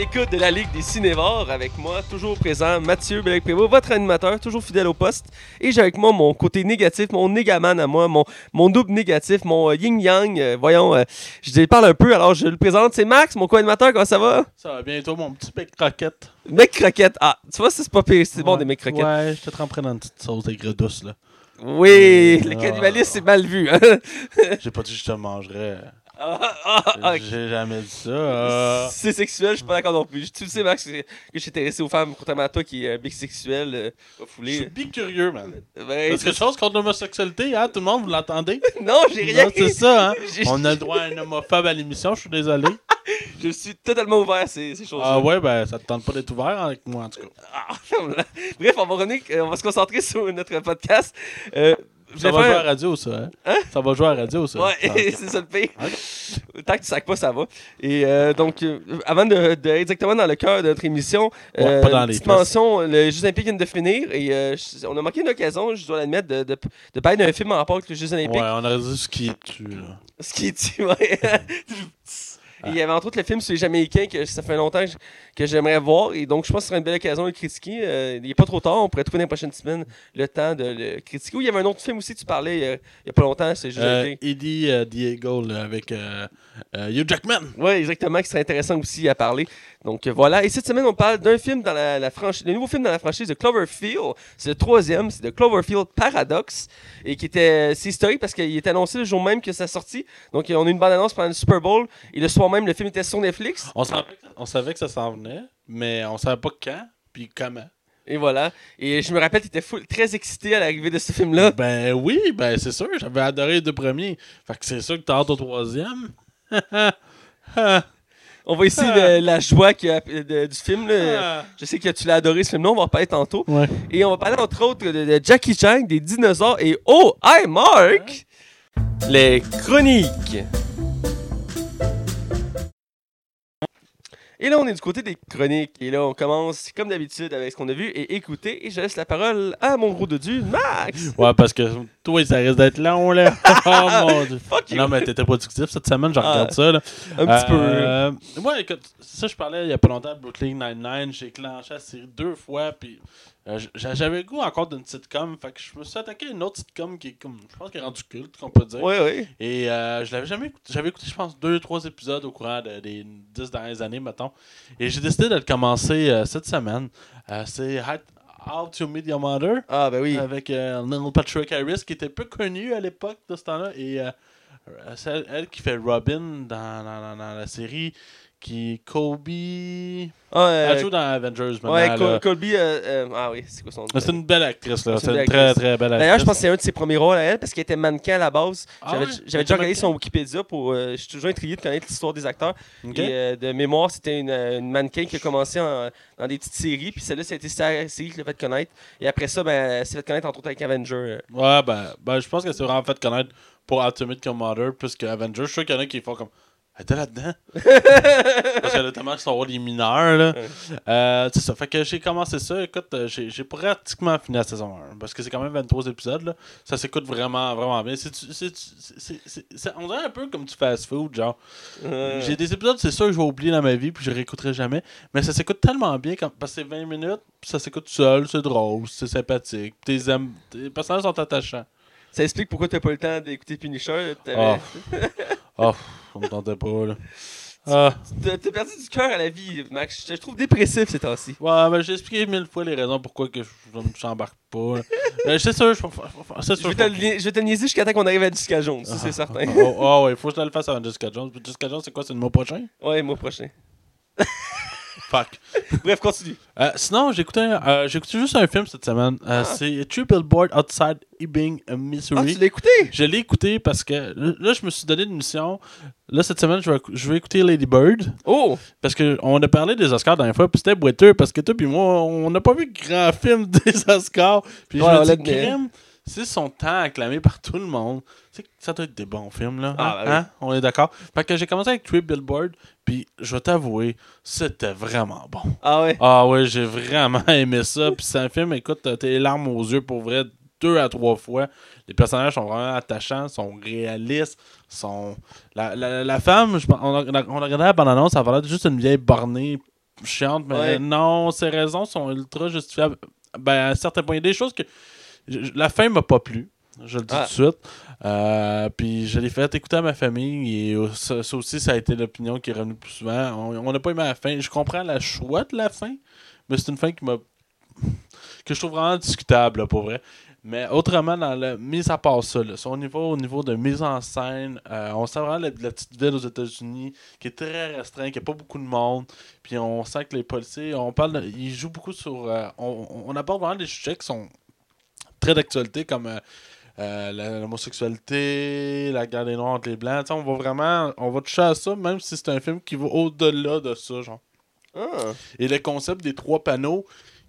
l'écoute de la Ligue des Cinévores avec moi, toujours présent, Mathieu Bellec votre animateur, toujours fidèle au poste. Et j'ai avec moi mon côté négatif, mon négaman à moi, mon, mon double négatif, mon euh, yin-yang. Euh, voyons, euh, je parle un peu, alors je le présente. C'est Max, mon co-animateur, comment ça va? Ça va bientôt, mon petit bec croquette? Mec croquette, ah, tu vois, c'est pas pire, c'est bon des mecs croquettes. Ouais, je te tremperai dans une petite sauce aigre douce, là. Oui, le cannibalisme, c'est mal vu. Hein? J'ai pas dit que je te mangerais. Ah, ah, ah, J'ai jamais dit ça. C'est sexuel, je suis pas d'accord non plus. Tu sais, Max, que je suis intéressé aux femmes, contrairement à toi qui est bisexuel, euh, foulé. Je suis bicurieux, man. Ben, quelque chose contre l'homosexualité, hein? Tout le monde, vous l'entendez? non, j'ai rien. C'est ça, hein? On a le droit à un homophobe à l'émission, je suis désolé. je suis totalement ouvert à ces, ces choses-là. Ah ouais, ben ça te tente pas d'être ouvert avec moi, en tout cas. Bref, on va, revenir, on va se concentrer sur notre podcast. Euh, ça va jouer à radio, ça. Hein? hein? Ça va jouer à radio, ça. Ouais, ah, c'est ça le pire. Tant que tu sacs pas, ça va. Et euh, donc, euh, avant de, de, exactement dans le cœur de notre émission, euh, pas dans les petite mention, le Jeux Olympiques vient de finir et euh, on a manqué une occasion, je dois l'admettre, de, de, de, parler d'un film en rapport avec les Jeux Olympiques. Ouais, on aurait dit ce qui est tu, là? Ce qui est tu, il y avait entre autres le film sur les Jamaïcains que ça fait longtemps que, j'aimerais voir. Et donc, je pense que ce serait une belle occasion de le critiquer. Euh, il n'est pas trop tard. On pourrait trouver dans les prochaines semaines le temps de le critiquer. il y avait un autre film aussi, tu parlais il n'y a, pas longtemps. C'est euh, Eddie euh, Diego avec Hugh Jackman. Oui, exactement, qui serait intéressant aussi à parler. Donc voilà. Et cette semaine, on parle d'un film dans la, franchise, le nouveau film dans la franchise de Cloverfield. C'est le troisième, c'est de Cloverfield Paradox. Et qui était. C'est historique parce qu'il était annoncé le jour même que ça sortit. Donc on a une bonne annonce pendant le Super Bowl. Et le soir même, le film était sur Netflix. On savait, on savait que ça s'en venait, mais on savait pas quand, puis comment. Et voilà. Et je me rappelle, tu étais très excité à l'arrivée de ce film-là. Ben oui, ben c'est sûr. J'avais adoré les deux premiers. Fait que c'est sûr que t'as hâte au troisième. On va ici la joie du film. Je sais que tu l'as adoré ce film-là, on va en parler tantôt. Et on va parler entre autres de, Jackie Chan, des dinosaures et Oh, hi Mark! Les chroniques. Et là, on est du côté des chroniques. Et là, on commence, comme d'habitude, avec ce qu'on a vu et écouté. Et je laisse la parole à mon gros dodu, Max. Ouais, parce que toi, ça risque d'être long, là. oh mon dieu. Fuck non, mais t'étais productif cette semaine, je regarde ah, ça, là. Un petit peu. Euh, ouais, écoute, ça, je parlais il y a pas longtemps de Brooklyn Nine-Nine. J'ai clenché la série deux fois, puis j'avais le goût encore d'une sitcom, fait que je me suis attaqué à une autre sitcom qui est comme, je pense qu'elle est rendue culte, qu'on peut dire. Oui, oui. Et euh, je l'avais jamais écouté, j'avais écouté, je pense, deux, trois épisodes au courant des dix dernières années, mettons. Et j'ai décidé de le commencer euh, cette semaine. c'est How to Meet Your Mother. Ah, ben oui. Avec Neil Patrick Harris, qui était peu connu à l'époque de ce temps-là. Et c'est elle qui fait Robin dans, dans, dans la série qui Kobe. Ah, elle joue dans Avengers maintenant. Ouais, Colby. Euh, euh, ah oui, c'est quoi son nom? C'est une belle actrice, là. C'est une, très, très belle actrice. D'ailleurs, je pense que c'est un de ses premiers rôles à elle parce qu'elle était mannequin à la base. Ah j'avais déjà regardé son Wikipédia pour. Euh, je suis toujours intrigué de connaître l'histoire des acteurs. Et de mémoire, c'était une, une, mannequin qui a commencé dans des petites séries. Puis celle-là, c'était sa série qui l'a fait connaître. Et après ça, ben, elle s'est fait connaître entre autres avec Avengers. Ouais, ben, ben je pense qu'elle s'est vraiment fait connaître pour Ultimate Commander plus que Avengers. Je suis sûr qu'il y en a qui font comme. Elle était là-dedans. Parce qu'elle a tellement son rôle les mineurs. Là. Euh, c'est ça. Fait que j'ai commencé ça. Écoute, euh, j'ai pratiquement fini la saison 1. Parce que c'est quand même 23 épisodes. Là. Ça s'écoute vraiment, vraiment bien. C'est, c'est, on dirait un peu comme du fast-food. genre. J'ai des épisodes, c'est sûr que je vais oublier dans ma vie. Puis je réécouterai jamais. Mais ça s'écoute tellement bien. Quand, parce que c'est 20 minutes. Puis ça s'écoute seul. C'est drôle. C'est sympathique. Tes, tes personnages sont attachants. Ça explique pourquoi tu n'as pas le temps d'écouter Punisher. Oh. oh, ça me tentait pas, là. Ah. T'as perdu du cœur à la vie, Max. Je te trouve dépressif ces temps-ci. Ouais, mais j'ai expliqué mille fois les raisons pourquoi que je ne m'embarque pas. c'est sûr, je, je, vais te, je vais te niaiser jusqu'à temps qu'on arrive à Jessica Jones, c'est certain. Oh, oh, ouais, faut que je le fasse avant Jessica Jones. Jessica Jones, c'est quoi C'est le mois prochain? Ouais, le mois prochain. Fuck. Bref, continue. Euh, sinon, j'ai écouté, euh, juste un film cette semaine. Euh, ah. C'est True Billboard Outside Ebbing, Missouri. Ah, tu l'as écouté? Je l'ai écouté parce que là, je me suis donné une mission. Là, cette semaine, je vais, je vais écouter Lady Bird. Oh! Parce qu'on a parlé des Oscars la dernière fois, puis c'était boiteux parce que toi puis moi, on n'a pas vu grand film des Oscars. Puis je me dis, c'est son temps acclamé par tout le monde. C'est ça doit être des bons films, là. Ah, hein? Ben hein? On est d'accord? Fait que j'ai commencé avec Trip Billboard, puis je vais t'avouer, c'était vraiment bon. Ah ouais? Ah ouais, j'ai vraiment aimé ça. Puis c'est un film, écoute, t'as tes larmes aux yeux pour vrai deux à trois fois. Les personnages sont vraiment attachants, sont réalistes, sont... La, la, la femme, on, a, on a regardé la bande-annonce, ça va juste une vieille bornée chiantes, mais Ouais. non, ses raisons sont ultra justifiables. Ben, à un certain point, il y a des choses que. Je- La fin m'a pas plu. Je le dis Ah. tout de suite. Euh, puis je l'ai fait écouter à ma famille et ça, ça aussi, ça a été l'opinion qui est revenue plus souvent. On n'a pas aimé la fin. Je comprends la choix de la fin, mais c'est une fin qui m'a. que je trouve vraiment discutable, là, pour vrai. Mais autrement, dans la mise à part ça, là, son niveau, au niveau de mise en scène, euh, on sent vraiment la, la petite ville aux États-Unis qui est très restreinte, qui n'a pas beaucoup de monde. Puis on sent que les policiers, on parle, de- ils jouent beaucoup sur. euh, on, on aborde vraiment des sujets qui sont très d'actualité, comme euh, euh, l'homosexualité, la guerre des Noirs entre les Blancs. On va vraiment. On va toucher à ça, même si c'est un film qui va au-delà de ça, genre. Ah. Et le concept des trois panneaux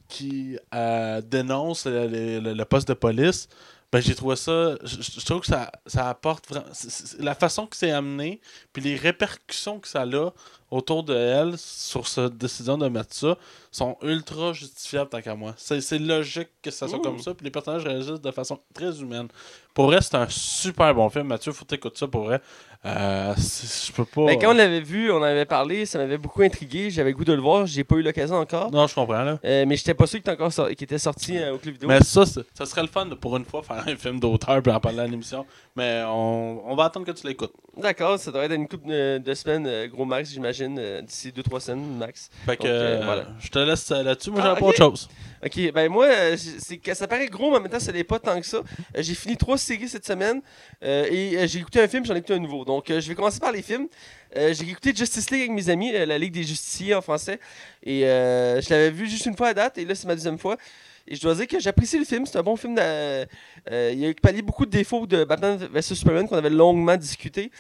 qui euh, dénoncent le, le- le- le poste de police, ben j'ai trouvé ça. Je, trouve que ça, ça apporte vraiment. la façon que c'est amené, puis les répercussions que ça a autour de elle sur cette décision de mettre ça, sont ultra justifiables tant qu'à moi. C'est c'est logique que ça soit Ouh. comme ça, puis les personnages réagissent de façon très humaine. Pour vrai, c'est un super bon film. Mathieu, faut t'écouter ça pour vrai. Euh, je peux pas. Ben, quand on l'avait vu, on en avait parlé, ça m'avait beaucoup intrigué. J'avais goût de le voir, j'ai pas eu l'occasion encore. Non, je comprends là. Euh, mais j'étais pas sûr qu'il sor- qu'il était sorti euh, au club vidéo. Mais ça, ça serait le fun de, pour une fois faire un film d'auteur puis en parler à l'émission. Mais on, on va attendre que tu l'écoutes. D'accord, ça devrait être une couple de, de semaines, euh, gros max, j'imagine, euh, d'ici 2-3 semaines max. Fait que Donc, euh, euh, voilà. je te laisse euh, là-dessus. Moi, Ah, j'avais pas autre chose. Ok, ben moi, euh, ça paraît gros, mais en même temps, ça n'est pas tant que ça. Euh, j'ai fini trois séries cette semaine euh, et j'ai écouté un film, j'en ai écouté un nouveau. Donc, je vais commencer par les films. J'ai écouté Justice League avec mes amis, la Ligue des Justiciers en français. Et je l'avais vu juste une fois à date, et là, c'est ma deuxième fois. Et je dois dire que j'apprécie le film. C'est un bon film. il a pallié beaucoup de défauts de Batman vs Superman qu'on avait longuement discuté.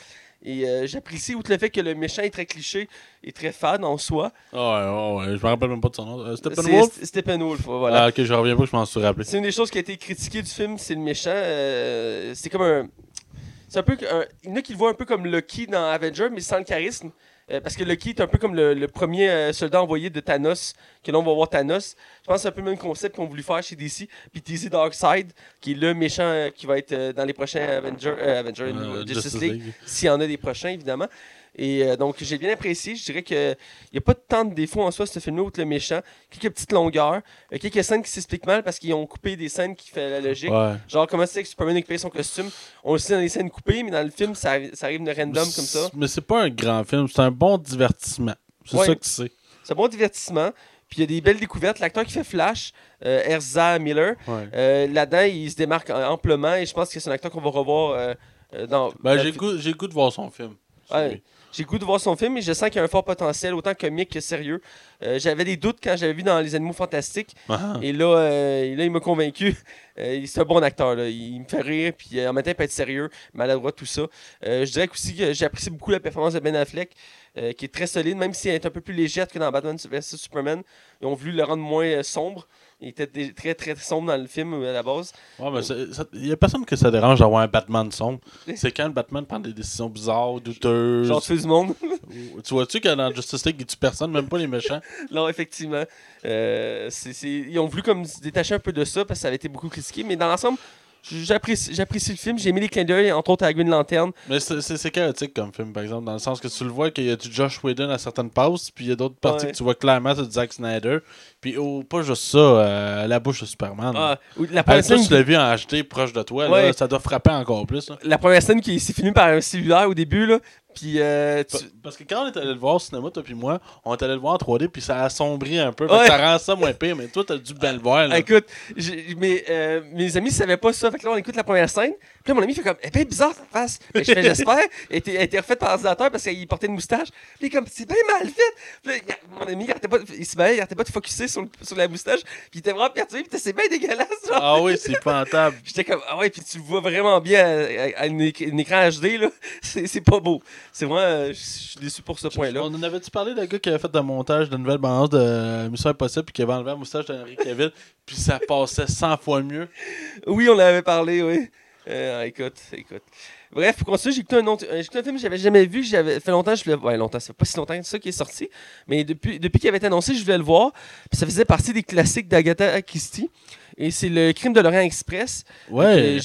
Et euh, j'apprécie outre le fait que le méchant est très cliché et très fade en soi. Ah ouais, ouais, ouais, je me rappelle même pas de son nom. Euh, Steppenwolf? St- Steppenwolf, voilà. Ah, ok, je reviens pas, je m'en suis rappelé. C'est une des choses qui a été critiquée du film, c'est le méchant. euh, c'est comme un. C'est un peu. un- il y en a qui le voient un peu comme Loki dans Avenger, mais sans le charisme. Euh, parce que Loki est un peu comme le, le premier euh, soldat envoyé de Thanos, que là on va voir Thanos. Je pense que c'est un peu le même concept qu'on voulu faire chez DC. Puis DC Darkseid, qui est le méchant euh, qui va être dans les prochains Avengers, Justice League, s'il y en a des prochains évidemment. Et euh, donc j'ai bien apprécié. Je dirais que il n'y a pas tant de défauts en soi ce film-là, outre le méchant. Quelques petites longueurs, euh, quelques scènes qui s'expliquent mal parce qu'ils ont coupé des scènes qui fait la logique. Ouais. Genre, comment c'est que Superman récupère son costume? On le sait dans les scènes coupées, mais dans le film, ça, ça arrive de random comme ça. Mais c'est pas un grand film, c'est un bon divertissement. C'est Ouais. ça que c'est. C'est un bon divertissement. Puis il y a des belles découvertes. L'acteur qui fait Flash, euh, Erza Miller, Ouais. euh, là-dedans, il se démarque amplement et je pense que c'est un acteur qu'on va revoir euh, dans. Ben, j'ai le goût- j'ai goût de voir son film. Ouais. J'ai goût de voir son film et je sens qu'il y a un fort potentiel, autant comique que sérieux. Euh, J'avais des doutes quand j'avais vu dans Les Animaux Fantastiques. Ah. Et là, euh, là il m'a convaincu. Euh, c'est un bon acteur. Là. Il me fait rire, puis en même temps, il peut être sérieux, maladroit, tout ça. Je dirais aussi que j'ai apprécié beaucoup la performance de Ben Affleck, qui est très solide, même si elle est un peu plus légère que dans Batman vs Superman. Ils ont voulu le rendre moins sombre. Il était très, très, très sombre dans le film euh, à la base. Ouais, mais il y a personne que ça dérange d'avoir un Batman sombre. C'est quand le Batman prend des décisions bizarres, douteuses. Genre, tuer du monde. Tu vois-tu que dans Justice League, il tue personne, même pas les méchants? non, effectivement. Euh, Ils ont voulu comme se détacher un peu de ça parce que ça avait été beaucoup critiqué. Mais dans l'ensemble, j'apprécie le film. J'ai aimé les clins d'œil, entre autres à Green Lantern. Mais c'est chaotique comme film, par exemple, dans le sens que tu le vois qu'il y a du Josh Whedon à certaines passes, puis il y a d'autres parties Ouais. que tu vois clairement, c'est du Zack Snyder. Puis oh, pas juste ça, euh, la bouche de Superman. Ah, la première scène tu l'as vu en HD proche de toi, Ouais. là, ça doit frapper encore plus. là. la première scène qui s'est finie par un cellulaire au début là puis euh, tu- Parce que quand on est allé le voir au cinéma, toi puis moi, on est allé le voir en 3D, puis ça a assombri un peu. Ouais. Ça rend ça moins pire, mais toi, t'as dû bien le voir. là. écoute mes, euh, mes amis savaient pas ça fait que là on écoute la première scène puis là mon ami fait comme elle est bien bizarre ta face Mais je fais j'espère elle était, refaite par ordinateur parce qu'il portait une moustache puis il est comme c'est bien mal fait puis là, mon ami il arrêtait pas il se mêlait, il arrêtait pas de focusser sur, le- sur la moustache puis il était vraiment perturbé puis c'est bien dégueulasse genre Ah oui, c'est pantable. J'étais comme, ah ouais, puis tu le vois vraiment bien à, à- à un éc- un écran HD, là. C'est pas beau. C'est vraiment, euh, je suis déçu pour ce point-là. On en avait-tu parlé d'un gars qui avait fait un montage de nouvelle bande de Mission Impossible, puis qui avait enlevé la moustache d'Henry Cavill, puis ça passait 100 fois mieux? Oui, on en avait parlé, oui. Euh, écoute, écoute. Bref, pour continuer, j'ai écouté un, autre, euh, j'ai écouté un film que j'avais jamais vu, j'avais fait longtemps, je voulais ouais, longtemps, ça fait pas si longtemps que ça qui est sorti, mais depuis, depuis qu'il avait été annoncé, je voulais le voir, puis ça faisait partie des classiques d'Agatha Christie. Et c'est le crime de Lorient Express Ouais.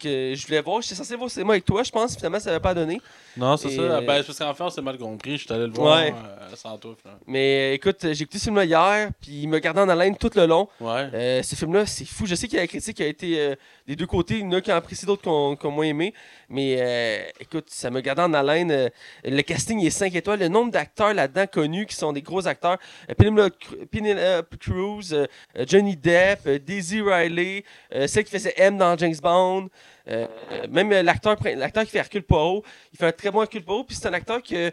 que, je voulais voir. J'étais censé voir c'est moi avec toi, je pense. Finalement, ça n'avait pas donné. Non, c'est ça. euh, Ben, parce qu'en fait, on s'est mal compris. Je suis allé le voir Ouais. euh, sans toi. finalement. Mais euh, écoute, j'ai écouté ce film-là hier, puis il me gardait en haleine tout le long. Ouais. Ce film-là, c'est fou. Je sais qu'il y a la critique qui a été des deux côtés. Il y en a qui ont apprécié, d'autres qui ont, moins aimé. Mais euh, écoute, ça me gardait en haleine. Euh, le casting est 5 étoiles. Le nombre d'acteurs là-dedans connus qui sont des gros acteurs. Euh, Penelope Cruz, Johnny Depp, Daisy Riley, celle qui faisait M dans James Bond. Même l'acteur l'acteur qui fait Hercule Poirot, il fait un très bon Hercule Poirot. Puis c'est un acteur que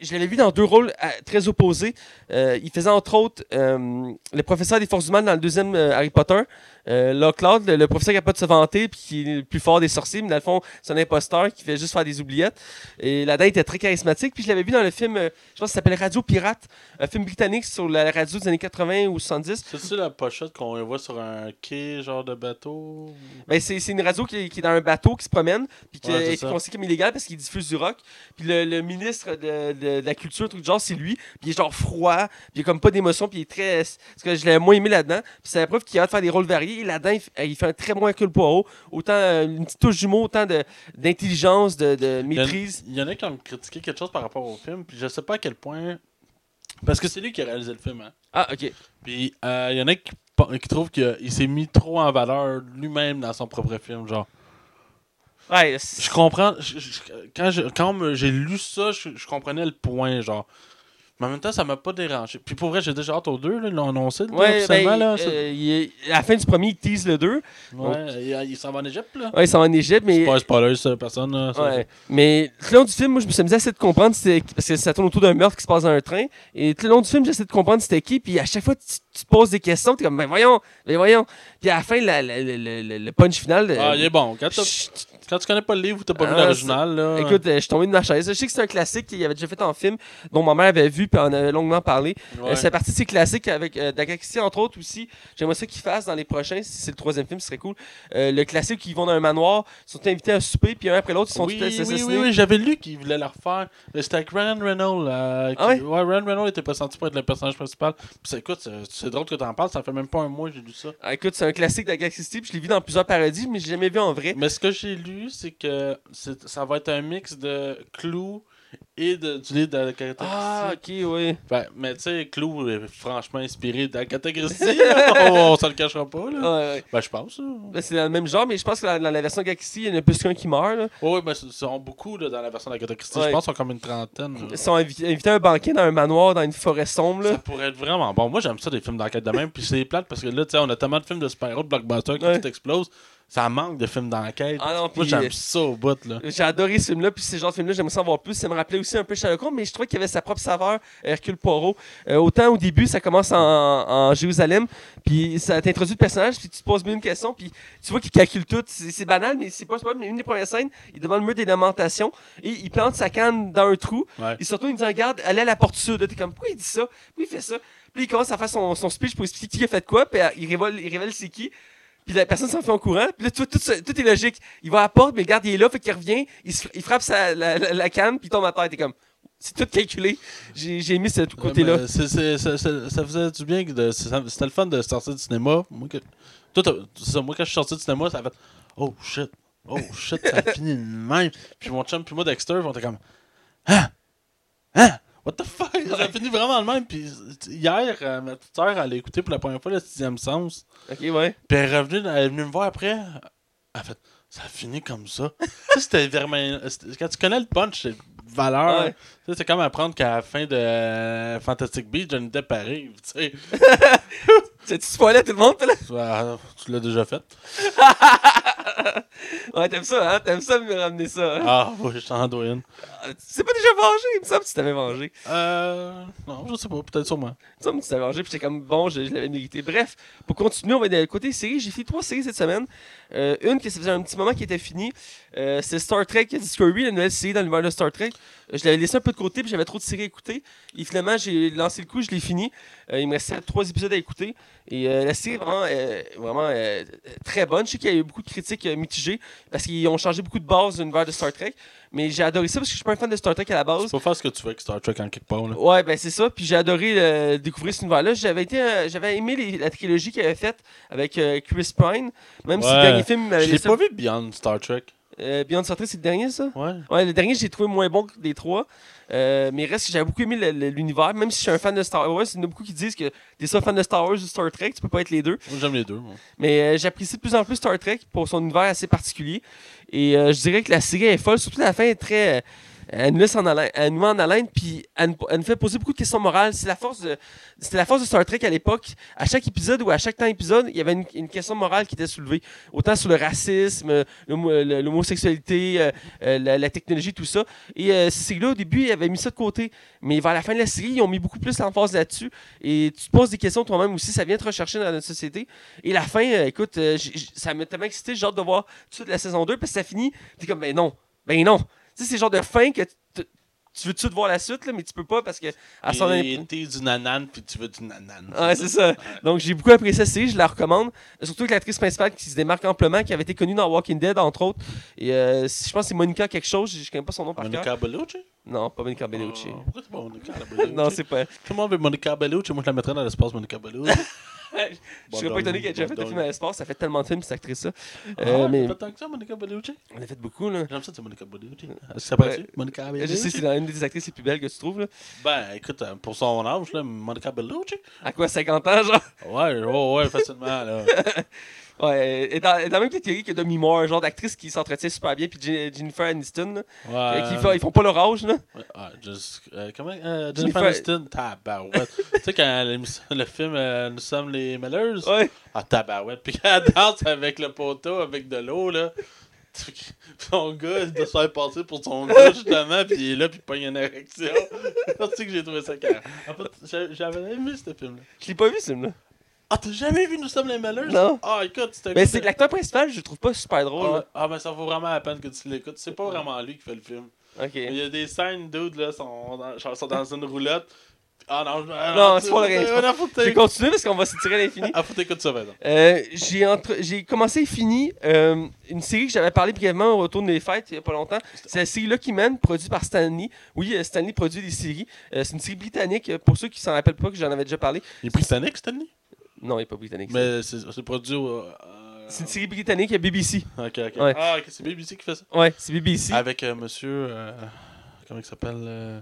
je l'avais vu dans deux rôles euh, très opposés. Euh, il faisait entre autres euh, le professeur des forces humaines dans le deuxième euh, Harry Potter. Euh, là, Claude, le, le professeur qui n'a pas de se vanter, puis qui est le plus fort des sorciers, mais dans le fond, c'est un imposteur qui fait juste faire des oubliettes. Et la dame était très charismatique. Puis je l'avais vu dans le film, je pense que ça s'appelle Radio Pirate, un film britannique sur la radio des années 80 ou 70. C'est-tu la pochette qu'on voit sur un quai, genre de bateau? Ben, c'est une radio qui est, qui est dans un bateau qui se promène, puis qui Ouais, ça. considérée comme illégale parce qu'il diffuse du rock. Puis le, le ministre de, de- de la culture, truc du genre, c'est lui. Puis il est genre froid, puis il a comme pas d'émotion, puis il est très. Parce que je l'ai moins aimé là-dedans. Puis c'est la preuve qu'il a de faire des rôles variés. Et là-dedans, il, fait un très bon Hercule Poirot. Autant euh, une petite touche d'humour, autant de- d'intelligence, de, de maîtrise. Il y en a qui ont critiqué quelque chose par rapport au film, puis je sais pas à quel point. Parce que c'est lui qui a réalisé le film, hein. Ah, ok. Puis euh, il y en a qui, qui trouvent qu'il s'est mis trop en valeur lui-même dans son propre film, genre. Ouais, Je comprends. je- je- quand j'ai lu ça, je, je comprenais le point, genre. Mais en même temps, ça m'a pas dérangé. Puis pour vrai, j'ai déjà hâte aux deux, là, ils l'ont annoncé, là, Ouais, officiellement, ben, là. euh, est- à la fin du premier, il tease le 2. Ouais, il, il s'en va en Égypte, là. Ouais, il s'en va en Égypte, mais. C'est pas un spoiler, ça, personne, là. ça. Ouais. Mais tout le long du film, moi, je me suis amusé à essayer de comprendre parce que ça tourne autour d'un meurtre qui se passe dans un train. Et tout le long du film, j'essaie de comprendre c'était qui. Puis à chaque fois, tu, tu te poses des questions. Tu es comme, ben voyons, ben voyons. Puis à la fin, la- la- la- la- la- le punch final. Ah, euh, il est bon. Quand, quand tu connais pas le livre ou t'as pas vu Ah, l'original, là. Écoute, euh, je suis tombé de ma chaise. Je sais que c'est un classique qu'il avait déjà fait en film, dont ma mère avait vu, puis on avait longuement parlé. ouais. Euh, c'est partie de ces classiques avec euh, entre autres aussi. J'aimerais ça qu'ils fassent dans les prochains, si c'est le troisième film, ce serait cool. Euh, le classique, ils vont dans un manoir, ils sont invités à souper, puis un après l'autre, ils sont oui, tous oui, assassinés. oui, oui, j'avais lu qu'il voulait le refaire. C'était avec Ryan Reynolds. euh, qui- Ah ouais? Ryan Reynolds était pressenti pour être le personnage principal. Puis écoute, c'est- drôle que t'en parles, ça fait même pas un mois que j'ai lu ça. Ah, écoute, c'est un classique Christie, puis je l'ai vu dans plusieurs parodies, mais j'ai jamais vu en vrai. Mais ce que j'ai lu, c'est que ça va être un mix de Clou et de, du livre d'Agatha Ah, ok, oui. Ben, mais tu sais, Clou est franchement inspiré d'Agatha Christie. on, on se le cachera pas. Là. Ouais, ouais. Ben, je pense. Ben, c'est dans le même genre, mais je pense que dans, dans la version il y en a plus qu'un qui meurt. Là. Ouais, mais ils sont beaucoup là, dans la version d'Agatha Christie. Ouais. Je pense qu'ils sont comme une trentaine. là. Ils sont invi- invités à un banquet dans un manoir, dans une forêt sombre. Là. Ça pourrait être vraiment bon. Moi, j'aime ça des films d'enquête de même. Puis c'est plate parce que là, tu sais, on a tellement de films de super-héros, de blockbusters qui Ouais. tout explosent. Ça manque de films d'enquête. Ah Moi, j'aime euh, ça au bout, là. J'ai adoré ce film-là, puis ce genre de film-là, j'aimerais ça en voir plus. Ça me rappelait aussi un peu Sherlock Holmes, mais je trouvais qu'il avait sa propre saveur, Hercule Poirot. Euh, autant au début, ça commence en, en Jérusalem, puis ça t'introduit le personnage, puis tu te poses bien une question, puis tu vois qu'il calcule tout. C'est banal, mais c'est pas pas. Mais une des premières scènes, il est devant le mur des lamentations, et il plante sa canne dans un trou. Ouais. Il se retourne, il dit Regarde, allez à la porte sud. T'es comme, pourquoi il dit ça? Pourquoi il fait ça Puis il commence à faire son, son speech pour expliquer qui a fait quoi, puis il révèle, il révèle c'est qui. Puis la personne s'en fait en courant. Puis là, tout, tout, tout est logique. Il va à la porte, mais le garde, il est là, fait qu'il revient, il, se- il frappe sa, la, la- la canne, puis il tombe à terre. T'es comme, c'est tout calculé. J'ai mis ce côté-là. Ouais, ça faisait du bien. que C'était le fun de sortir du cinéma. Moi, que, ça, moi quand je suis sorti du cinéma, ça a fait Oh shit, oh shit, ça a fini de même. Puis mon chum, puis moi, Dexter, on était comme Hein? Hein? What the fuck? Ça a fini vraiment de même. Puis hier, euh, ma petite sœur, elle a écouté pour la première fois le sixième sens. Ok, ouais. Puis elle est revenue, elle est venue me voir après. Elle a fait Ça a fini comme ça. ça, c'était vraiment. Quand tu connais le punch, c'est valeur. Ouais. Tu sais, C'est comme apprendre qu'à la fin de euh, Fantastic Beasts, Johnny Depp arrive. Tu sais. Tu tu spoilais tout le monde, là? Ah, tu l'as déjà fait. Ouais, t'aimes ça, hein? T'aimes ça me ramener ça, hein? Ah, oui, je t'en dois une. Tu t'es pas déjà vengé, il me semble que tu t'avais vengé. Euh. Non, je sais pas, peut-être sûrement. Il me semble que tu t'avais vengé, puis j'étais comme, bon, je, je l'avais mérité. Bref, pour continuer, on va aller côté série. J'ai fait trois séries cette semaine. Euh, une que ça faisait un petit moment qui était finie. Euh, c'est Star Trek Discovery, la nouvelle série dans l'univers de Star Trek. Euh, je l'avais laissé un peu de côté, puis j'avais trop de séries à écouter. Et finalement, j'ai lancé le coup, je l'ai fini. Euh, il me restait trois épisodes à écouter. Et euh, la série est vraiment, euh, vraiment euh, très bonne. Je sais qu'il y a eu beaucoup de critiques mitigées parce qu'ils ont changé beaucoup de bases de l'univers de Star Trek. Mais j'ai adoré ça parce que je suis pas un fan de Star Trek à la base. Tu peux faire ce que tu veux avec Star Trek en quelque part. Là. Ouais, ben c'est ça. Puis j'ai adoré découvrir cet univers-là. J'avais été, j'avais aimé les- la trilogie qu'il avait faite avec Chris Pine. Même si le dernier film m'avait Je l'ai pas vu Beyond Star Trek. Beyond Star Trek, c'est le dernier, ça? Ouais. Ouais, le dernier, j'ai trouvé moins bon que des trois. Euh, mais reste, j'avais beaucoup aimé l'univers. Même si je suis un fan de Star Wars, il y en a beaucoup qui disent que t'es ça fan de Star Wars ou Star Trek, tu peux pas être les deux. Moi, j'aime les deux. moi. Mais euh, j'apprécie de plus en plus Star Trek pour son univers assez particulier. Et euh, je dirais que la série est folle, surtout la fin est très. Elle nous laisse en haleine, elle nous met en haleine, puis elle, nous- fait poser beaucoup de questions morales. C'est la force de, c'était la force de Star Trek à l'époque. À chaque épisode ou à chaque temps épisode, il y avait une, question morale qui était soulevée. Autant sur le racisme, l'homosexualité, euh, euh, la, technologie, tout ça. Et euh, ces séries-là, au début, ils avaient mis ça de côté. Mais vers la fin de la série, ils ont mis beaucoup plus l'emphase là-dessus. Et tu te poses des questions toi-même aussi. Ça vient te rechercher dans notre société. Et la fin, euh, écoute, ça m'a tellement excité. J'ai hâte de voir tout suite la saison 2 parce que ça finit. T'es comme, ben non, ben non. Tu sais, c'est genre de fin que tu veux tout de voir la suite, là, mais tu peux pas parce que à son t'es du nanan, puis tu veux du nanan. Ouais, c'est ça. Donc, j'ai beaucoup apprécié cette série, je la recommande. Surtout avec l'actrice principale qui se démarque amplement, qui avait été connue dans Walking Dead, entre autres. Et euh, je pense que c'est Monica quelque chose, je connais pas son nom par cœur. Monica Bellucci? Non, pas Monica Bellucci. Oh, pourquoi c'est pas Monica Bellucci? non, c'est pas. Tout le monde veut Monica Bellucci, moi je la mettrais dans l'espace Monica Bellucci. je serais pas étonné qu'elle ait déjà fait Bon, un film à l'espace, ça fait tellement de films, cette actrice-là. Ah, Euh, mais pas tant que ça, Monica Bellucci? on a fait beaucoup, là. J'aime ça, c'est Monica Bellucci. Ça paraît Monica Je Belluci? sais, c'est une des actrices les plus belles que tu trouves, là. Ben, écoute, euh, pour son âge, là, Monica Bellucci. À quoi, 50 ans, genre? Ouais, ouais, ouais, facilement, là. Ouais, et dans, dans la même catégorie que Demi Moore, genre d'actrice qui s'entretient super bien, puis Je- Jennifer Aniston, là, Ouais. euh, qui font- ils font pas leur âge, là. Ouais, ah, just- euh, comment euh, Jennifer- Jennifer Aniston, tabarouette. tu sais, quand le film euh, Nous sommes les Mellers, Ouais. ah, tabarouette. Puis elle danse avec le poteau, avec de l'eau, là. Son gars, il doit se faire passer pour son gars, justement, puis il est là, puis il pogne une érection. C'est que j'ai trouvé ça carré. En fait, j'a- j'avais aimé ce film-là. Je l'ai pas vu, ce film-là. Ah, t'as jamais vu Nous sommes les Mellers? Non. Ah, écoute, c'était Mais c'est que l'acteur principal, je le trouve pas super drôle, Ah, ah, ben ça vaut vraiment la peine que tu l'écoutes. C'est pas vraiment lui qui fait le film. Ok. Il y a des scènes, dude, là, sont dans, sont dans une roulotte. Ah non, je ah, Non, c'est pas vais t'écoutes. continuer parce qu'on va se tirer à l'infini. Ah, faut que t'écoutes ça, maintenant. Euh, j'ai, entre... j'ai commencé et fini euh, une série que j'avais parlé brièvement au retour des fêtes il y a pas longtemps. C'est la série Lucky Man, produite par Stanley. Oui, euh, Stanley produit des séries. Euh, c'est une série britannique, pour ceux qui s'en rappellent pas, que j'en avais déjà parlé. Il est britannique, Stanley? Non, il n'est pas britannique. Mais c'est c'est produit au. euh, C'est une série britannique, BBC. Ok, ok. Ouais. Ah, ok, c'est BBC qui fait ça. Ouais, c'est BBC. Avec euh, monsieur. euh, comment il s'appelle euh,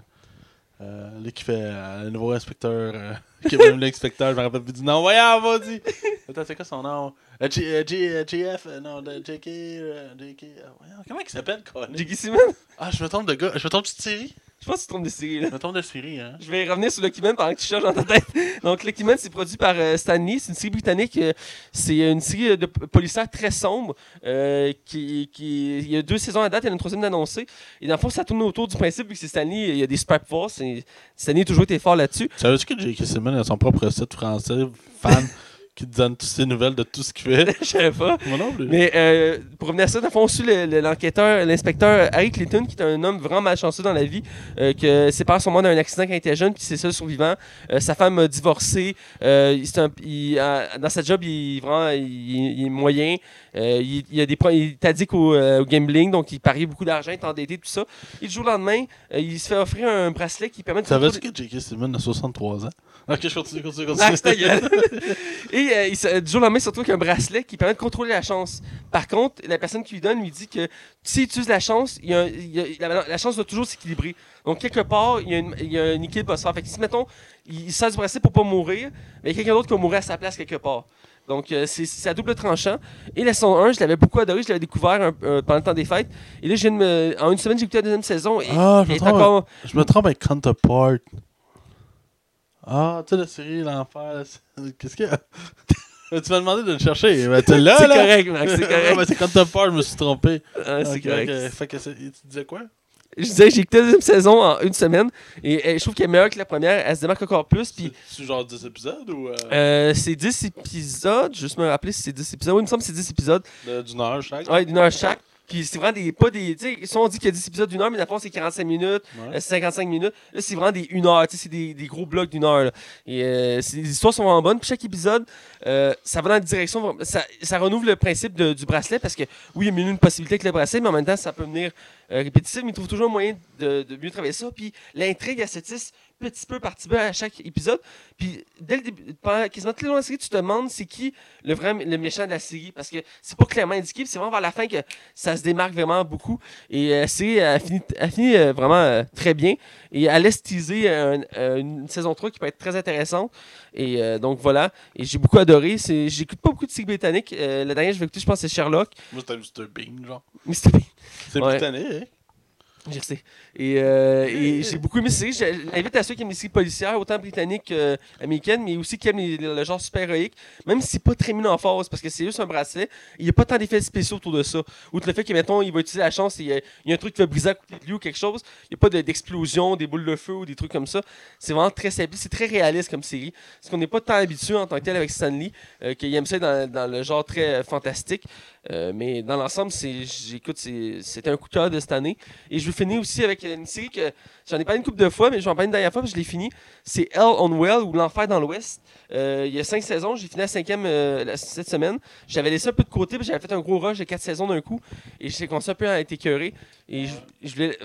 euh, Lui qui fait euh, le nouveau inspecteur. qui est même l'inspecteur, je me rappelle plus du nom. Voyons, vas-y Attends, c'est quoi son nom? Euh, G- euh, G- euh, GF, euh, non, de JK. euh, JK euh, voyons, comment il s'appelle, Colin? J.K. Simmons Ah, je me trompe de gars. Je me trompe de série? Je pense que tu trompes de série, là. Je me trompe de série, hein. Je vais revenir sur Lucky Man pendant que tu cherches dans ta tête. Donc, Lucky Man, c'est produit par euh, Stanley. C'est une série britannique. euh, c'est une série de p- policière très sombre. euh, qui, qui, il y a deux saisons à date, il y en a une troisième d'annoncée. Et dans le fond, ça tourne autour du principe, vu que c'est Stanley, il y a des super force. Et Stanley a toujours été fort là-dessus. Savais-tu que J.K. Simmons a son propre site français, fan, qui te donne toutes ses nouvelles de tout ce qu'il fait Je savais pas. Moi non plus. Mais euh, pour revenir à ça, dans le fond, on suit le- le- l'enquêteur, l'inspecteur Harry Clinton, qui est un homme vraiment malchanceux dans la vie, euh, que ses parents sont morts d'un accident quand il était jeune, puis c'est seul survivant. Euh, sa femme a divorcé. Euh, il- c'est un- il- euh, dans sa job, il, est vraiment, il, il est moyen. Il, il a des est addict au, au gambling, donc il parie beaucoup d'argent, il est endetté, tout ça. Et du jour au lendemain, il se fait offrir un bracelet qui permet de Savais-tu que J.K. Simmons a 63 ans? Ok, je continue, continue, continue. Ah, ta euh, il se- du jour au lendemain, il se retrouve avec un bracelet qui permet de contrôler la chance. Par contre, la personne qui lui donne lui dit que s'il utilise la chance, il y a un- il y a- la, la chance doit toujours s'équilibrer. Donc, quelque part, il y a, une- il y a un équilibre à se faire. Fait que si, mettons, il, il sert du bracelet pour pas mourir, mais il y a quelqu'un d'autre qui va mourir à sa place quelque part. Donc, euh, c'est à double tranchant. Et la saison 1, je l'avais beaucoup adoré. Je l'avais découvert un- euh, pendant le temps des fêtes. Et là, je viens de me- en une semaine, j'ai écouté la deuxième saison. Et Ah, je elle me est trompe. encore. Je me trompe avec Counterpart. Ah, tu sais, la série L'Enfer. Qu'est-ce qu'il y a? Tu m'as demandé de le chercher. Ben, là, C'est là. correct, Max, c'est correct. ben, c'est Counterpart, je me suis trompé. Ah, c'est correct. Fait que tu disais quoi? Je disais, j'ai écouté la deuxième saison en une semaine. Et je trouve qu'elle est meilleure que la première. Elle se démarque encore plus. Puis C'est genre 10 épisodes ou euh, euh, c'est 10 épisodes. Juste me rappeler si c'est 10 épisodes. Oui, il me semble que c'est 10 épisodes. de- d'une heure chaque Ouais, d'une heure chaque. C'est vraiment des. Pas des. Tu sais, si on dit qu'il y a 10 épisodes d'une heure, mais fond, c'est 45 minutes, Ouais. euh, 55 minutes. Là, c'est vraiment des 1 heure. Tu sais, c'est des, des gros blocs d'une heure. là. Et euh, les histoires sont vraiment bonnes. Puis chaque épisode, euh, ça va dans la direction. Ça, ça renouvelle le principe du bracelet parce que, oui, il y a une possibilité avec le bracelet, mais en même temps, ça peut venir euh, répétitif. Mais il trouve toujours un moyen de, mieux travailler ça. Puis l'intrigue, tisse petit peu par petit peu à chaque épisode. Puis dès le début, pendant quasiment tout le long de la série, tu te demandes c'est qui le vrai le méchant de la série parce que c'est pas clairement indiqué. C'est vraiment vers la fin que ça se démarque vraiment beaucoup. Et euh, la série a fini, a fini, vraiment très bien. Et elle laisse teaser un- euh, une saison 3 qui peut être très intéressante. Et donc voilà. Et j'ai beaucoup adoré. C'est- J'écoute pas beaucoup de séries britanniques. Euh, la dernière que je vais écouter, je pense, c'est Sherlock. Moi, c'était Mr. Bean, genre. Mr. Bean. C'est Ouais. britannique, hein? Je sais. Et, euh, et j'ai beaucoup aimé ces séries. Je l'invite à ceux qui aiment les séries policières, autant britanniques qu'américaines, mais aussi qui aiment les- le genre super-héroïque, même si c'est pas très mis en force, parce que c'est juste un bracelet. Il n'y a pas tant d'effets spéciaux autour de ça. Outre le fait que, mettons, il va utiliser la chance, il y a, il y a un truc qui va briser à côté de lui ou quelque chose. Il n'y a pas de- d'explosion, des boules de feu ou des trucs comme ça. C'est vraiment très simple. C'est très réaliste comme série. Parce qu'on n'est pas tant habitué en tant que tel avec Stanley, euh, qu'il aime ça dans, dans le genre très euh, fantastique. Euh, mais dans l'ensemble, c'est, j'écoute, c'était un coup de cœur de cette année. Et je vais finir aussi avec une série que j'en ai parlé une couple de fois, mais je vais en parler une dernière fois, puis je l'ai fini. C'est Hell on Well ou L'Enfer dans l'Ouest. Euh, il y a cinq saisons, j'ai fini la cinquième euh, cette semaine. J'avais laissé un peu de côté, puis j'avais fait un gros rush de quatre saisons d'un coup. Et j'ai commencé un peu à être écœuré. Et je, je voulais,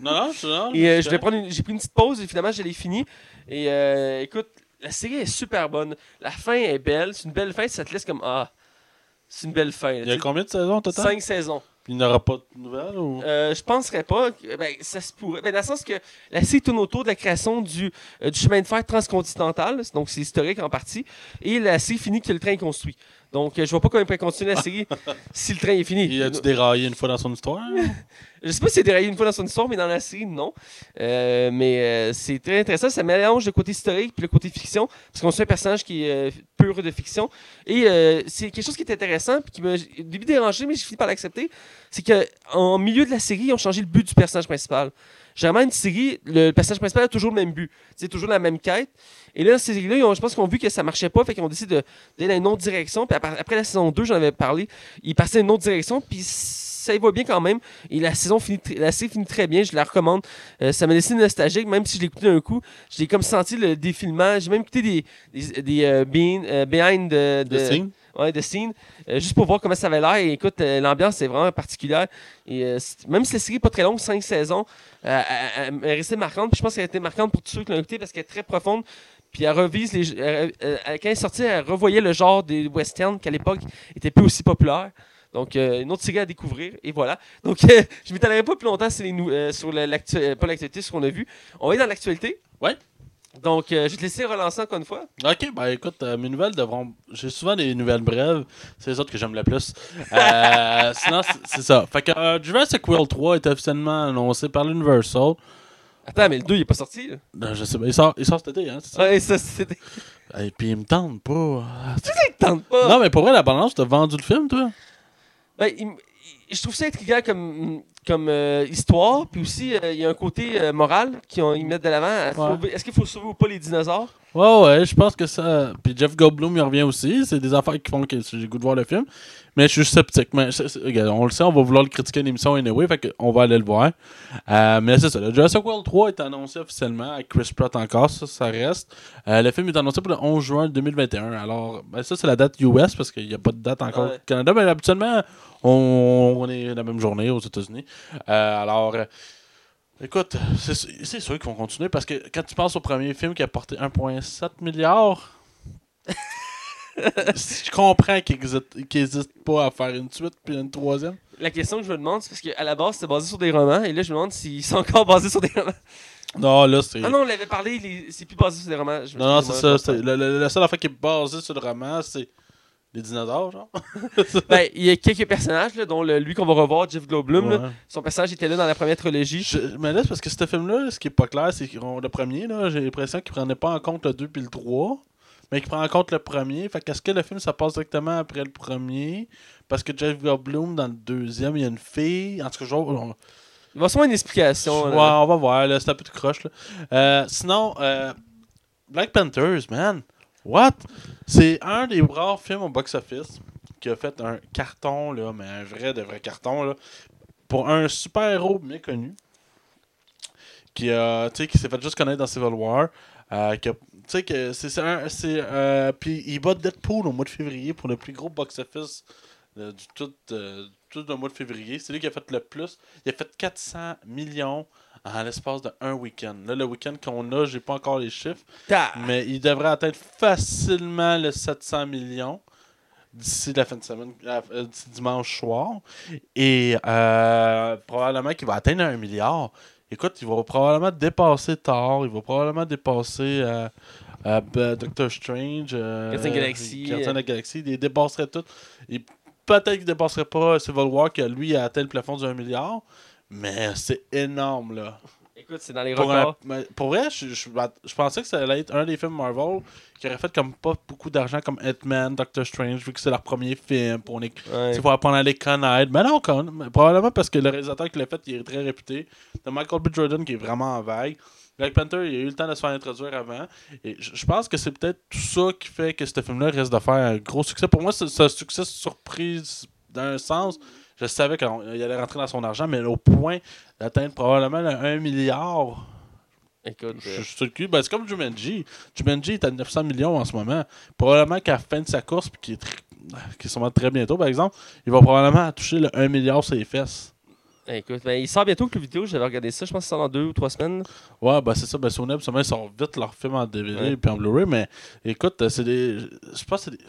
Non, non, je non, et euh, je je vais prendre une- j'ai pris une petite pause et finalement je l'ai fini. Et euh, écoute, la série est super bonne. La fin est belle. C'est une belle fin. Ça te laisse comme Ah, c'est une belle fin. là, Il y a combien de saisons au total? Cinq saisons. Il n'y aura pas de nouvelles ou? Euh, je penserais pas. Ben, ça se pourrait. Ben, dans le sens que la série tourne autour de la création du, euh, du chemin de fer transcontinental. Donc, c'est historique en partie. Et la série finit que le train est construit. Donc, euh, je vois pas comment il pourrait continuer la série si le train est fini. Il a-tu déraillé une fois dans son histoire? Je sais pas si c'est déraillé une fois dans son histoire, mais dans la série, non. Euh, mais euh, c'est très intéressant. Ça mélange le côté historique puis le côté fiction. Parce qu'on suit un personnage qui est euh, pur de fiction. Et c'est quelque chose qui est intéressant puis qui m'a au début dérangé, mais j'ai fini par l'accepter. C'est qu'en milieu de la série, ils ont changé le but du personnage principal. Généralement, une série, le personnage principal a toujours le même but. C'est toujours la même quête. Et là, cette série-là, je pense qu'ils ont vu que ça marchait pas, fait qu'ils ont décidé d'aller dans une autre direction. Puis après, la saison 2, j'en avais parlé, ils passaient dans une autre direction, puis ça y va bien quand même. Et la saison finit, série finit très bien, je la recommande. Euh, ça m'a laissé nostalgique, même si je l'ai écouté d'un coup. J'ai comme senti le défilement. J'ai même écouté des, des, des, euh, euh? Ouais, the scene, euh, juste pour voir comment ça avait l'air. Et écoute, euh, l'ambiance est vraiment particulière. Et euh, même si la série n'est pas très longue, 5 saisons, euh, elle, est restée marquante. Je pense qu'elle a été marquante pour tous ceux qui l'ont écoutée parce qu'elle est très profonde. Puis elle revise les. quand elle est sortie, elle revoyait le genre des westerns qui à l'époque était plus aussi populaire. Donc, une autre série à découvrir, et voilà. Donc, euh, je m'étalerai pas plus longtemps sur, les euh, l'actualité, ce qu'on a vu. On va aller dans l'actualité. Ouais. Donc, euh, je vais te laisser relancer encore une fois. Ok, ben écoute, euh, mes nouvelles devront. J'ai souvent des nouvelles brèves, c'est les autres que j'aime le plus. Euh, sinon, c'est- ça. Fait que euh, Jurassic World 3 est officiellement annoncé par l'Universal. Attends, mais le 2, il est pas sorti. Là. Euh, je sais pas, il sort, il sort cet été, hein, ça? Ouais, ça, c'était. Et puis il me tente pas. Tente pas. Non, mais pour vrai, la balance, t'as vendu le film, toi? Ben, il- je trouve ça intriguant comme, comme euh, histoire. Puis aussi, euh, il y a un côté euh, moral qu'ils mettent de l'avant. Ouais. Est-ce qu'il faut sauver ou pas les dinosaures? Ouais, ouais, je pense que ça. Puis Jeff Goldblum, il revient aussi. C'est des affaires qui font que j'ai le goût de voir le film. Mais je suis sceptique. Mais regarde, on le sait, on va vouloir le critiquer à l'émission anyway. Fait qu'on va aller le voir. Euh, mais c'est ça. Le Jurassic World 3 est annoncé officiellement avec Chris Pratt encore. Ça, ça reste. Euh, le film est annoncé pour le 11 juin 2021. Alors, ben, ça, c'est la date US parce qu'il n'y a pas de date encore Ouais. au Canada. Mais habituellement, on, on est la même journée aux États-Unis. Euh, alors. Écoute, c'est c'est sûr qu'ils vont continuer parce que quand tu penses au premier film qui a porté 1,7 milliard, je comprends qu'ils n'hésitent pas à faire une suite puis une troisième. La question que je me demande, c'est parce qu'à la base, c'était basé sur des romans. Et là, je me demande s'ils sont encore basés sur des romans. Non, là, c'est. Ah non, on l'avait parlé, les- c'est plus basé sur des romans. Je me non, non, c'est ça. je c'est- La, seule affaire qui est basée sur le roman, c'est les dinosaures, genre. Ben, il y a quelques personnages, là, dont le- lui qu'on va revoir, Jeff Goldblum. là. Son personnage était là dans la première trilogie. Je- mais là, c'est parce que ce film-là, ce qui est pas clair, c'est que le premier, j'ai l'impression qu'il prenait pas en compte le 2 puis le 3, mais qu'il prend en compte le premier. Fait qu'est-ce que le film, ça passe directement après le premier? Parce que Jeff Goldblum, dans le deuxième, il y a une fille. En tout cas, je on, Il va sûrement une explication. ouais, là. on va voir, c'est un peu de croche. Là. Euh, sinon, euh, Black Panthers, man. What? C'est un des rares films au box-office qui a fait un carton, là, mais un vrai de vrai carton, là, pour un super-héros méconnu qui, qui s'est fait juste connaître dans Civil War. Euh, sais que c'est un euh, puis il bat Deadpool au mois de février pour le plus gros box office euh, du tout euh, tout le mois de février c'est lui qui a fait le plus il a fait 400 millions en l'espace de un week-end là le week-end qu'on a j'ai pas encore les chiffres Ta- mais il devrait atteindre facilement le 700 millions d'ici la fin de semaine, euh, d'ici dimanche soir. Et euh, probablement qu'il va atteindre un milliard. Écoute, il va probablement dépasser Thor, il va probablement dépasser euh, euh, B- Doctor Strange, euh. Gardien de la Galaxie. Il dépasserait tout. Et peut-être qu'il dépasserait pas Civil War, que lui a atteint le plafond d'un milliard. Mais c'est énorme, là. Écoute, c'est dans les Pour, records. pour vrai, je, je- je pensais que ça allait être un des films Marvel qui aurait fait comme pas beaucoup d'argent comme Ant-Man, Doctor Strange, vu que c'est leur premier film. Pour les, Ouais. faut apprendre à les connaître. Mais non, quand même, probablement parce que le réalisateur qui l'a fait, il est très réputé. T'as Michael B. Jordan qui est vraiment en vague. Black Panther, il a eu le temps de se faire introduire avant. Et je pense que c'est peut-être tout ça qui fait que ce film-là risque de faire un gros succès. Pour moi, c'est c'est un succès surprise d'un sens. Je savais qu'il allait rentrer dans son argent, mais au point d'atteindre probablement le 1 milliard. Écoute, Je euh, suis sur le cul. Ben, c'est comme Jumanji. Jumanji est à 900 millions en ce moment. Probablement qu'à la fin de sa course, puis qui est, qui est sûrement très bientôt, par exemple, il va probablement toucher le 1 milliard sur les fesses. écoute, ben, il sort bientôt que le vidéo, j'avais regardé ça, je pense que ça sort dans deux ou trois semaines. Ouais, ben c'est ça. Ben, Sony, ils sortent vite leurs films en DVD Ouais. puis en Blu-ray, mais écoute, euh, c'est des. Je pense que c'est des.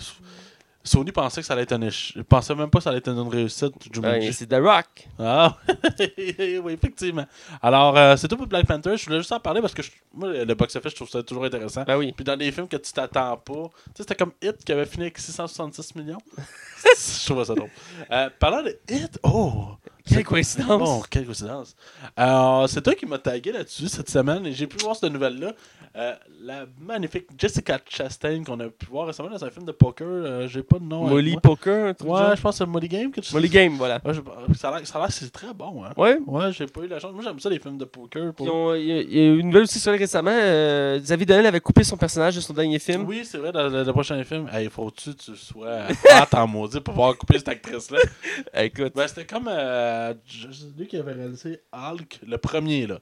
Sony pensait que ça allait être un échec. Je pensais même pas que ça allait être une réussite. Ouais, c'est The Rock. Ah, oui, effectivement. Alors, euh, c'est tout pour Black Panther. Je voulais juste en parler parce que je- moi, le box-office, je trouve ça toujours intéressant. Ben oui. Puis dans des films que tu t'attends pas. Tu sais, c'était comme Hit qui avait fini avec 666 millions. je trouve ça drôle. Euh, parlant de Hit, oh! Quelle coïncidence. Oh, quelle coïncidence. Alors, c'est toi qui m'as tagué là-dessus cette semaine et j'ai pu voir cette nouvelle-là. Euh, la magnifique Jessica Chastain qu'on a pu voir récemment dans un film de poker. euh, j'ai pas de nom. Molly. Poker, Ouais, genre? je pense que c'est Molly Game. Que tu... Molly Game, voilà. Ouais, je- ça a l'air c'est très bon. Hein. Ouais? Ouais, j'ai pas eu la chance. Moi, j'aime ça, les films de poker. pour- Ils ont- Il y, a- il eu une nouvelle aussi sur elle récemment. euh, Xavier Dolan avait coupé son personnage de son dernier film. Oui, c'est vrai, dans le, le prochain film. Hey, faut-tu que tu sois hâte en maudit pour pouvoir couper cette actrice-là? Écoute. Ben, c'était comme euh, je- c'est lui qui avait réalisé Hulk, le premier, là.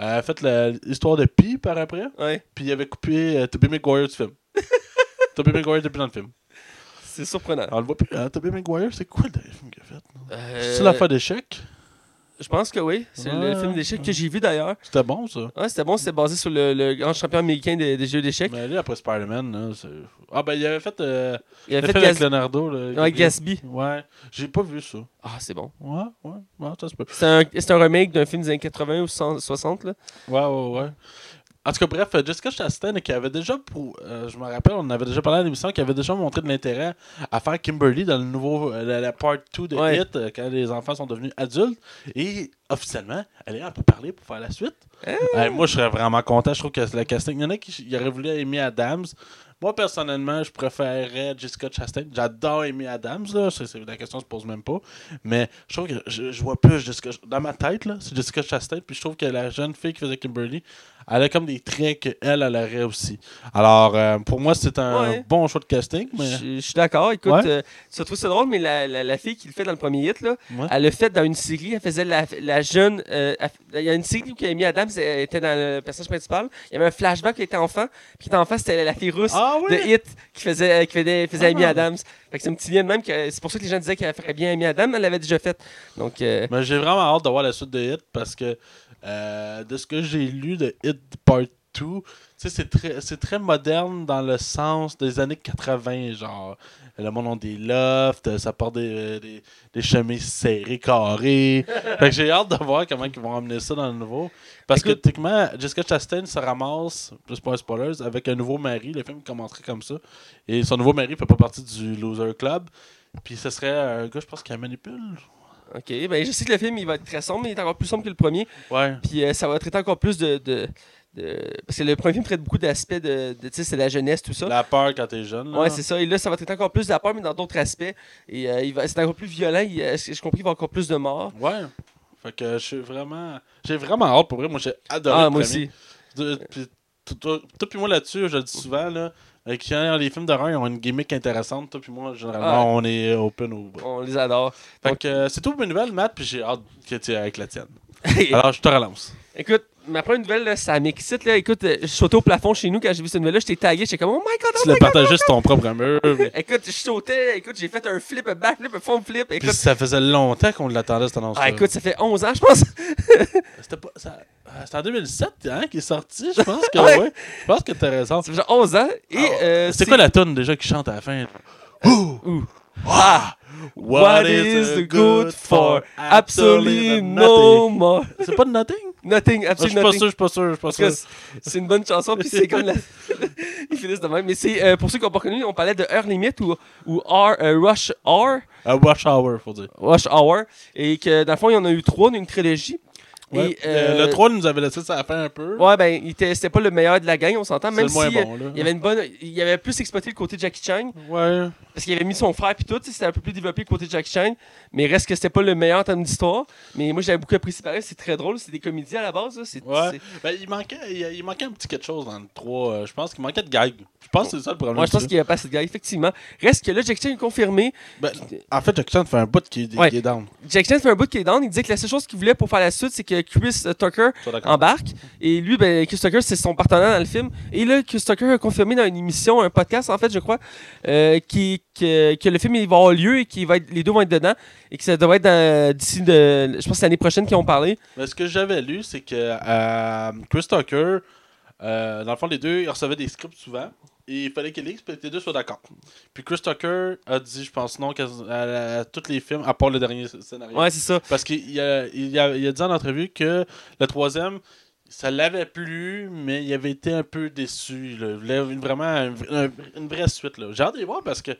Euh, a fait l'histoire de Pi par après, Ouais. puis il avait coupé euh, Tobey Maguire du film. Tobey Maguire plus dans le film. C'est surprenant. On le voit plus, hein, Tobey Maguire, c'est quoi le dernier film qu'il a fait? Euh, C'est l'affaire d'échecs? Je pense que oui. C'est Ouais. le film d'échecs que j'ai vu d'ailleurs. C'était bon, ça. Ouais, c'était bon. C'était basé sur le, le grand champion américain des, des jeux d'échecs. Mais lui, après Spider-Man, là, c'est... Ah, ben, il avait fait... Euh, Il avait film fait avec Leonardo, là. ouais, Gatsby. Ouais, j'ai pas vu ça. Ah, c'est bon. Ouais, ouais, ouais, ça se peut. C'est un, c'est un remake d'un film des années 80 ou 60. Là. Ouais, ouais, ouais. En tout cas, bref, euh, Jessica Chastain, qui avait déjà, pour, euh, je me rappelle, on avait déjà parlé à l'émission, qui avait déjà montré de l'intérêt à faire Kimberly dans le nouveau, euh, la, la part 2 de Ouais. Hit, euh, quand les enfants sont devenus adultes. Et officiellement, elle est là pour parler, pour faire la suite. Euh, moi, je serais vraiment content. Je trouve que la casting, il y en a qui y auraient voulu Amy Adams. Moi, personnellement, je préférerais Jessica Chastain. J'adore Amy Adams, là. C'est, c'est- la question se pose même pas. Mais je trouve que je, je vois plus Jessica. Dans ma tête, là, c'est Jessica Chastain. Puis je trouve que la jeune fille qui faisait Kimberly, elle a comme des traits qu'elle, elle aurait aussi. Alors, euh, pour moi, c'est un Ouais. bon choix de casting. Mais... Je, je suis d'accord. Écoute, Ouais. euh, tu trouves ça drôle, mais la, la, la fille qui le fait dans le premier hit, là, Ouais. elle le fait dans une série. Elle faisait la, la jeune. euh, elle- il y a une série où Amy Adams elle était dans le personnage principal. Il y avait un flashback qui était enfant. Puis qui était enfant, c'était la fille rousse Ah de! Hit qui faisait, qui faisait, faisait Amy Ah. Adams. Fait que c'est un petit lien de même. que- C'est pour ça que les gens disaient qu'elle ferait bien Amy Adams. Elle l'avait déjà fait. Donc, euh, Mais j'ai vraiment hâte de voir la suite de Hit parce que euh, de ce que j'ai lu de Hit Part 2, tu sais, c'est très, très moderne dans le sens des années 80, genre. Le monde a des lofts, ça porte des, des, des chemises serrées, carrées. fait que j'ai hâte de voir comment ils vont amener ça dans le nouveau. Parce Écoute- que, techniquement, Jessica Chastain se ramasse, plus pas spoilers, avec un nouveau mari. Le film commencerait comme ça. Et son nouveau mari fait pas partie du Loser Club. Puis ce serait un gars, je pense, qui manipule. Ok. Ben, je sais que le film, il va être très sombre, mais il est encore plus sombre que le premier. Ouais. Puis euh, ça va traiter encore plus de. de, de- Parce que le premier film traite beaucoup d'aspects de. de tu sais, c'est la jeunesse, tout ça. La peur quand t'es jeune. là. Ouais, c'est ça. Et là, ça va traiter encore plus de la peur, mais dans d'autres aspects. Et euh, il va, c'est encore plus violent. Il, euh, j'ai compris qu'il va y avoir encore plus de morts. Ouais. Fait que je suis vraiment. J'ai vraiment hâte pour vrai. Moi, j'ai adoré. Ah, le moi premier. aussi. De- puis, toi, puis moi là-dessus, je le dis souvent, là, quand les films d'horreur ils ont une gimmick intéressante, toi puis moi, généralement, on est open au bout. On les adore. Fait Donc, que euh, c'est tout pour mes nouvelles, Matt, puis j'ai hâte que tu aies avec la tienne. Alors, je te relance. Écoute, ma première nouvelle, là, ça m'excite. Là. Écoute, euh, je sautais au plafond chez nous quand j'ai vu cette nouvelle-là. J'étais tagué. J'étais comme, oh my god, oh Tu l'as partagé sur ton propre mur. Écoute, je sautais. Écoute, j'ai fait un flip, un backflip, un front flip. Puis Écoute, ça faisait longtemps qu'on l'attendait, cette annonce ah, écoute, ça fait 11 ans, je pense. C'était pas. ça- euh, C'était en 2007 hein, qu'il est sorti, je pense que Ouais. Je pense que t'as raison. Fait genre 11 ans. Et, euh, C'est quoi la tune déjà qui chante à la fin? Ouh. Ah! What is the good for? Absolutely no more. C'est pas de nothing? Nothing, Ah, Je suis absolutely pas nothing. sûr, je suis pas sûr, je suis pas sûr. c'est- c'est une bonne chanson, puis c'est comme la... Ils finissent de même. Mais c'est, euh, pour ceux qui n'ont pas connu, on parlait de Heure Limit ou, ou R, euh, Rush Hour, À Rush Hour, faut dire. Rush Hour, et que dans le fond, il y en a eu trois, on a eu une trilogie. Ouais. Et, Euh, euh, le 3 nous avait laissé ça à la fin un peu. Ouais, ben, c'était pas le meilleur de la gang, on s'entend, c'est même le si moins euh, bon, là. il y avait une bonne, il avait plus exploité le côté Jackie Chan, Ouais. parce qu'il avait mis son frère puis tout, c'était un peu plus développé le côté Jackie Chan, mais reste que c'était pas le meilleur en termes d'histoire. Mais moi, j'avais beaucoup apprécié pareil, c'est très drôle, c'est des comédies à la base, là, Ouais. Ben, il, manquait, il, il manquait un petit quelque chose dans le 3. euh, je pense qu'il manquait de gag. Je pense que c'est ça le problème. Moi, je pense qu'il n'y a pas assez de effectivement. Reste que là, Jackie Chan est confirmé. Ben, en fait, Jackson fait un bout qui, est down. Jackie Chan fait un bout qui est down. Il disait que la seule chose qu'il voulait pour faire la suite, c'est que Chris Tucker embarque. Et lui, ben, Chris Tucker, c'est son partenaire dans le film. Et là, Chris Tucker a confirmé dans une émission, un podcast, en fait, je crois, euh, qui, que, que le film il va avoir lieu et que les deux vont être dedans. Et que ça devrait être d'ici, de, je pense, l'année prochaine qu'ils ont parlé. Mais ce que j'avais lu, c'est que euh, Chris Tucker, euh, dans le fond, les deux, ils recevaient des scripts souvent. Et il fallait que les deux soient d'accord. Puis Chris Tucker a dit, je pense, non à, tous les films, à part le dernier scénario. Ouais, c'est ça. Parce qu'il a, il a, il a dit en entrevue que le troisième, ça l'avait plu, mais il avait été un peu déçu. là. Il voulait vraiment un- un- une vraie suite. là. J'ai hâte de les voir parce que,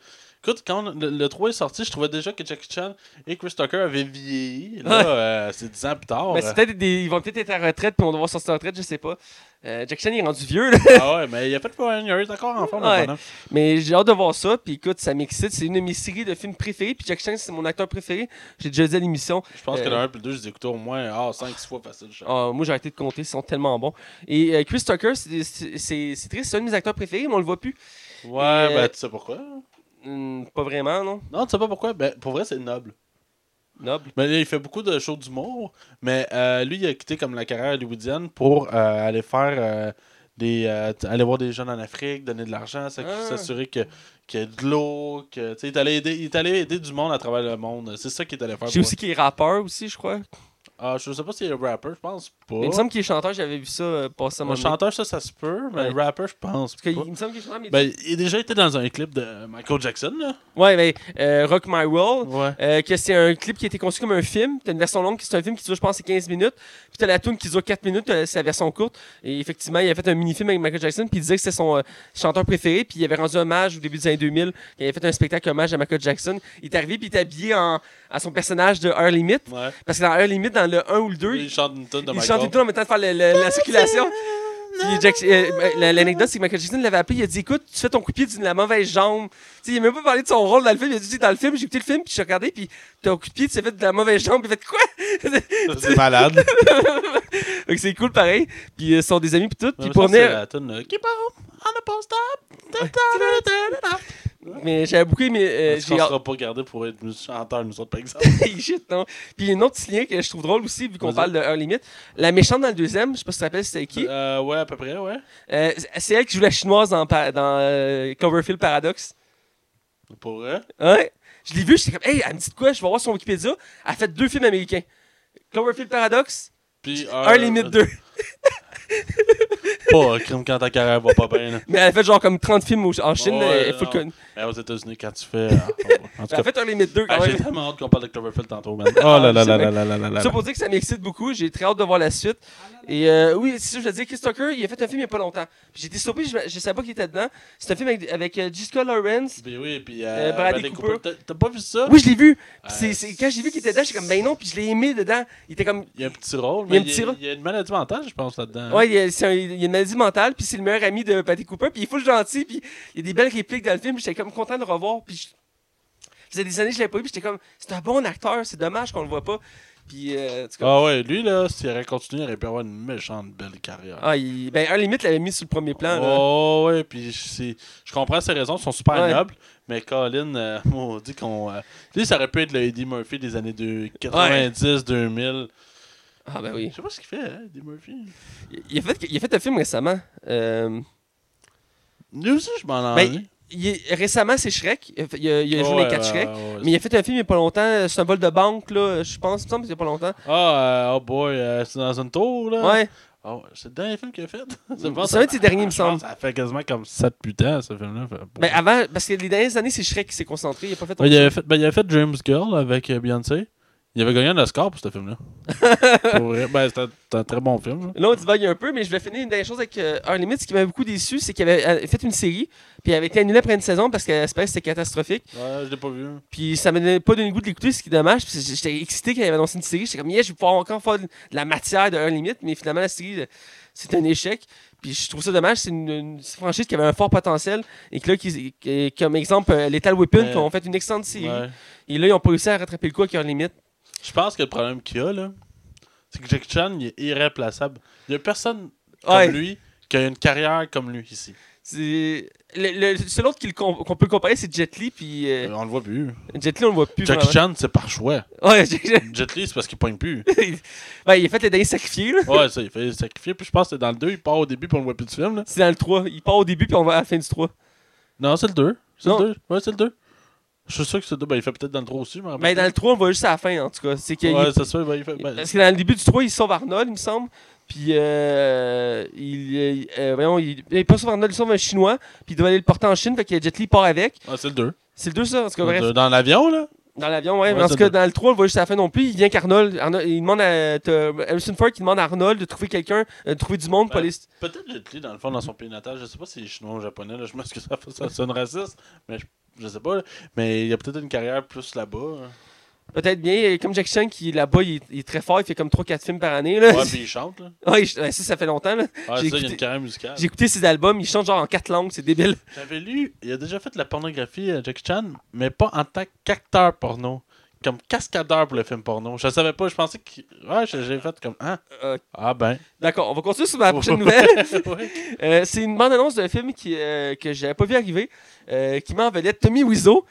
écoute, quand le, le 3 est sorti, je trouvais déjà que Jackie Chan et Chris Tucker avaient vieilli. Là, euh, c'est 10 ans plus tard. C'est peut-être des- ils vont peut-être être à retraite, puis on va devoir sortir à retraite, je sais pas. Euh, Jackie Chan il est rendu vieux, là. ah ouais, mais il a fait pour un est encore en forme. Ouais. Mais j'ai hâte de voir ça. Puis écoute, ça m'excite. C'est une de mes séries de films préférés. Puis Jackie Chan, c'est mon acteur préféré. J'ai déjà dit à l'émission. Je pense que Euh, le 1 et le 2, je les ai écoutés au moins 5-6 fois facile. Ah, moi, j'ai arrêté de compter. Ils sont tellement bons. Et euh, Chris Tucker, c'est- triste. C'est un de mes acteurs préférés, mais on le voit plus. Ouais, euh, ben tu sais pourquoi Hum, pas vraiment, non? Non, tu sais pas pourquoi Ben pour vrai, c'est noble. Noble? Mais là, il fait beaucoup de shows d'humour, mais euh, lui, il a quitté comme la carrière hollywoodienne pour euh, aller faire euh, des. aller voir des jeunes en Afrique, donner de l'argent, Ah. s'assurer que- qu'il y a de l'eau, que. Tu sais, il est allé aider, il est allé aider du monde à travers le monde. C'est ça qu'il est allé faire. Pour- aussi qu'il est rappeur aussi, je crois. Ah, je sais pas s'il est rapper, je pense pas. Mais il me semble qu'il est chanteur. J'avais vu ça euh, passer à chanteur, ça, ça se peut, mais Ouais. rapper, je pense. Parce pas. il me semble qu'il est chanteur, mais. Ben, il a déjà été dans un clip de Michael Jackson, là. Ouais, mais euh, Rock My World. Ouais. Euh, que c'est un clip qui a été conçu comme un film. T'as une version longue, qui c'est un film qui dure, je pense, c'est 15 minutes. Puis t'as la tune qui dure 4 minutes, euh, c'est la version courte. Et effectivement, il a fait un mini-film avec Michael Jackson, puis il disait que c'était son euh, chanteur préféré. Puis il avait rendu hommage au début des années 2000. Il avait fait un spectacle hommage à Michael Jackson. Il est arrivé, puis il était habillé en, à son personnage de Heure Limit. Ouais. Parce que dans Heure Limit, dans le 1 ou le 2, Il chante une tonne de il chante tout en même temps de faire le- le- la circulation. Euh, la- L'anecdote, c'est que Michael Jackson l'avait appelé. Il a dit Écoute, tu fais ton coup de pied de la mauvaise jambe. Tu sais, il a même pas parlé de son rôle dans le film. Il a dit Dans le film, j'ai écouté le film, puis j'ai regardé, puis ton coup de pied, tu t'es fait de la mauvaise jambe. Il fait Quoi? C'est malade. Donc c'est cool pareil. Puis euh, ils sont des amis, puis tout. Puis pour venir. euh, Keep on, on the post up. Mais j'avais beaucoup aimé. euh, Est-ce qu'on sera pas gardé pour être chanteur, nous autres, par exemple? Shit, non. Puis il y a un autre petit lien que je trouve drôle aussi, vu qu'on parle de Heure Limit. La méchante dans le deuxième, je sais pas si tu te rappelles, c'était qui? Euh, ouais, à peu près, ouais. Euh, C'est elle qui joue la chinoise dans, dans euh, Cloverfield Paradox. Pour vrai? Ouais. Je l'ai vu, j'étais comme, hey, elle me dit de quoi? Je vais voir son Wikipédia. Elle a fait deux films américains. Cloverfield Paradox, Puis, un limite 2. Pas crime quand ta carrière va pas bien. là. Mais elle a fait genre comme 30 films au- en Chine. Ouais, elle full non. connue. Mais aux États-Unis, quand tu fais. euh, en tout Elle a cas, fait un limite 2 ah, quand j'ai même. tellement hâte qu'on parle de Cloverfield tantôt, man. Oh là là là là là là là là. Ça pour dire que ça m'excite beaucoup. J'ai très hâte de voir la suite. Et euh, oui, c'est ça, je veux dire, Chris Tucker, il a fait un film il y a pas longtemps. J'ai été surpris, je, je savais pas qu'il était dedans. C'est un film avec, avec euh, Jessica Lawrence. Puis oui, puis. Euh, Euh, Bradley Bradley Cooper. Cooper. T'as- pas vu ça? Oui, je l'ai vu. Puis c'est- c'est- quand j'ai vu qu'il était dedans, j'étais comme, ben non, puis je l'ai aimé dedans. Il était comme, Il y a un petit rôle, Il y a mais il y a, rôle. il y a une maladie mentale, je pense, là-dedans. Ouais, il y, a, c'est un- il y a une maladie mentale, puis c'est le meilleur ami de Patty Cooper, puis il est full gentil, puis il y a des belles répliques dans le film, j'étais comme content de le revoir, puis je... ça faisait des années que je l'avais pas vu, puis j'étais comme, c'est un bon acteur, c'est dommage qu'on le voit pas. Puis, euh, Ah ouais, lui, là, s'il aurait continué, il aurait pu avoir une méchante belle carrière. ah, il- ben, un limite l'avait mis sur le premier plan. là. Oh, ouais, puis je comprends ses raisons, sont super Ouais. nobles, mais Colin, euh, maudit qu'on. euh, lui, ça aurait pu être le Eddie Murphy des années de 90, 2000. Ah, ben oui. Je sais pas ce qu'il fait, hein, Eddie Murphy. Il- Il a fait, il a fait un film récemment. Euh, Lui aussi, je m'en ai Ben, il est- récemment, c'est Shrek. Il a, il a- a joué les Ouais, 4 ouais, Shrek. ouais, ouais. Mais il a fait un film il n'y a pas longtemps. C'est un vol de banque, là. Je pense, il me semble que c'est pas longtemps. Ah, euh, oh boy, euh, c'est dans une tour, là. Ouais. Ah c'est le dernier film qu'il a fait. C'est un de ses derniers, il me semble. Ça fait quasiment comme 7-8 ans, ce film-là. Fait- Ben, avant, parce que les dernières années, c'est Shrek qui s'est concentré. Il a pas fait il, avait fait, ben, il avait fait James Girl avec euh, Beyoncé. Il avait gagné un Oscar pour ce film-là. Ben, c'était un très bon film. là. On divague un peu, mais je vais finir une dernière chose avec euh, un limite. Ce qui m'a beaucoup déçu, c'est qu'il avait euh, fait une série, puis il avait été annulé après une saison parce que l'espèce c'était catastrophique. Ouais, je l'ai pas vu. Puis ça m'a donné- pas donné le goût de l'écouter, ce qui est dommage. J'étais excité qu'il avait annoncé une série. J'étais comme, yeah, je vais pouvoir encore faire de la matière de un limite, mais finalement, la série, euh, c'est un échec. Puis je trouve ça dommage. C'est une, une franchise qui avait un fort potentiel et que là, qui, qui- comme exemple, euh, Lethal Weapon, Mais- qui ont fait une excellente série. Ouais. Et là, ils ont pas réussi à rattraper le coup avec un limite. Je pense que le problème qu'il y a, là, c'est que Jackie Chan, il est irréplaçable. Il y a personne comme Ouais. lui qui a une carrière comme lui ici. C'est le, le seul autre qu'on peut comparer, c'est Jet Li. Puis euh, Euh, on le voit plus. Jet Li, on le voit plus. Jackie vraiment. Chan, c'est par choix. Ouais, Jet- Jet Li, c'est parce qu'il pogne plus. ben, il a fait le dernier sacrifié. là. Ouais, ça, il fait sacrifier. Puis je pense que c'est dans le 2, il part au début, puis on le voit plus du film. Là. C'est dans le 3. Il part au début, puis on va à la fin du 3. Non, c'est le 2. C'est le 2. Ouais, c'est le 2. Je suis sûr que c'est le 2. Ben, il fait peut-être dans le 3 aussi. rappelle Ben, dans le 3, on va juste à la fin, en tout cas. C'est que Ouais, il- c'est ça. Ben, il fait. ben, Parce que dans le début du 3, il sauve Arnold, il me semble. Puis, euh, il, il- euh, voyons, il, il pas sauve Arnold, il sauve un Chinois. Puis, il doit aller le porter en Chine. Fait que Jet Li part avec. ah, c'est le 2. C'est le 2, ça. En tout cas, bref. Dans l'avion, là? Dans l'avion, ouais. Ouais, mais tout cas, le- dans le 3, on le voit juste à la fin non plus. Il vient qu'Arnold. Arnold- il demande à. Harrison Ford qui demande à Arnold de trouver quelqu'un, euh, de trouver du monde pour Ouais. aller. Peut-être Jet Li, dans le fond, dans son pays natal. Je sais pas si c'est chinois ou japonais. Là. Je m'excuse, ça, ça sonne raciste. Mais je, je sais pas. Mais il y a peut-être une carrière plus là-bas. hein. Peut-être bien. Comme Jack Chan, qui là-bas, il, est- il est très fort. Il fait comme 3-4 films par année. Là. Ouais, puis il chante. Là. Ouais, ça, ça fait longtemps. Là. Il y a écouté- une carrière musicale. J'ai écouté ses albums. Il chante genre en 4 langues. C'est débile. J'avais lu, il a déjà fait de la pornographie, euh, Jackie Chan, mais pas en tant qu'acteur porno. Comme cascadeur pour le film porno. Je savais pas, je pensais que. Ouais, j'ai j'ai fait comme. Ah, Euh, ah ben. D'accord, on va continuer sur ma prochaine nouvelle. Euh, c'est une bande-annonce d'un film qui, euh, que j'avais pas vu arriver, euh, qui met en vedette Tommy Wiseau.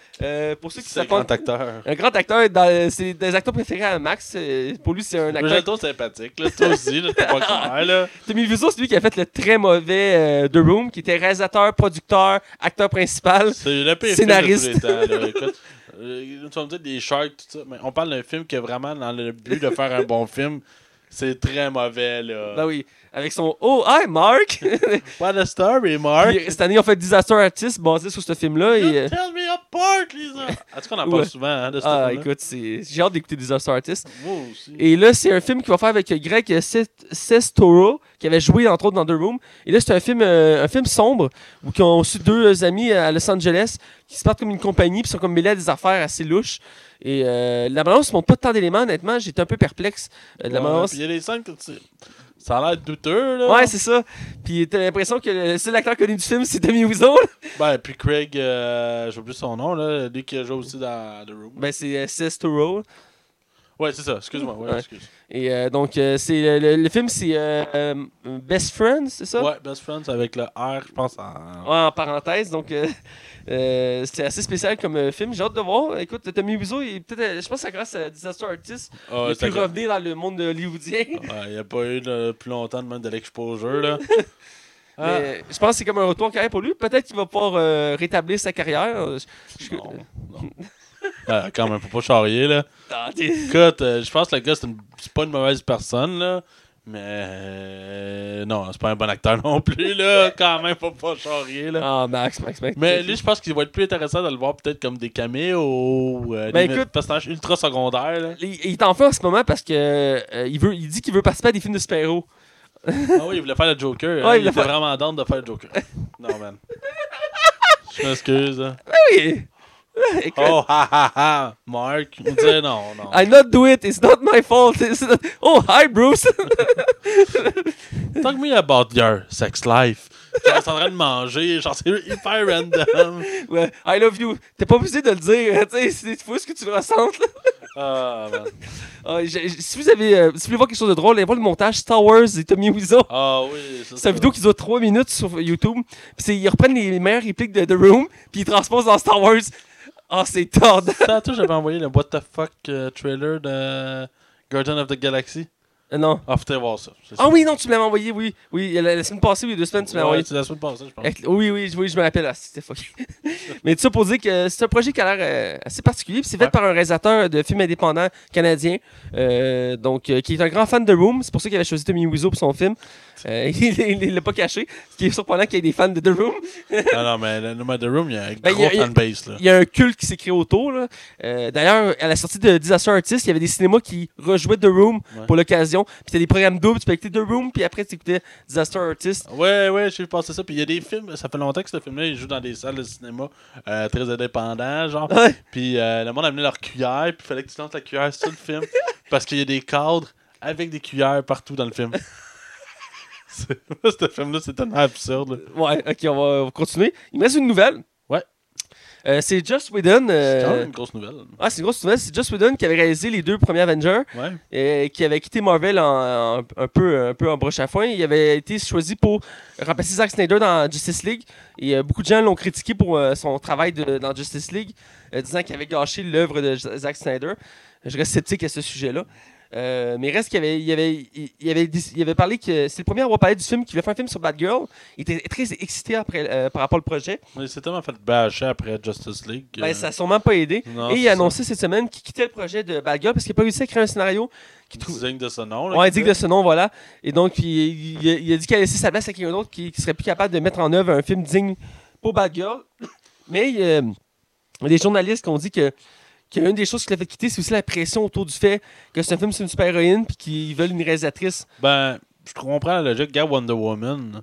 Pour ceux qui un savent pas, grand acteur. un grand acteur, c'est des acteurs préférés à Max. pour lui, c'est un acteur. Gelto sympathique, là. Toi aussi, là, t'es pas croire, là. Tommy Wiseau, c'est lui qui a fait le très mauvais The Room, qui était réalisateur, producteur, acteur principal. C'est le pire Scénariste. film de tous les temps, là. Écoute, tu me dire des sharks, tout ça, mais on parle d'un film qui est vraiment dans le but de faire un bon film. C'est très mauvais, là. Ben oui, avec son Oh, hi Mark! What a story, Mark! Puis, cette année, ils ont fait Disaster Artist basé sur ce film-là. You Et, euh, tell me apart, Lisa! En tout cas, on en parle Ouais. souvent, hein, de ce ah, film-là? écoute, c'est- j'ai hâte d'écouter Disaster Artist. Moi aussi. Et là, c'est un film qu'il va faire avec Greg Sestoro, qui avait joué entre autres dans The Room. Et là, c'est un film, euh, un film sombre où ils ont aussi deux amis à Los Angeles qui se partent comme une compagnie puis sont comme mêlés à des affaires assez louches. Et euh, la balance ne montre pas tant d'éléments, honnêtement. J'étais un peu perplexe. euh, de la balance. Il y a des scènes que tu... Ça a l'air douteux, là. Ouais, c'est ça. Puis t'as l'impression que le seul acteur connu du film, c'est Tommy Wiseau. Ben, puis Craig, euh, j'ai oublié son nom, là. Lui qui a joué aussi dans The Room. Ben, c'est euh, Sestoro. Ouais, c'est ça. Excuse-moi. Ouais, Ouais. excuse. Et euh, donc, euh, c'est le, le film, c'est euh, Best Friends, c'est ça? Ouais, Best Friends avec le R, je pense. En... Ouais, en parenthèse. Donc, euh, c'était assez spécial comme euh, film. J'ai hâte de voir. Écoute, Tommy Wiseau, il peut-être, euh, je pense que c'est grâce à Disaster Artist. Ah, il a c'est pu revenir dans le monde hollywoodien. Il n'y a pas eu de, plus longtemps de même de l'exposure, là. Ah, Mais euh, je pense que c'est comme un retour en carrière pour lui. Peut-être qu'il va pouvoir euh, rétablir sa carrière. Je- non, non. Ah, quand même, faut pas charrier, là. Écoute, euh, je pense que le gars, c'est, une- c'est pas une mauvaise personne, là. Mais euh, non, c'est pas un bon acteur non plus, là. Quand même, faut pas charrier, là. Ah, Max, Max, Max. Mais lui, je pense qu'il va être plus intéressant de le voir peut-être comme des caméos ou euh, Ben, des écoute- personnages ultra secondaires. Là. il, il est en fait en ce moment parce que euh, il, veut, il dit qu'il veut participer à des films de super-héros. Ah oui, il voulait faire le Joker. Ouais, hein, il il, était faire- vraiment down de faire le Joker. non, man. Je m'excuse. hein. Oui! Oh, ha ha ha. Mark, on dirait non, non. I not do it, it's not my fault. It's not- Oh, hi Bruce! Talk me about your sex life. Restes en train de manger, genre c'est hyper random. ouais, I love you. T'es pas obligé de le dire, hein, tu sais, c'est fou ce que tu le ressentes. là. Ah, man. Ah, si, vous avez, euh, si vous voulez voir quelque chose de drôle, allez voir le montage Star Wars et Tommy Wiseau. Ah oui, C'est une vidéo qui dure 3 minutes sur YouTube. Puis ils reprennent les meilleures répliques de The Room, puis ils transposent dans Star Wars. Ah, c'est tordant. Tantôt, j'avais envoyé le What the fuck euh, trailer de Guardian of the Galaxy. Euh, non. Ah, faut voir ça. Ah oui, non, tu me l'avais envoyé, oui. Oui, la, la semaine passée, oui, deux semaines, tu me l'as Ouais, envoyé. La semaine passée, je pense. Oui, oui, oui, je me rappelle. Ah, C'était fuck. Mais tout ça pour dire que c'est un projet qui a l'air euh, assez particulier. C'est fait Ouais. par un réalisateur de films indépendants canadien, euh, donc euh, qui est un grand fan de Room. C'est pour ça qu'il avait choisi Tommy Wiseau pour son film. Il ne l'a pas caché. Ce qui est surprenant qu'il y ait des fans de The Room. non, non, mais le number The Room, il y a un Ben, gros fanbase. Il y a un culte qui s'est créé autour. D'ailleurs, à la sortie de Disaster Artist, il y avait des cinémas qui rejouaient The Room Ouais. pour l'occasion. Puis c'était des programmes doubles. Tu peux écouter The Room, puis après tu écoutais Disaster Artist. Ouais, ouais, j'ai pensé ça. Puis il y a des films, ça fait longtemps que ce film-là, il joue dans des salles de cinéma euh, très indépendants, genre. Ouais. Puis euh, le monde amenait leur cuillère, puis il fallait que tu lances la cuillère sur le film. parce qu'il y a des cadres avec des cuillères partout dans le film. C'est- ce film-là, c'est tellement absurde. là. Ouais, ok, on va, on va continuer. Il me reste une nouvelle. Euh, c'est Joss Whedon. euh, C'est quand même une grosse nouvelle. Ah, c'est une grosse nouvelle. C'est Joss Whedon qui avait réalisé les deux premiers Avengers Ouais. et qui avait quitté Marvel en, en- un, peu, un peu en broche à foin. Il avait été choisi pour remplacer Zack Snyder dans Justice League. Et euh, beaucoup de gens l'ont critiqué pour euh, son travail de- dans Justice League, euh, disant qu'il avait gâché l'œuvre de Z- Zack Snyder. Je reste sceptique à ce sujet-là. Euh, mais reste qu'il avait, il avait, il, il avait, il avait parlé que c'est le premier à avoir parlé du film, qu'il voulait faire un film sur Batgirl. Il était très excité après, euh, par rapport au projet. Mais c'est tellement fait bâcher après Justice League. Ben, ça n'a sûrement pas aidé. Non, Et il a ça. annoncé cette semaine qu'il quittait le projet de Batgirl parce qu'il n'a pas réussi à créer un scénario qui Il trouve. digne de ce nom. Là, Ouais, digne de ce nom, voilà. Et donc, il, il- il a- il dit qu'il a laissé sa place à quelqu'un d'autre qui, qui serait plus capable de mettre en œuvre un film digne pour Batgirl. Mais euh, il y a des journalistes qui ont dit que, que une des choses qui l'a fait quitter, c'est aussi la pression autour du fait que c'est un film sur une super-héroïne puis qu'ils veulent une réalisatrice. Ben, je comprends la logique. Regarde Wonder Woman. là.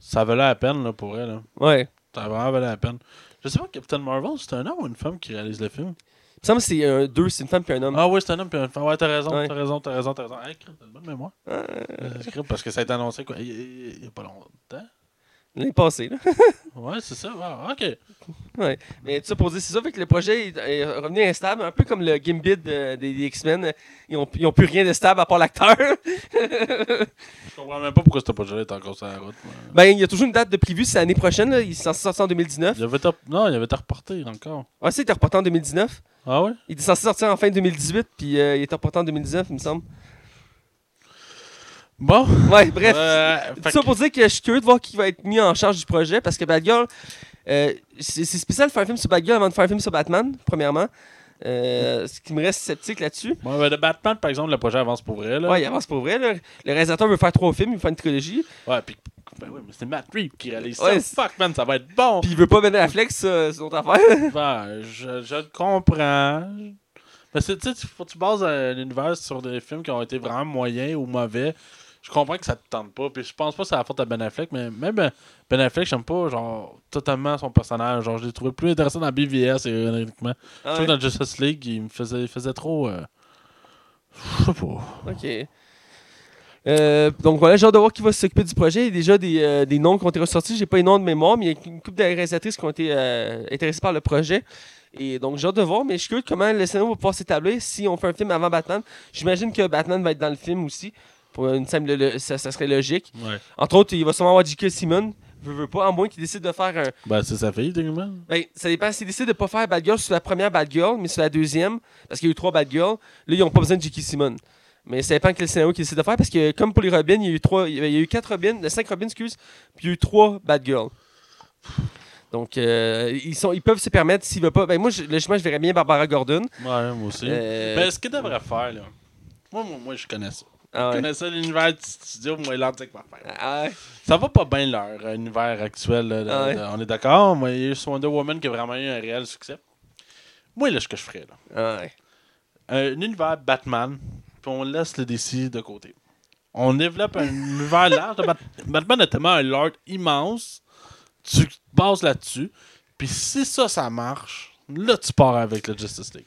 Ça valait la peine, là, pour elle. Là. Ouais. Ça vraiment valait la peine. Je sais pas, Captain Marvel, c'est un homme ou une femme qui réalise le film? Il me semble que c'est deux, c'est une femme puis un homme. Ah oui, c'est un homme puis une femme. Ouais, t'as raison, Ouais. t'as raison, t'as raison, t'as raison. Hey, t'as une bonne mémoire. Euh, parce que ça a été annoncé quoi, il y a- il y a pas longtemps. L'année passée, là. Ouais, c'est ça. wow, ok. Ouais. Mais tout ça pour dire, c'est ça, fait que le projet est, est revenu instable, un peu comme le Gambit de- des, des X-Men. Ils ont, ils ont plus rien de stable à part l'acteur. Je comprends même pas pourquoi ce projet est encore sur la route. ben, il y a toujours une date de prévue, c'est l'année prochaine. Là. Il est censé sortir en 2019. Il avait été... Non, il avait été reporté encore. Ouais, c'est, il était reporté en 2019. Ah ouais? Il était censé sortir en fin 2018, puis euh, il était reporté en 2019, il me semble. Bon. Ouais, bref. Euh, Tout ça que- pour dire que je suis curieux de voir qui va être mis en charge du projet, parce que Batgirl, euh, c'est, spécial de faire un film sur Batgirl avant de faire un film sur Batman, premièrement. Euh, ce qui me reste sceptique là-dessus. Bon, ben, de Batman, par exemple, le projet avance pour vrai. Là. Ouais, il avance pour vrai. là. Le réalisateur veut faire trois films, il veut faire une trilogie. Ouais, puis. Ben oui, mais c'est Matt Reeves qui réalise Ouais, ça. Fuck, man, ça va être bon. Puis il veut pas Ben Affleck, ça, c'est notre affaire. Ben, je, je le comprends. Mais c'est, tu sais, faut que tu bases un univers sur des films qui ont été vraiment moyens ou mauvais. Je comprends que ça te tente pas. Puis je pense pas que c'est la faute à Ben Affleck, mais même Ben- Ben Affleck, j'aime pas genre totalement son personnage. Genre, je l'ai trouvé plus intéressant dans BVS et ironiquement. Ah Je ouais. trouve que dans Justice League, il me faisait, il faisait trop. euh, Je sais pas. Ok. Euh, donc voilà, j'ai hâte de voir qui va s'occuper du projet. Il y a déjà des, euh, des noms qui ont été ressortis. J'ai pas les noms de mémoire, mais il y a une couple de réalisatrices qui ont été euh, intéressées par le projet. Et donc j'ai hâte de voir, mais je suis curieux de comment le scénario va pouvoir s'établir si on fait un film avant Batman. J'imagine que Batman va être dans le film aussi. Pour une simple, le- ça, ça serait logique. Ouais. Entre autres, il va sûrement avoir J.K. Simmons. Veut, veut pas, à moins qu'il décide de faire un. Ben, c'est sa fille, techniquement. Ben, ça dépend. S'il décide de pas faire Batgirl sur la première Batgirl, mais sur la deuxième, parce qu'il y a eu trois Batgirls, là, ils n'ont pas besoin de J.K. Simmons. Mais ça dépend quel scénario qu'il décide de faire, parce que comme pour les Robins, il y a eu trois, il y a eu quatre Robins, euh, cinq Robins, excuse, puis il y a eu trois Batgirls. Donc, euh, ils, sont, ils peuvent se permettre, s'ils veulent pas. Ben, moi, je, logiquement, je verrais bien Barbara Gordon. Ouais, moi aussi. Euh, Ben, ce qu'il devrait faire, là. Moi, moi, moi, je connais ça. Ah ouais. connais ça, l'univers du studio, moi, l'antique va faire. Ah ouais. Ça va pas bien leur euh, univers actuel. là, de- Ah ouais. de- on est d'accord, mais il y a eu Wonder Woman qui a vraiment eu un réel succès. Moi, là, ce que je ferais, là. Ah ouais. Un univers Batman, puis on laisse le DC de côté. On développe un univers large. de Bat- Batman a tellement un lord immense, tu te bases là-dessus, puis si ça, ça marche, là, tu pars avec le Justice League.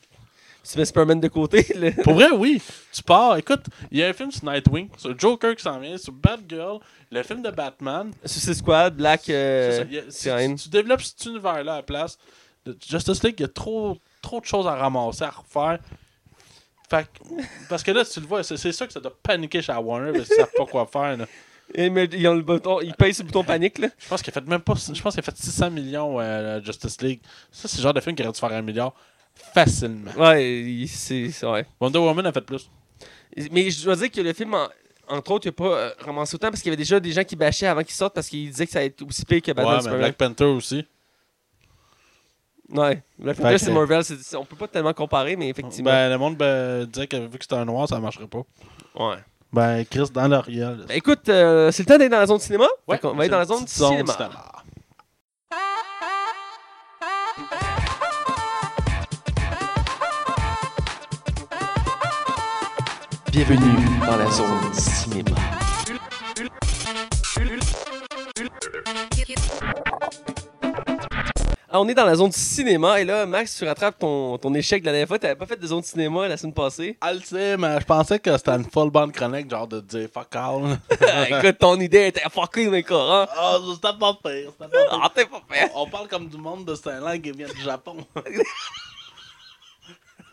Tu mets Superman de côté. là. Pour vrai, oui. Tu pars. Écoute, il y a un film sur Nightwing, sur Joker qui s'en vient, sur Batgirl, le film de Batman. Suicide Squad, Black. C'est Euh, a- si tu, développes cet univers-là à la place, de Justice League, il y a trop, trop de choses à ramasser, à refaire. Fait que- parce que là, tu le vois, c'est c'est sûr que ça doit paniquer chez Warner parce qu'ils savent pas quoi faire. là. Et, mais ils ont le bouton, ils payent sur le bouton panique, là. Je pense qu'il a fait même pas. Je pense qu'il a fait 600 millions euh, Justice League. Ça, c'est le genre de film qui aurait dû faire un milliard facilement. Ouais, c'est vrai. Wonder Woman a fait plus. Mais je dois dire que le film, en- entre autres, il n'a pas euh, ramassé autant parce qu'il y avait déjà des gens qui bâchaient avant qu'il sorte parce qu'ils disaient que ça allait être aussi pire que Batman ouais, mais. Black Panther aussi. Ouais, Black Panther, c'est Marvel, c'est- on peut pas tellement comparer, mais effectivement. Ben, le monde ben, disait que vu que c'était un noir, ça marcherait pas. ouais. Ben, Chris dans l'Oriel. Ben, écoute, euh, c'est le temps d'être dans la zone cinéma. Ouais, qu'on va être dans la zone petite cinéma. Bienvenue dans la zone cinéma. Ah, on est dans la zone cinéma et là, Max, tu rattrapes ton, ton échec de la dernière fois. T'avais pas fait de zone cinéma la semaine passée? Ah, le sais, mais je pensais que c'était une full bande chronique, genre de dire fuck all. écoute, ton idée était fucking mais hein. Ah, c'était pas pire, c'était pas pire. Ah, t'es pas fait. On, on parle comme du monde de Saint-Lang qui vient du Japon.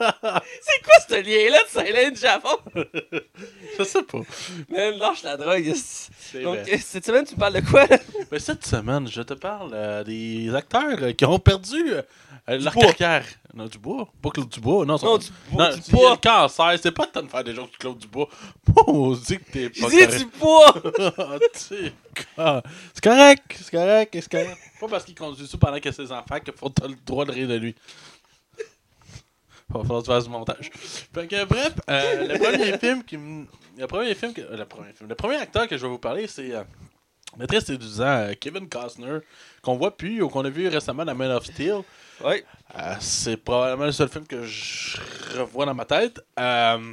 C'est quoi ce lien-là de Silent Japon? Je sais pas. Man, lâche la drogue. Donc, vrai. cette semaine, tu parles de quoi? Mais cette semaine, je te parle euh, des acteurs euh, qui ont perdu euh, leur bois. carrière. Non, du bois. Pas Claude Dubois. Non, Non, c'est- du bois, non, du bois. le cancer. C'est pas temps de faire des jokes de Claude Dubois. Oh, dis que t'es pas correct. du poids! Ah, C'est correct, c'est correct, c'est correct. Pas parce qu'il conduit ça pendant a ses enfants qu'il faut le droit de rire de lui. Va falloir fasses du montage. Fait que, bref, euh, le premier film qui. Le premier film que. euh, Le premier film. Le premier acteur que je vais vous parler, c'est. Euh, très séduisant euh, Kevin Costner, qu'on voit plus ou qu'on a vu récemment dans Man of Steel. Euh, c'est probablement le seul film que je revois dans ma tête. Euh,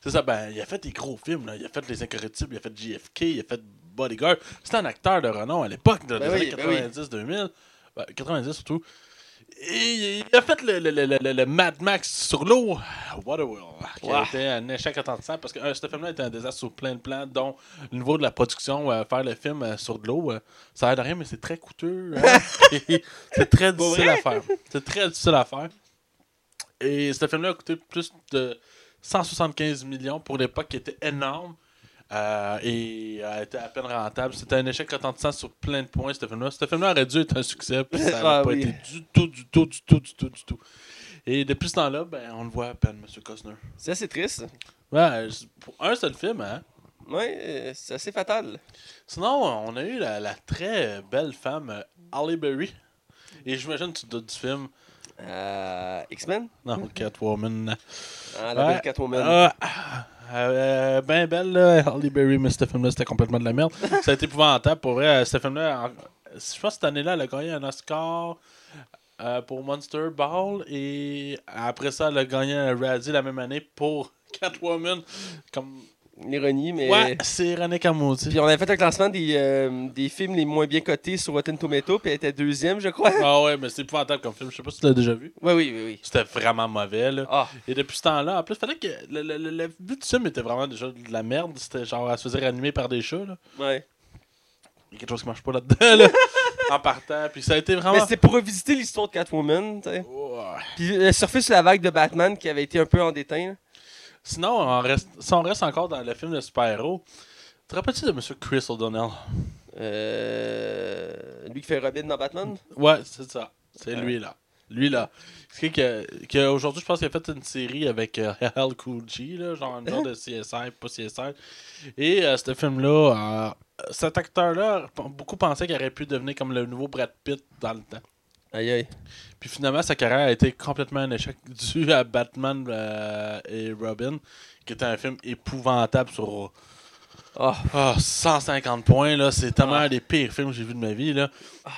c'est ça, ben, il a fait des gros films. Là. Il a fait Les Incorrectibles, il a fait JFK, il a fait Bodyguard. C'était un acteur de renom à l'époque, de- Ben oui, ben oui. 90-2000. Ben, 90 surtout. Et il a fait le, le, le, le- le Mad Max sur l'eau, Waterworld, qui Wow. été un échec retentissant parce que euh, ce film-là était un désastre sur plein de plans, dont le niveau de la production, euh, faire le film euh, sur de l'eau, ça a l'air de rien, mais c'est très coûteux. hein. C'est très difficile à faire. C'est très difficile à faire. Et ce film-là a coûté plus de 175 millions pour l'époque, qui était énorme. Euh, et a été à peine rentable. C'était un échec retentissant sur plein de points, ce film-là. Ce film-là aurait dû être un succès, puis ça n'a Ah pas oui. été du tout, du tout, du tout, du tout, du tout. Et depuis ce temps-là, ben, on le voit à peine, M. Costner. C'est assez triste. Ouais, pour un seul film, hein? Ouais, euh, c'est assez fatal. Sinon, on a eu la, la très belle femme euh, Halle Berry. Et j'imagine que tu te doutes du film. Euh, X-Men? Non, Catwoman. Ah, la Ouais. belle Catwoman. Ah, euh, ben belle, là, Halle Berry, mais ce film-là, c'était complètement de la merde. Ça a été épouvantable, pour vrai. Ce film-là, je pense que cette année-là, elle a gagné un Oscar euh, pour Monster Ball. Et après ça, elle a gagné un Razzie la même année pour Catwoman. Comme... L'ironie, mais. Ouais, c'est René Camosi. Puis on avait fait un classement des, euh, des films les moins bien cotés sur Rotten Tomato, puis elle était deuxième, je crois. Ah ouais, mais c'est épouvantable comme film. Je sais pas si tu l'as déjà vu. Oui, oui, oui, oui. C'était vraiment mauvais, là. Ah, Et depuis ce temps-là, en plus, fallait que le, le, le, le but du film était vraiment déjà de la merde. C'était genre, elle se faisait réanimer par des chats, là. ouais. Il y a quelque chose qui marche pas là-dedans, là. en partant. Puis ça a été Mais vraiment. c'était pour revisiter l'histoire de Catwoman, tu sais. Ouais. Puis euh, surfer sur la vague de Batman qui avait été un peu en déteint. là. Sinon, on reste, si on reste encore dans le film de super-héros, te rappelles-tu de M. Chris O'Donnell? Euh, lui qui fait Robin dans Batman? Ouais, c'est ça. C'est lui, là. Lui, là. C'est que, que aujourd'hui, je pense qu'il a fait une série avec euh, Hal Cool G, là, genre un genre de CSI, pas CSI. Et euh, ce film-là, euh, cet acteur-là, beaucoup pensaient qu'il aurait pu devenir comme le nouveau Brad Pitt dans le temps. Aïe aïe. Puis finalement, sa carrière a été complètement un échec dû à Batman euh, et Robin, qui était un film épouvantable sur Ah, ah, 150 points. là. C'est tellement Ah. un des pires films que j'ai vu de ma vie. Là.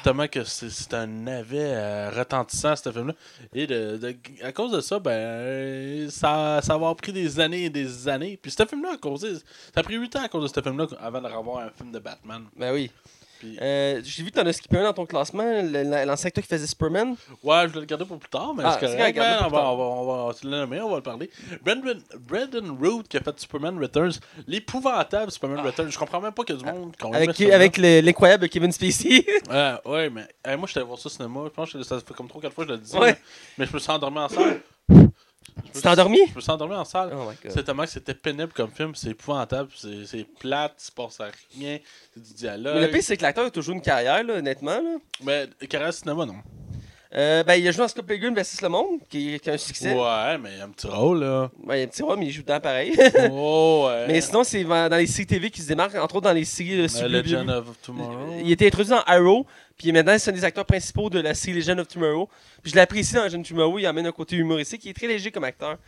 Tellement que c'est un navet euh, retentissant, ce film-là. Et de, de- à cause de ça, ben, euh, ça, ça va pris des années et des années. Puis ce film-là, a causé. Ça a pris 8 ans à cause de ce film-là avant de revoir un film de Batman. ben oui. Puis, Euh, J'ai vu que t'en as skippé un dans ton classement, l'ancien acteur qui faisait Superman. Ouais, je vais le garder pour plus tard, mais Ah, c'est correct. on, va, on, va, on va se le nommer, on va le parler. Brendan, Brendan Root qui a fait Superman Returns, l'épouvantable Superman Returns. Je comprends même pas qu'il y a du monde Ah. Avec, film-là. avec le- l'incroyable Kevin Spacey. Ouais, ouais, mais moi, j'étais voir ça au cinéma. Je pense que ça fait comme 3-4 fois que je le dis. Ouais. Mais, mais je me suis endormi en salle. Me t'es endormi? Je me suis endormi en salle. Oh. C'est tellement que c'était pénible comme film, c'est épouvantable, c'est c'est plate, il se passe à rien, c'est du dialogue. Mais le pire, c'est que l'acteur a toujours une carrière, là, honnêtement. Là. Mais carrière cinéma, non. Euh, ben, il a joué dans Scott Pilgrim vs. Le Monde, qui est, un succès. Ouais, mais il y a un petit rôle, là. Ben, il y a un petit rôle, mais il joue dedans pareil. oh, ouais. mais sinon, c'est dans les séries TV qui se démarquent, entre autres dans les séries de Euh, Legend of Tomorrow. Il était introduit dans Arrow, puis maintenant, c'est un des acteurs principaux de la série Legend of Tomorrow. Puis je l'apprécie dans Legend of Tomorrow, il amène un côté humoristique, il est très léger comme acteur.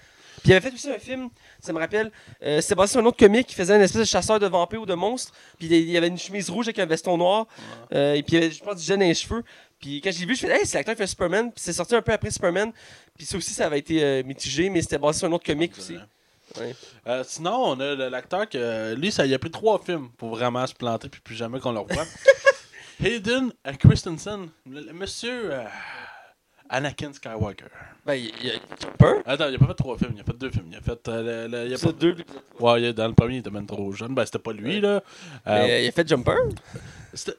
Puis il avait fait aussi un film, ça me rappelle, euh, c'était basé sur un autre comique qui faisait une espèce de chasseur de vampires ou de monstres. Puis il y avait une chemise rouge avec un veston noir. Euh, et puis il avait, je pense, du gel dans les cheveux. Puis quand j'ai vu, je fais, hey, c'est l'acteur qui fait Superman. Puis c'est sorti un peu après Superman. Puis ça aussi, ça avait été euh, mitigé, mais c'était basé sur un autre comique aussi. Ouais. Euh, sinon, on a l'acteur que lui, ça y a pris trois films pour vraiment se planter puis plus jamais qu'on le revoit. Hayden euh, Christensen, le, le monsieur euh, Anakin Skywalker. Ben, il il y a Jumper. Attends, il a pas fait trois films, il a fait deux films. Il a fait. euh, le- le- il a pas- 2, puis épisode trois. Ouais, il a- dans le premier, il était même trop jeune. Ben, c'était pas lui, là. Euh, Mais, il a fait Jumper?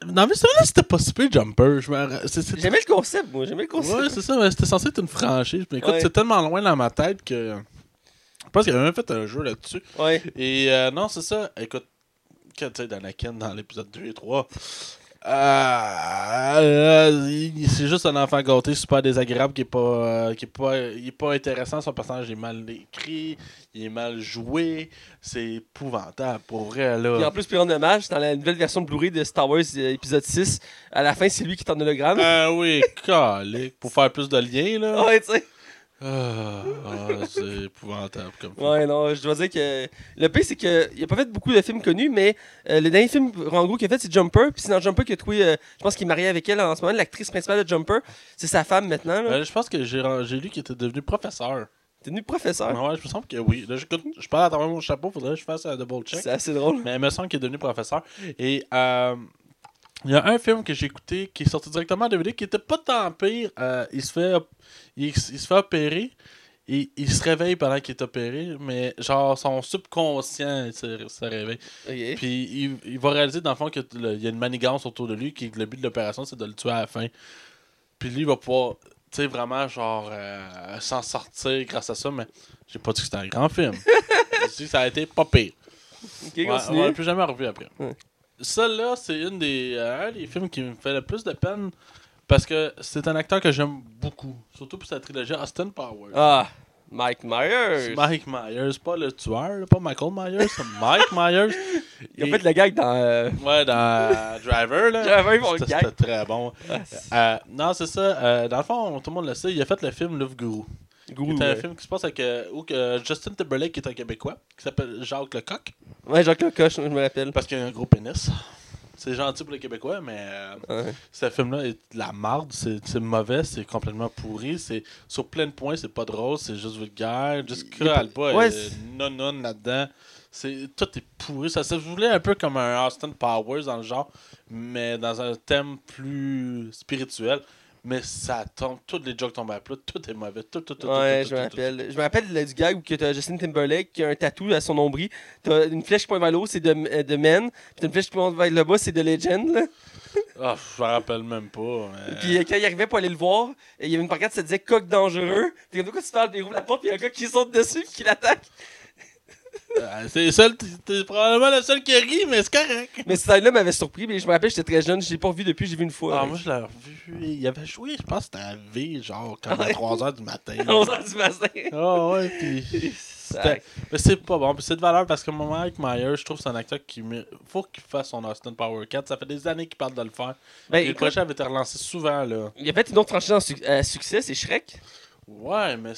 non, mais celui-là, c'était pas super Jumper. J'aimais le concept, moi. J'aimais le concept. Ouais, c'est ça, mais c'était censé être une franchise. Mais écoute, Ouais. c'est tellement loin dans ma tête que. Je pense qu'il avait même fait un jeu là-dessus. Ouais. Et euh, non, c'est ça. Écoute, quand tu sais, d'Anakin dans l'épisode 2 et 3. Euh, c'est juste un enfant gâté super désagréable qui est pas euh, qui est pas il est pas intéressant. Son personnage est mal écrit il est mal joué. C'est épouvantable pour vrai Puis en là plus, plus rendre hommage, dans la nouvelle version de Blu-ray de Star Wars euh, épisode 6, à la fin, c'est lui qui tente l'hologramme. ah oui calique pour faire plus de liens là. Ouais, tu sais. Ah, ah, c'est épouvantable comme film. Ouais, non, je dois dire que. Le pire, c'est qu'il a pas fait beaucoup de films connus, mais euh, le dernier film, en gros, qu'il a fait, c'est Jumper. Puis c'est dans Jumper a trouvé. euh, je pense qu'il est marié avec elle en ce moment, l'actrice principale de Jumper. C'est sa femme maintenant. là. Euh, je pense que j'ai lu qu'il était devenu professeur. T'es devenu professeur? Ouais, je me semble que oui. Là, je parle à travers mon chapeau, faudrait que je fasse un double check. C'est assez drôle. Mais il me semble qu'il est devenu professeur. Et euh, il y a un film que j'ai écouté qui est sorti directement en DVD qui était pas tant pire. Euh, il, se fait, il, il se fait opérer et il se réveille pendant qu'il est opéré, mais genre son subconscient se, se réveille. Puis il, il va réaliser dans le fond qu'il y a une manigance autour de lui, qui le but de l'opération c'est de le tuer à la fin. Puis lui il va pouvoir, tu sais, vraiment genre euh, s'en sortir grâce à ça, mais j'ai pas dit que c'était un grand film. j'ai dit que ça a été pas pire. Ok, Ouais, on l'a plus jamais revu après. Ouais. Celle-là, c'est une des, euh, un des films qui me fait le plus de peine parce que c'est un acteur que j'aime beaucoup. Surtout pour sa trilogie Austin Powers. Ah, Mike Myers. Mike Myers, pas le tueur, là, pas Michael Myers, c'est Mike Myers. Il a Et- fait le gag dans. euh, Ouais, dans Driver, là. Driver, C'était- très bon. ah, Euh, non, c'est ça. euh, dans le fond, tout le monde le sait, il a fait le film Love Guru. Gourou, C'est un ouais. film qui se passe avec euh, où que Justin Timberlake, qui est un Québécois, qui s'appelle Jacques Lecoq, Ouais, Jacques Lecoq, je me rappelle. parce qu'il a un gros pénis. C'est gentil pour les Québécois, mais euh, Ouais. ce film-là est de la marde, c'est c'est mauvais, c'est complètement pourri, c'est sur plein de points, c'est pas drôle, c'est juste vulgaire, Alba ouais, est c'est- non non là-dedans. C'est tout est pourri, ça se voulait un peu comme un Austin Powers dans le genre, mais dans un thème plus spirituel. Mais ça tombe, toutes les jokes tombent à plat, tout est mauvais, tout, tout, tout, Ouais, tout, je rappelle. Je me rappelle là, du gag où que t'as Justin Timberlake qui a un tatou à son nombril. T'as une flèche qui pointe vers le haut, c'est de, euh, de Men. Puis une flèche qui pointe vers le bas, c'est de Legend. Là. Ah, je me rappelle même pas. mais- Puis euh, quand il arrivait pour aller le voir, il y avait une pancarte qui se disait coq dangereux. Puis comme quoi tu parles, il ouvre la porte, puis il y a un gars qui saute dessus, puis qui l'attaque. Euh, c'est le seul- t'es probablement le seul qui rit, mais c'est correct. Mais ce style-là m'avait surpris, mais je me rappelle, j'étais très jeune, je l'ai pas revu depuis, j'ai vu une fois. Ah, moi, je l'ai revu. Il avait joué, je pense que c'était à V, genre, comme à Ouais. 3h du matin. à 11h du matin. Ah, ouais, puis. Mais c'est pas bon. C'est de valeur parce que mon Mike Myers, je trouve que c'est un acteur qui. Faut qu'il fasse son Austin Power 4. Ça fait des années qu'il parle de le faire. Ben, Et le projet avait été relancé souvent, là. il a fait une autre franchise à succès, c'est Shrek. Ouais, mais.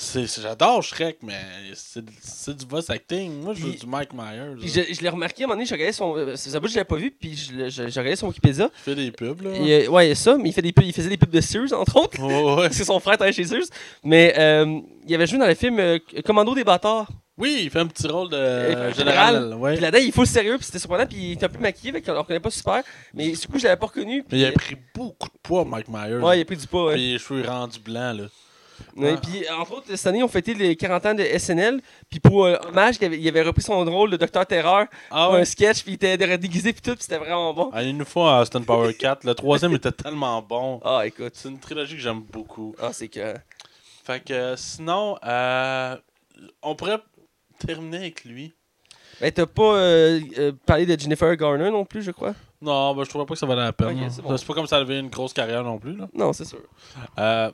C'est- c'est- c'est- J'adore Shrek, mais c'est c'est du voice acting. Moi, je veux du Mike Myers. Je, je l'ai remarqué à un moment donné, j'ai regardé son. euh, Sa bouche, je l'avais pas vu, puis je, je- j'ai regardé son Wikipédia. Il fait des pubs, là. Ouais, il y a ça, mais il, fait des pubs- il faisait des pubs de Sears, entre autres. Ouais, ouais. Parce que son frère travaillait chez Sears. Mais euh, il avait joué dans le film euh, Commando des bâtards. Oui, il fait un petit rôle de Euh, général. général. Ouais. Puis là-dedans, il faut le sérieux, puis c'était surprenant, puis il était un peu maquillé, fait qu'on le reconnaît pas super. Mais du coup, je l'avais pas reconnu. Mais Puis, il a pris beaucoup de poids, Mike Myers. ouais, il a pris du poids. ouais. Puis les cheveux rendus blancs, là. Ouais, Ah. Puis, entre autres, cette année, on fêtait les 40 ans de SNL. Puis, pour euh, hommage, il avait, il avait repris son rôle de Docteur Terreur Ah pour ouais? un sketch, puis il était déguisé, puis tout, puis c'était vraiment bon. Ah, une faut à Austin Power 4. Le troisième était tellement bon. Ah, écoute. C'est une trilogie que j'aime beaucoup. Ah, c'est que. Fait que euh, sinon, euh, on pourrait terminer avec lui. Ben, t'as pas euh, euh, parlé de Jennifer Garner non plus, je crois? Non, ben, je trouvais pas que ça valait la peine. Bon. c'est pas comme ça avait une grosse carrière non plus. Là. Non, c'est sûr. Euh,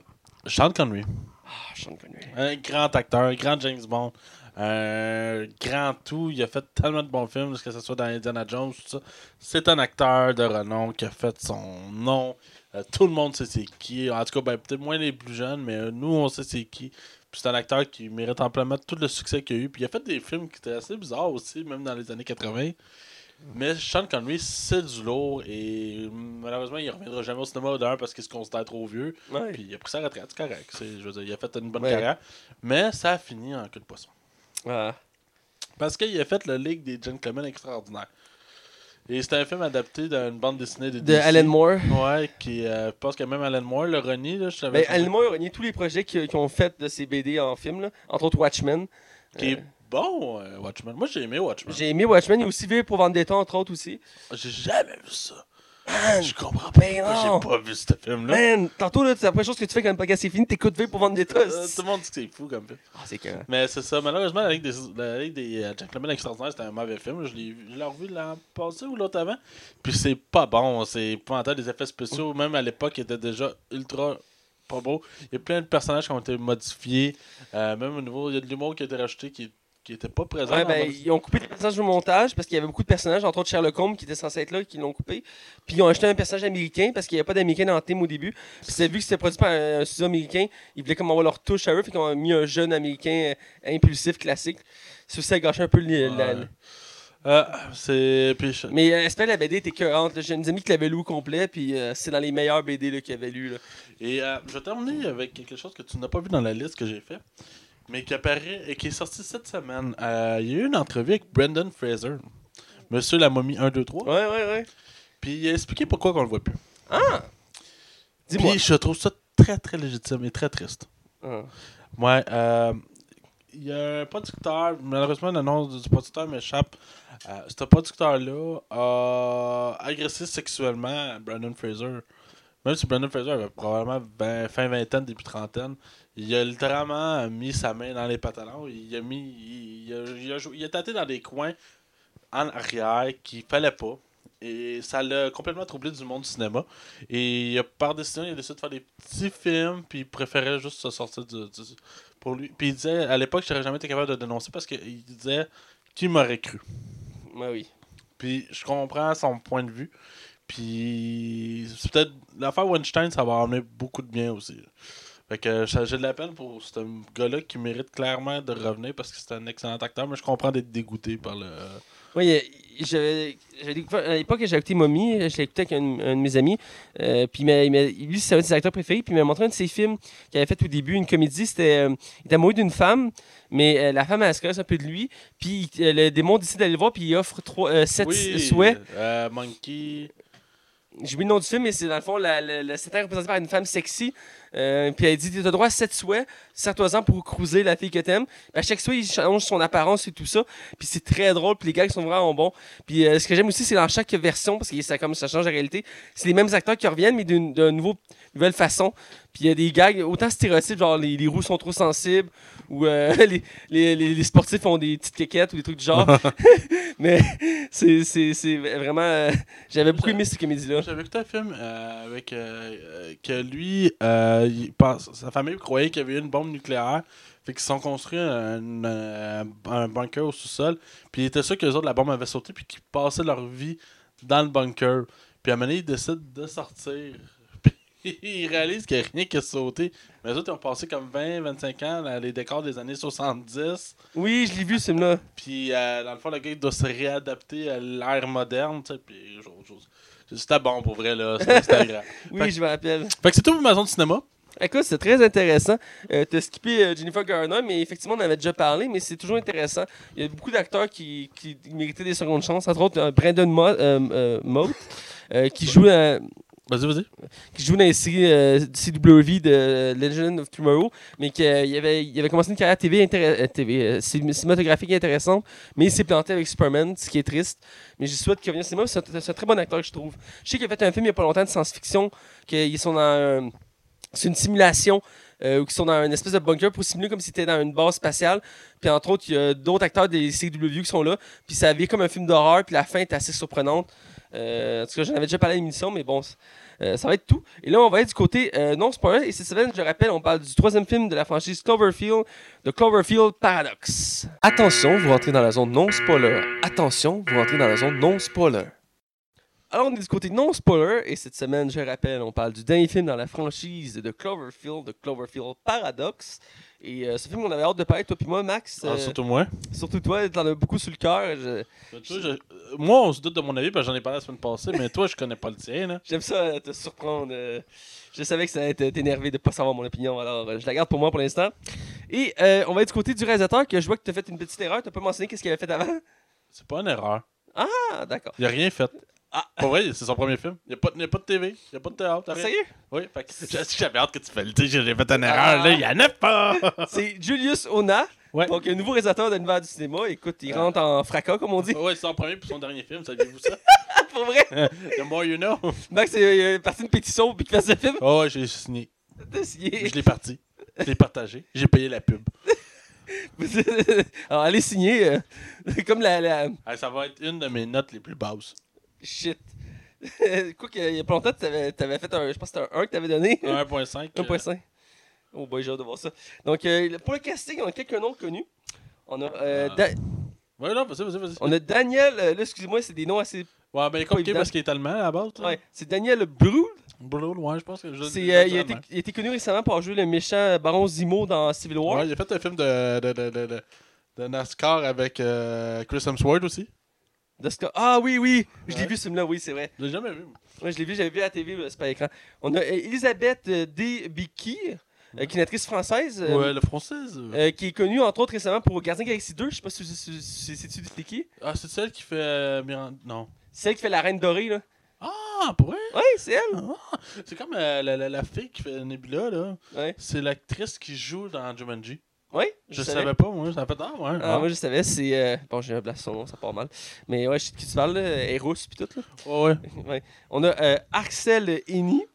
Sean Connery, Ah, Sean Connery. un grand acteur, un grand James Bond, un grand tout. Il a fait tellement de bons films, que ce soit dans Indiana Jones, tout ça. C'est un acteur de renom qui a fait son nom. Euh, tout le monde sait c'est qui. En tout cas, ben, peut-être moins les plus jeunes, mais euh, nous, on sait c'est qui. Puis c'est un acteur qui mérite amplement tout le succès qu'il a eu. Puis il a fait des films qui étaient assez bizarres aussi, même dans les années 80. Mais Sean Connery, c'est du lourd et malheureusement, il reviendra jamais au cinéma d'un parce qu'il se considère trop vieux. Ouais. Puis il a pris sa retraite, c'est correct. C'est- Je veux dire, il a fait une bonne Ouais. carrière. Mais ça a fini en queue de poisson. Ah. Parce qu'il a fait le Ligue des Gentlemen Extraordinaires. Et c'était un film adapté d'une bande dessinée de, De DC. Alan Moore. Ouais, qui, euh, je pense que même Alan Moore le renie. Là, je savais Ben, Alan Moore a renié tous les projets qu'ils ont fait de ces BD en film, là. entre autres Watchmen. Qui est bon, euh, Watchmen. Moi, j'ai aimé Watchmen. J'ai aimé Watchmen, il y a aussi V pour Vendetta, entre autres aussi. J'ai jamais vu ça. Man, Je comprends pas. Ben non. J'ai pas vu ce film-là. man, tantôt, là, c'est la première chose que tu fais quand le podcast est fini, t'écoutes V pour Vendetta. Euh, tout le monde dit que c'est fou comme film. Ah, c'est carré. Mais c'est ça, malheureusement, la Ligue des, la Ligue des euh, Gentlemen Extraordinaires, c'était un mauvais film. Je l'ai vu- je l'ai revu l'an passé ou l'autre avant. Puis c'est pas bon, c'est épouvantable. Les effets spéciaux, même à l'époque, étaient déjà ultra pas beaux. Il y a plein de personnages qui ont été modifiés. Euh, même au niveau, il y a de l'humour qui a été rajouté qui, qui était pas présent. Ouais, dans ben, ils ont coupé des personnages au montage parce qu'il y avait beaucoup de personnages, entre autres Sherlock Holmes qui était censé être là, qui l'ont coupé. Puis ils ont acheté un personnage américain parce qu'il n'y avait pas d'américain dans le team au début. Puis c'est vu que c'était produit par un, un studio américain, ils voulaient comme avoir leur touche à eux, fait qu'ils ont mis un jeune américain euh, impulsif, classique. Ça aussi, ça a gâché un peu le- la- Ouais. Euh, c'est. Puis Mais euh, espère la BD était cohérente. J'ai des amis qui l'avaient lu au complet, puis euh, c'est dans les meilleurs BD là, qu'ils avaient lu. Là. Et je vais terminer avec quelque chose que tu n'as pas vu dans la liste que j'ai fait, mais qui apparaît et qui est sorti cette semaine. Euh, il y a eu une entrevue avec Brendan Fraser, Monsieur la momie 1, 2, 3, Ouais, ouais, ouais. puis il a expliqué pourquoi on le voit plus. Ah! Dis-moi. Puis je trouve ça très très légitime et très triste. Ah. Ouais, euh, il y a un producteur, malheureusement le nom du producteur m'échappe. Euh, ce producteur-là a agressé sexuellement Brandon Fraser. Même si Brandon Fraser avait probablement fin vingtaine, début trentaine, il a littéralement mis sa main dans les pantalons. Il a mis. Il, a, il a jou- il a tâté dans des coins en arrière qu'il fallait pas. Et ça l'a complètement troublé du monde du cinéma. Et il a, par décision, il a décidé de faire des petits films, puis il préférait juste se sortir du, du- pour lui. Puis il disait, à l'époque, je n'aurais jamais été capable de dénoncer parce qu'il disait qui m'aurait cru. Ouais, oui. Puis je comprends son point de vue. Puis c'est peut-être l'affaire Weinstein, ça va amener beaucoup de bien aussi. Fait que ça- j'ai de la peine pour ce gars-là qui mérite clairement de revenir parce que c'est un excellent acteur, mais je comprends d'être dégoûté par le. Oui, euh, j'avais à l'époque, j'ai écouté Mommy, je l'ai écouté avec un, un de mes amis. euh, puis lui, c'est un de ses acteurs préférés. Puis il m'a montré un de ses films qu'il avait fait au début, une comédie. C'était, euh, il était amoureux d'une femme, mais euh, la femme, elle se caresse un peu de lui. Puis euh, le démon décide d'aller le voir, puis il offre trois, euh, sept Oui, souhaits. euh, Monkey. J'ai oublié le nom du film, mais c'est dans le fond, la, la, la- par une femme sexy. Euh, puis elle dit Tu as droit à 7 souhaits, sers-toi-en pour cruiser la fille que t'aimes. À chaque souhait, il change son apparence et tout ça. Puis c'est très drôle, puis les gars sont vraiment bons. Puis euh, ce que j'aime aussi, c'est dans chaque version, parce que ça, comme ça change la réalité, c'est les mêmes acteurs qui reviennent, mais d'une nouveau- nouvelle façon. Puis il y a des gags, autant stéréotypes, genre les, les roues sont trop sensibles, ou euh, les, les, les- les sportifs ont des petites quéquettes ou des trucs du genre. mais c'est c'est- c'est vraiment. euh, J'avais beaucoup aimé cette comédie-là. J'avais écouté un film euh, avec que lui, euh, il pense- sa famille croyait qu'il y avait eu une bombe nucléaire. Fait qu'ils se sont construits un, un, un bunker au sous-sol. Puis il était sûr que les autres, la bombe avait sauté. Puis qu'ils passaient leur vie dans le bunker. Puis à un moment donné, ils décident de sortir. Ils réalisent qu'il n'y a rien qui a sauté. Mais les autres, ils ont passé comme 20-25 ans dans les décors des années 70. Oui, je l'ai vu ce film-là. Puis, euh, dans le fond, le gars, il doit se réadapter à l'ère moderne, tu sais, puis C'était bon, pour vrai, là. C'était agréable. Oui, Fait- je me rappelle. Fait que c'est tout pour Maison de cinéma. Écoute, c'est très intéressant. Euh, T'as skippé euh, Jennifer Garner, mais effectivement, on en avait déjà parlé, mais c'est toujours intéressant. Il y a beaucoup d'acteurs qui, qui méritaient des secondes chances, entre autres euh, Brandon Mo Mote, euh, qui, joue dans, Vas-y, vas-y. qui joue dans les séries euh, CW de Legend of Tomorrow, mais qu'il avait, il avait commencé une carrière TV, euh, TV euh, cin- cinématographique intéressante, mais il s'est planté avec Superman, ce qui est triste. Mais je souhaite qu'il revienne au cinéma, c'est un, un très bon acteur, je trouve. Je sais qu'il a fait un film il n'y a pas longtemps de science-fiction, qu'ils sont dans C'est une simulation euh, où ils sont dans une espèce de bunker pour simuler comme si c'était dans une base spatiale. Puis entre autres, il y a d'autres acteurs des CW qui sont là. Puis ça vient comme un film d'horreur. Puis la fin est assez surprenante. Euh, en tout cas, j'en avais déjà parlé à l'émission, mais bon, euh, ça va être tout. Et là, on va être du côté euh, non spoiler. Et cette semaine, je rappelle, on parle du troisième film de la franchise Cloverfield, de Cloverfield Paradox. Attention, vous rentrez dans la zone non spoiler. Attention, vous rentrez dans la zone non spoiler. Alors, on est du côté non spoiler, et cette semaine, je rappelle, on parle du dernier film dans la franchise de Cloverfield, de Cloverfield Paradox. Et euh, ce film, on avait hâte de parler, toi puis moi, Max. Ah, euh, surtout moi. surtout toi, t'en as beaucoup sur le cœur. je- euh, Moi, on se doute de mon avis, parce que j'en ai parlé la semaine passée, mais toi, je connais pas le tien. J'aime ça euh, te surprendre. Je savais que ça allait t'énerver de ne pas savoir mon opinion, alors je la garde pour moi pour l'instant. Et euh, on va être du côté du réalisateur, que je vois que tu as fait une petite erreur. Tu pas mentionné qu'est-ce qu'il avait fait avant? C'est pas une erreur. Ah, d'accord. Il a rien fait. Ah. Pour vrai, c'est son premier film. Il n'y a, pas- a pas de TV, il n'y a pas de théâtre. Sérieux? Oui, fait que j'avais hâte que tu fais le j'ai fait une erreur, Ah. là, il y en a pas! C'est Julius Ona, Ouais. donc un nouveau réalisateur de l'univers du cinéma. Écoute, il Ah. rentre en fracas, comme on dit. ouais, c'est son premier puis son dernier film, saviez-vous ça? pour vrai, The more you know. Max est euh, parti d'une pétition puis qu'il fasse le film. Oh, ouais, j'ai signé. T'as signé. Je l'ai parti. Je l'ai partagé. J'ai payé la pub. alors, allez signer. euh, comme la, la- Ah, ça va être une de mes notes les plus basses. Shit. Quoi qu'il y a pas longtemps, tu avais, fait un. Je pense que c'était un 1 que tu avais donné. 1.5. euh, 1.5. Oh boy, j'ai hâte de voir ça. Donc, euh, pour le casting, on a quelques noms connus. On a, euh, Ah. Da- Ouais, non, vas-y, vas-y, vas-y. on a Daniel. euh, là, excusez-moi, c'est des noms assez. Ouais, ben, compliqué parce qu'il est allemand à la base. là. Ouais, c'est Daniel Brühl. Blue, ouais, je pense que je euh, il, a été, il a été connu récemment pour jouer le méchant Baron Zemo dans Civil War. Ouais, il a fait un film de, de, de, de, de, de NASCAR avec euh, Chris Hemsworth aussi. De ce cas- Ah oui, oui, je l'ai Ouais. vu ce film-là, oui, c'est vrai. Je l'ai jamais vu. Ouais, je l'ai vu, j'avais vu à la TV, c'est pas à l'écran. On a euh, Elisabeth euh, D. Bicky, euh, qui est une actrice française. euh, Ouais, la française. euh. qui est connue entre autres récemment pour Gardien Galaxy 2. Je sais pas si si- si- si- si tu sais qui. Ah, c'est celle qui fait. Non. Celle qui fait la Reine Dorée, là. Ah, pour vrai? Ouais, c'est elle. C'est comme la, la, la fille qui fait Nebula, là. Ouais. C'est l'actrice qui joue dans Jumanji. Ouais, Je, savais. savais pas, moi. Ça fait ah, ouais. Ah, ah. moi je savais, c'est. euh, Bon, j'ai un blast son nom, ça part mal. Mais ouais, je sais de qui tu parles, là. Rousse pis tout, là. Ouais, ouais. Ouais. On a euh, Axel Eni.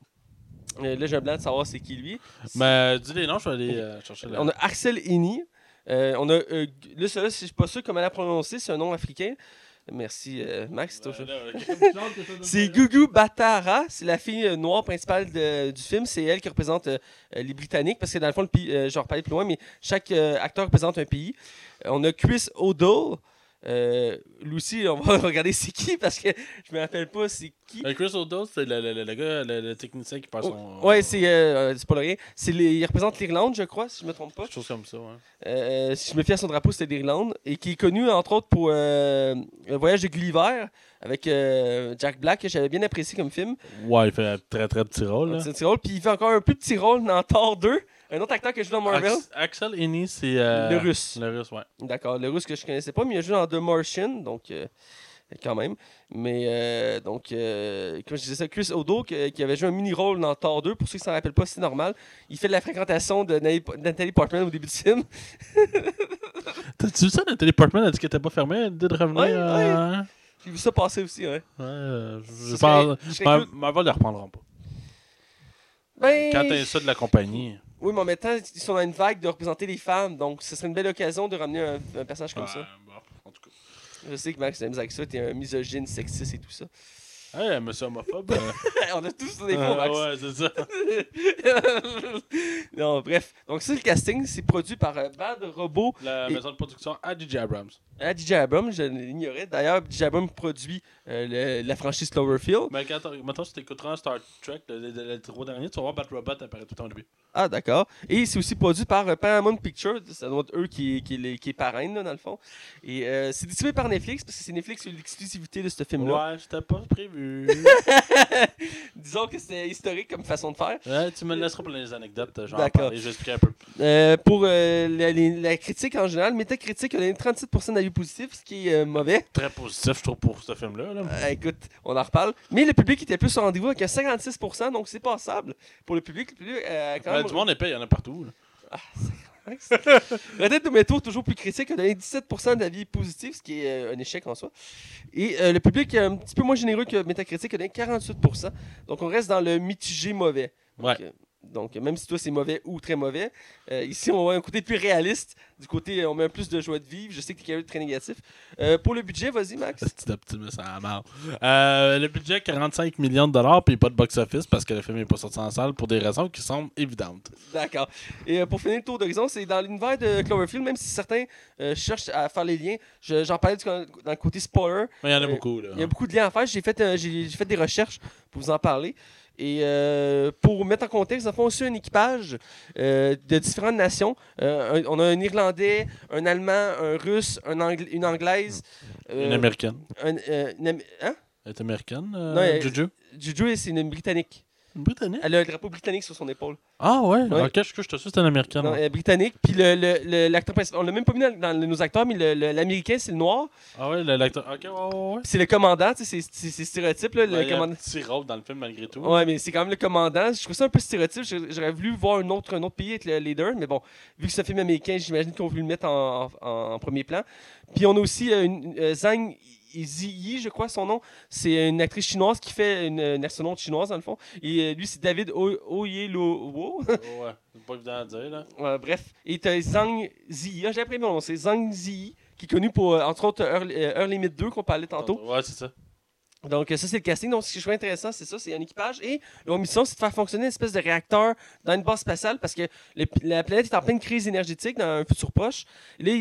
Euh, là, j'ai un blanc de savoir c'est qui lui. Mais dis les noms, je vais aller chercher la. On a Axel Eni. On a. là, celui-là, je suis pas sûr comment la prononcer, c'est un nom africain. Merci, euh, Max. c'est Gugu Batara, c'est la fille euh, noire principale de- du film. C'est elle qui représente euh, les Britanniques, parce que dans le fond, le pays, euh, je vais reparler plus loin, mais chaque acteur représente un pays. On a Chris O'Donnell. Euh, aussi, on va regarder c'est qui, parce que je me rappelle pas c'est qui. Euh, Chris O'Donnell, c'est le, le, le, gars, le, le technicien qui passe son. Ouais, c'est euh, c'est pas le rien. Les- il représente l'Irlande, je crois, si je me trompe pas. Quelque chose comme ça, ouais. Euh, si je me fie à son drapeau, c'était l'Irlande. Et qui est connu, entre autres, pour euh, Le Voyage de Gulliver avec euh, Jack Black, que j'avais bien apprécié comme film. Ouais, il fait un très très petit rôle. Là. C'est un petit rôle. Puis il fait encore un plus petit rôle dans Thor 2. Un autre acteur que joue dans Marvel? Ax- Axel Innie, c'est. euh, Le russe. Le russe, ouais. D'accord, le russe que je connaissais pas, mais il a joué dans The Martian, donc euh, quand même. Mais euh, donc, euh, comme je disais ça, Chris Odo, qui avait joué un mini-rôle dans Thor 2, pour ceux qui s'en rappellent pas, c'est normal. Il fait de la fréquentation de Nathalie Portman au début du film. T'as-tu vu ça, Nathalie Portman? A dit qu'elle était pas fermée, elle dit de revenir. Ouais, euh, hein? J'ai vu ça passer aussi, ouais. Ouais, je pense. Marvel ne reprendront pas. Ben, Quand t'as ça de la compagnie. Oui, mais en même temps, ils sont dans une vague de représenter les femmes, donc ce serait une belle occasion de ramener un, un personnage comme Ouais, ça. bon, en tout cas. Je sais que Max, t'aimes avec ça, t'es un misogyne, sexiste et tout ça. Hey, monsieur homophobe. euh, On a tous des faux, Max. ouais, c'est ça. non, bref. Donc, ça, le casting, c'est produit par euh, Bad Robot La Et- maison de production à DJ Abrams. à DJ Abrams. Je l'ignorais. D'ailleurs, DJ Abrams produit euh, le- la franchise Cloverfield. Mais quand maintenant, si t'écouteras Star Trek, le, le, le, le trois dernier, tu vas voir Bat Robot apparaître tout au début. Ah, d'accord. Et c'est aussi produit par euh, Paramount Pictures. Ça doit être eux qui, qui, les- qui est parrain, là, dans le fond. Et euh, c'est distribué par Netflix, parce que c'est Netflix qui a eu l'exclusivité de ce film-là. Ouais, c'était pas prévu. Disons que c'est historique comme façon de faire. ouais, tu me laisseras pour les anecdotes, je vais en D'accord. parler, je vais expliquer un peu. Euh, pour la, les- la critique en général, Metacritic a donné 37% d'avis positifs, ce qui est mauvais. Très positif, je trouve, pour ce film-là. Là. Euh, écoute, on en reparle. Mais le public était plus au rendez-vous avec un 56%, donc c'est passable. Pour le public, le public euh, quand même. du monde épais, il y en a partout. là. Reddit Tomato, toujours plus critique, a donné 17% d'avis positifs, ce qui est euh, un échec en soi. Et euh, le public est un petit peu moins généreux que Metacritic, a donné 48%. Donc on reste dans le mitigé mauvais. Donc, Ouais. euh, Donc, même si toi c'est mauvais ou très mauvais, euh, ici on va un côté plus réaliste. Du côté, on met un plus de joie de vivre. Je sais que tu es très négatif. Euh, pour le budget, vas-y, Max. C'est optimiste à la marre. Euh, le budget 45 millions de dollars, puis pas de box-office parce que le film n'est pas sorti en salle pour des raisons qui semblent évidentes. D'accord. Et pour finir le tour d'horizon, c'est dans l'univers de Cloverfield, même si certains cherchent à faire les liens. je- J'en parlais du- dans le côté spoiler. Il y en a beaucoup. Là. Il y a beaucoup de liens à faire. J'ai fait, j'ai fait des recherches pour vous en parler. Et euh, pour mettre en contexte, nous avons aussi un équipage euh, de différentes nations. Euh, un- on a un Irlandais, un Allemand, un Russe, un une Anglaise. Une américaine. un- une Am- hein? Elle est américaine, Non, Juju? Juju, c'est une Britannique. Une britannique? Elle a le drapeau britannique sur son épaule. Ah ouais? Ouais. Ok, je, je te suis, c'est une américaine. Non, est britannique. Puis le- le- le- l'acteur principal, on l'a même pas mis dans, dans nos acteurs, mais le- le- l'américain, c'est le noir. Ah ouais, le- l'acteur. Ok, ouais, ouais, ouais. C'est le commandant, tu sais, c'est- c'est c'est stéréotype. Là, Ouais, le il y a un commandant. petit rôle dans le film malgré tout. Ouais, mais c'est quand même le commandant. Je trouve ça un peu stéréotype. J'aurais voulu voir un autre, un autre pays être le leader, mais bon, vu que c'est un film américain, j'imagine qu'on voulu le mettre en, en- en premier plan. Puis on a aussi euh, une, euh, Zhang Ziyi, je crois son nom. C'est une actrice chinoise qui fait une, une astronaute chinoise, dans le fond. Et euh, lui, c'est David Oyelowo. ouais, c'est pas évident à dire, là. Ouais, bref. Et t'as Zhang Ziyi, ah, j'ai appris mon nom, c'est Zhang Ziyi, qui est connu pour, euh, entre autres, Heure Limite 2 qu'on parlait tantôt. Ouais, c'est ça. Donc, euh, ça, c'est le casting. Donc, ce que je trouve intéressant, c'est ça c'est un équipage. Et leur mission, c'est de faire fonctionner une espèce de réacteur dans une base spatiale parce que le- la planète est en pleine crise énergétique dans un futur proche. Là,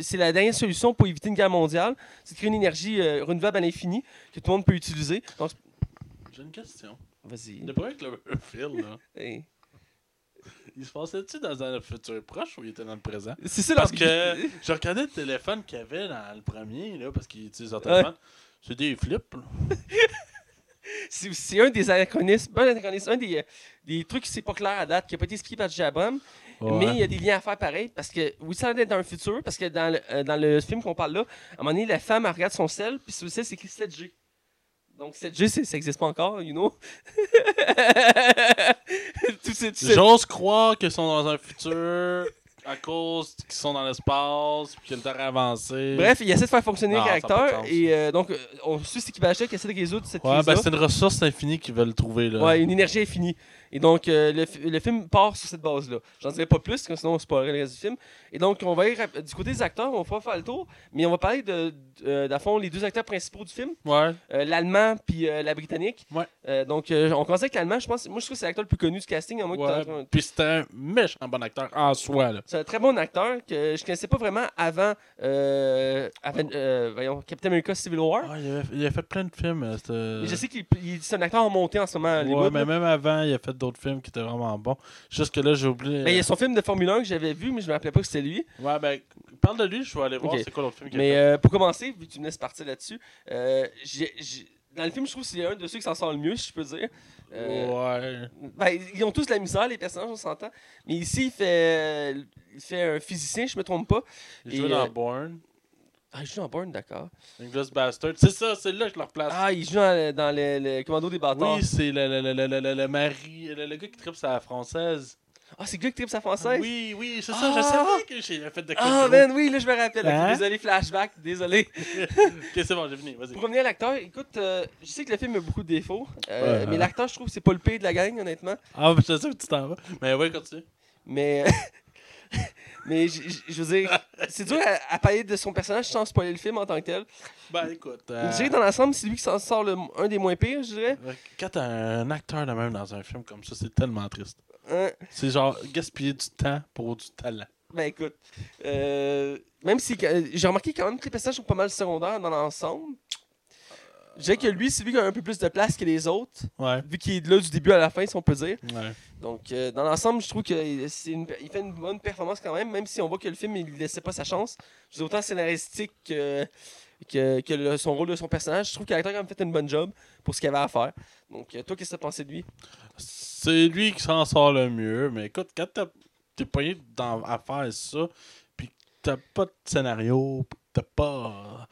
c'est la dernière solution pour éviter une guerre mondiale. C'est de créer une énergie euh, renouvelable à l'infini que tout le monde peut utiliser. Donc, J'ai une question. vas-y. Le premier Cloverfield, là, Hey. il se passait-tu dans un futur proche ou il était dans le présent? C'est ça Parce que je regardais le téléphone qu'il y avait dans le premier, là, parce qu'il utilise leur téléphone. C'est des flips, là. C'est un des anachronismes, un anachronisme, un des, euh, des trucs qui c'est pas clair à date, qui a pas été expliqué par Jabram. Mais il y a des liens à faire pareil parce que oui, ça a l'air d'être dans le futur parce que dans le, euh, dans le film qu'on parle là, à un moment donné, la femme elle regarde son sel, puis sur le sel c'est écrit 7G. Donc 7G, c'est- ça n'existe pas encore, you know. J'ose croire qu'ils sont dans un futur à cause qu'ils sont dans l'espace, puis que le temps a avancé. Bref, il essaie de faire fonctionner Non, le réacteur et euh, donc euh, on suit cet équipage-là qui essaie de résoudre cette Ouais, crise ben c'est une ressource infinie qu'ils veulent trouver, là. Ouais, une énergie infinie. Et donc, euh, le, le film part sur cette base-là. J'en dirai pas plus, que sinon on spoilerait le reste du film. Et donc, on va ir du côté des acteurs, on va pas faire le tour, mais on va parler de, de- euh, fond, les deux acteurs principaux du film, Ouais. euh, l'allemand puis euh, la britannique. Ouais. Donc, on commence avec l'allemand, je pense. Moi, je trouve que c'est l'acteur le plus connu du casting, à moins que Ouais. t'en- Puis c'était un méchant bon acteur en soi, là. C'est un très bon acteur que je connaissais pas vraiment avant, avant voyons, Captain America Civil War. Ah, il, a fait plein de films. je sais qu'il il- c'est un acteur en montée en ce moment Ouais, Hollywood. mais là. même avant, il a fait d'autres films qui étaient vraiment bons. Juste que là, j'ai oublié. Mais il y a son film de Formule 1 que j'avais vu, mais je me rappelais pas que c'était lui. Ouais, ben, parle de lui, je vais aller voir c'est quoi l'autre film qu'il a Mais euh, pour commencer, vu que tu me laisses partir là-dessus, euh, j'ai- j'ai- dans le film, je trouve que c'est un de ceux qui s'en sort le mieux, si je peux dire. Euh, Ouais. ben, ils ont tous la misère, les personnages, on s'entend. Mais ici, il fait, il fait un physicien, je me trompe pas. Il joue dans euh, Bourne. Ah, il joue dans Bourne, d'accord. Inglourious Bastard. C'est ça, c'est là que je le replace. Ah, il joue dans, le- dans le, le commando des bâtards. oui, c'est le, le, le, le, le, le- le mari, le, le gars qui tripe sa française. Ah, c'est le gars qui tripe sa française? Oui, oui, c'est ça, Ah! je savais que j'ai fait de quoi Ah, man, oui, là, je me rappelle. Hein? désolé, flashback, désolé. Ok, c'est bon, j'ai fini, vas-y. Pour revenir à l'acteur, écoute, euh, je sais que le film a beaucoup de défauts, euh, Ouais. mais l'acteur, je trouve que c'est pas le pire de la gang, honnêtement. Ah, ben, je sais où tu t'en vas. Mais ouais, continue. Mais, mais je veux dire, c'est dur à, à parler de son personnage sans spoiler le film en tant que tel. Ben, écoute. euh, Je dirais que dans l'ensemble, c'est lui qui s'en sort le, un des moins pires, je dirais. Quand t'as un acteur de même dans un film comme ça, c'est tellement triste. Hein? C'est genre gaspiller du temps pour du talent. Ben écoute, euh, même si euh, j'ai remarqué quand même que les personnages sont pas mal secondaires dans l'ensemble. Je dirais que lui, c'est lui qui a un peu plus de place que les autres, Ouais. vu qu'il est là du début à la fin, si on peut dire. Ouais. Donc, euh, dans l'ensemble, je trouve qu'il fait une bonne performance quand même, même si on voit que le film, il ne laissait pas sa chance. Je autant scénaristique que, que, que le- son rôle de son personnage. Je trouve que l'acteur a quand même fait une bonne job pour ce qu'il avait à faire. Donc, euh, toi, qu'est-ce que tu as pensé de lui? C'est lui qui s'en sort le mieux. Mais écoute, quand t'es pogné dans, à faire ça, puis que t'as pas de scénario, t'as pas. Pas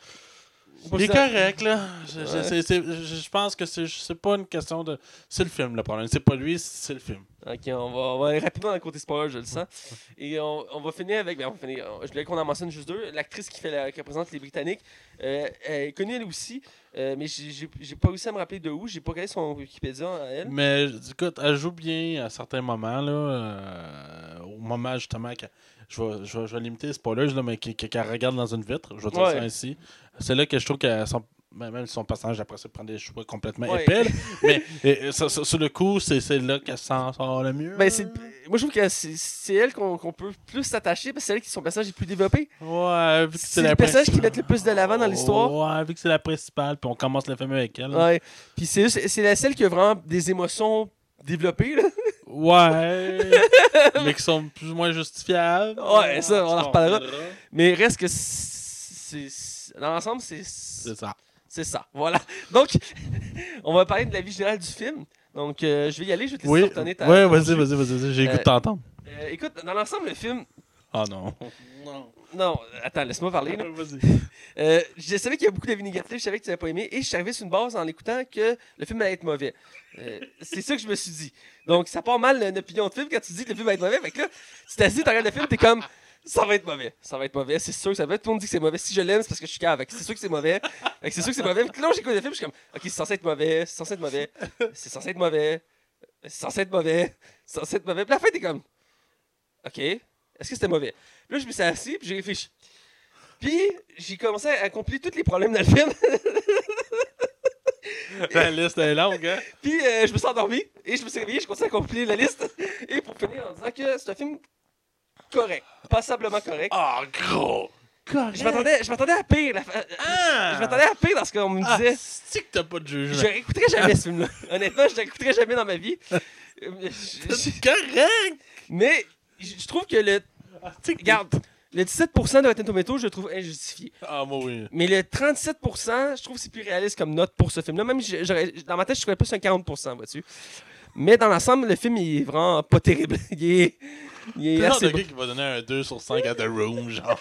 Il est correct, là. Je, Ouais. c'est- c'est- je- je pense que c'est c'est pas une question de. C'est le film, le problème. C'est pas lui, c'est le film. Ok, on va, on va aller rapidement dans le côté spoiler, je le sens. Et on, on va finir avec. Ben, on va finir, je voulais qu'on en mentionne juste deux. L'actrice qui, fait la- qui représente les Britanniques, euh, elle est connue elle aussi, euh, mais j'ai j'ai- j'ai pas réussi à me rappeler de où. J'ai pas regardé son Wikipédia à elle. Mais écoute, elle joue bien à certains moments, là. euh, au moment justement que. Je vais, je vais, je vais limiter les spoilers, là, mais qu'elle qu'elle regarde dans une vitre. Je vais dire Ouais. ça ainsi. C'est là que je trouve que son, ben, même son personnage après ça prend des choix complètement Ouais. épais. mais et, ça- ça- sur le coup, c'est là qu'elle s'en sort le mieux. Ben, c'est, moi, je trouve que c'est, elle qu'on, qu'on peut plus s'attacher parce que c'est elle qui son personnage est plus développé. Ouais, vu que c'est le personnage qui met le plus de l'avant dans l'histoire. Ouais, vu que c'est la principale, puis on commence le film avec elle. Ouais. Puis c'est, la seule qui a vraiment des émotions développées. Là. Ouais. mais qui sont plus ou moins justifiables. Ouais, ça, on en reparlera. Mais reste que c'est, dans l'ensemble, c'est, C'est ça. c'est ça. Voilà. Donc, on va parler de la vie générale du film. Donc, euh, je vais y aller. Je vais te laisser Oui, retourner ta. ouais, vas-y, vas-y, vas-y, vas-y, j'ai le goût de Euh, t'entendre. Euh, écoute, dans l'ensemble, le film. Ah non. Non. Non, attends, laisse-moi parler. là. Euh, je savais qu'il y a beaucoup d'avis négatifs, je savais que tu n'avais pas aimé, et je suis arrivé sur une base en l'écoutant que le film allait être mauvais. Euh, c'est ça que je me suis dit. Donc, ça part mal une opinion de film quand tu dis que le film va être mauvais. Fait que là, tu t'assis, tu regardes le film, t'es comme. Ça va être mauvais. Ça va être mauvais. C'est sûr que ça va être. Tout le monde dit que c'est mauvais. Si je l'aime, c'est parce que je suis cave. C'est sûr que c'est mauvais. Fait que C'est sûr que c'est mauvais. Puis là, j'écoute le film, je suis comme. Ok, c'est censé être mauvais. C'est censé être mauvais. C'est censé être mauvais. C'est censé être mauvais. C'est censé être mauvais. Puis la fin, t'es comme. Ok. Est-ce que c'était mauvais? Là, je me suis assis, puis j'ai réfléchi. Puis, j'ai commencé à accomplir tous les problèmes dans le film. La liste est longue, hein? Puis, euh, je me suis endormi. Et je me suis réveillé, je continue à accomplir la liste. Et pour finir, en disant que c'est un film correct. Passablement correct. Ah, gros! Correct. Je m'attendais, je m'attendais à pire. la fa- Ah! Je m'attendais à pire dans ce qu'on me Ah, disait. c'est que t'as pas de Je jugement. réécouterais jamais ce film-là. Honnêtement, je réécouterais jamais dans ma vie. Je- C'est je- correct! Mais, je je trouve que le. Regarde, le 17% de Rotten Tomatoes, je le trouve injustifié. Ah, moi, oui. Mais le 37%, je trouve que c'est plus réaliste comme note pour ce film-là. Même dans ma tête, je trouvais plus un 40%, vois-tu. Mais dans l'ensemble, le film, il est vraiment pas terrible. Il est, il est assez de gars qui va donner un 2 sur 5 à The Room, genre.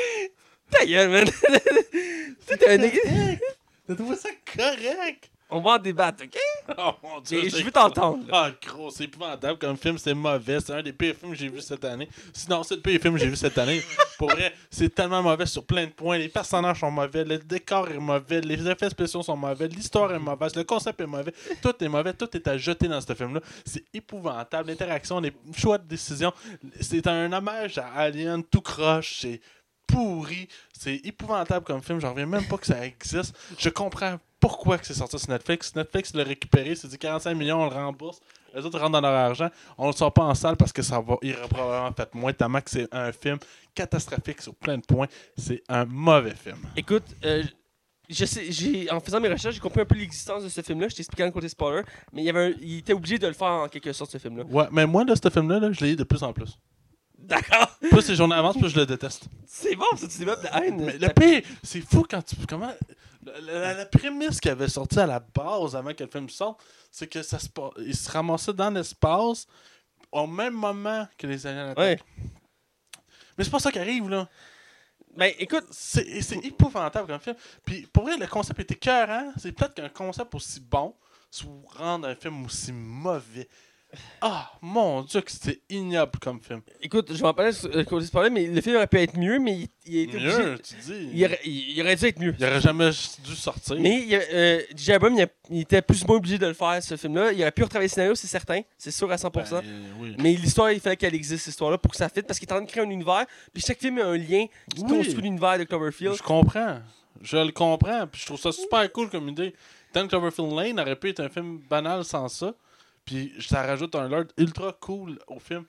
Ta gueule, man! T'as trouvé ça correct? On va en débattre, OK? Oh mon dieu. Et je veux t'entendre. Ah, gros, c'est épouvantable comme film, c'est mauvais. C'est un des pires films que j'ai vu cette année. Sinon, c'est le pire film que j'ai vu cette année. Pour vrai, c'est tellement mauvais sur plein de points. Les personnages sont mauvais, le décor est mauvais, les effets spéciaux sont mauvais, l'histoire est mauvaise, le concept est mauvais. Tout est mauvais, tout est à jeter dans ce film-là. C'est épouvantable. L'interaction, les choix de décision. C'est un hommage à Alien tout croche. C'est pourri. C'est épouvantable comme film. J'en reviens même pas que ça existe. Je comprends pourquoi que c'est sorti sur Netflix? Netflix l'a récupéré. C'est dit 45 millions, on le rembourse. Les autres rentrent dans leur argent. On le sort pas en salle parce que ça va. Probablement fait moins. Tellement que c'est un film catastrophique sur plein de points. C'est un mauvais film. Écoute, euh, je sais, j'ai, en faisant mes recherches, j'ai compris un peu l'existence de ce film-là. Je t'ai expliqué dans le côté spoiler. Mais il, y avait un- il était obligé de le faire en quelque sorte, ce film-là. Ouais, mais moi, là, ce film-là, là, je l'ai de plus en plus. D'accord. Plus les journées avancent, plus je le déteste. C'est bon, ça, tu développes de la haine. Mais le pire, c'est fou quand tu. Comment. La, la- la prémisse qui avait sorti à la base avant que le film sorte, c'est que ça se il se ramassait dans l'espace au même moment que les aliens Ouais. Mais c'est pas ça qui arrive, là. Ben, écoute, C'est c'est épouvantable comme film. Puis pour vrai, le concept était écœurant. C'est peut-être qu'un concept aussi bon soit rendre un film aussi mauvais. Ah, mon dieu, que c'était ignoble comme film. écoute, je vais en parler sur le côté spoiler, mais le film aurait pu être mieux, mais il, il a été obligé. Mieux, tu dis. Il aurait, il- il aurait dû être mieux. Il aurait jamais dû sortir. Mais il, euh. Abrams, il, a- il était plus ou moins obligé de le faire, ce film-là. Il aurait pu retravailler le scénario, c'est certain. C'est sûr à 100%. Ben, oui. Mais l'histoire, il fallait qu'elle existe, cette histoire-là, pour que ça fitte, parce qu'il est en train de créer un univers. Puis chaque film a un lien qui Oui. construit l'univers de Cloverfield. Je comprends. Je le comprends. Puis je trouve ça super cool comme idée. Tant que Cloverfield Lane aurait pu être un film banal sans ça. Puis ça rajoute un lord ultra cool au film.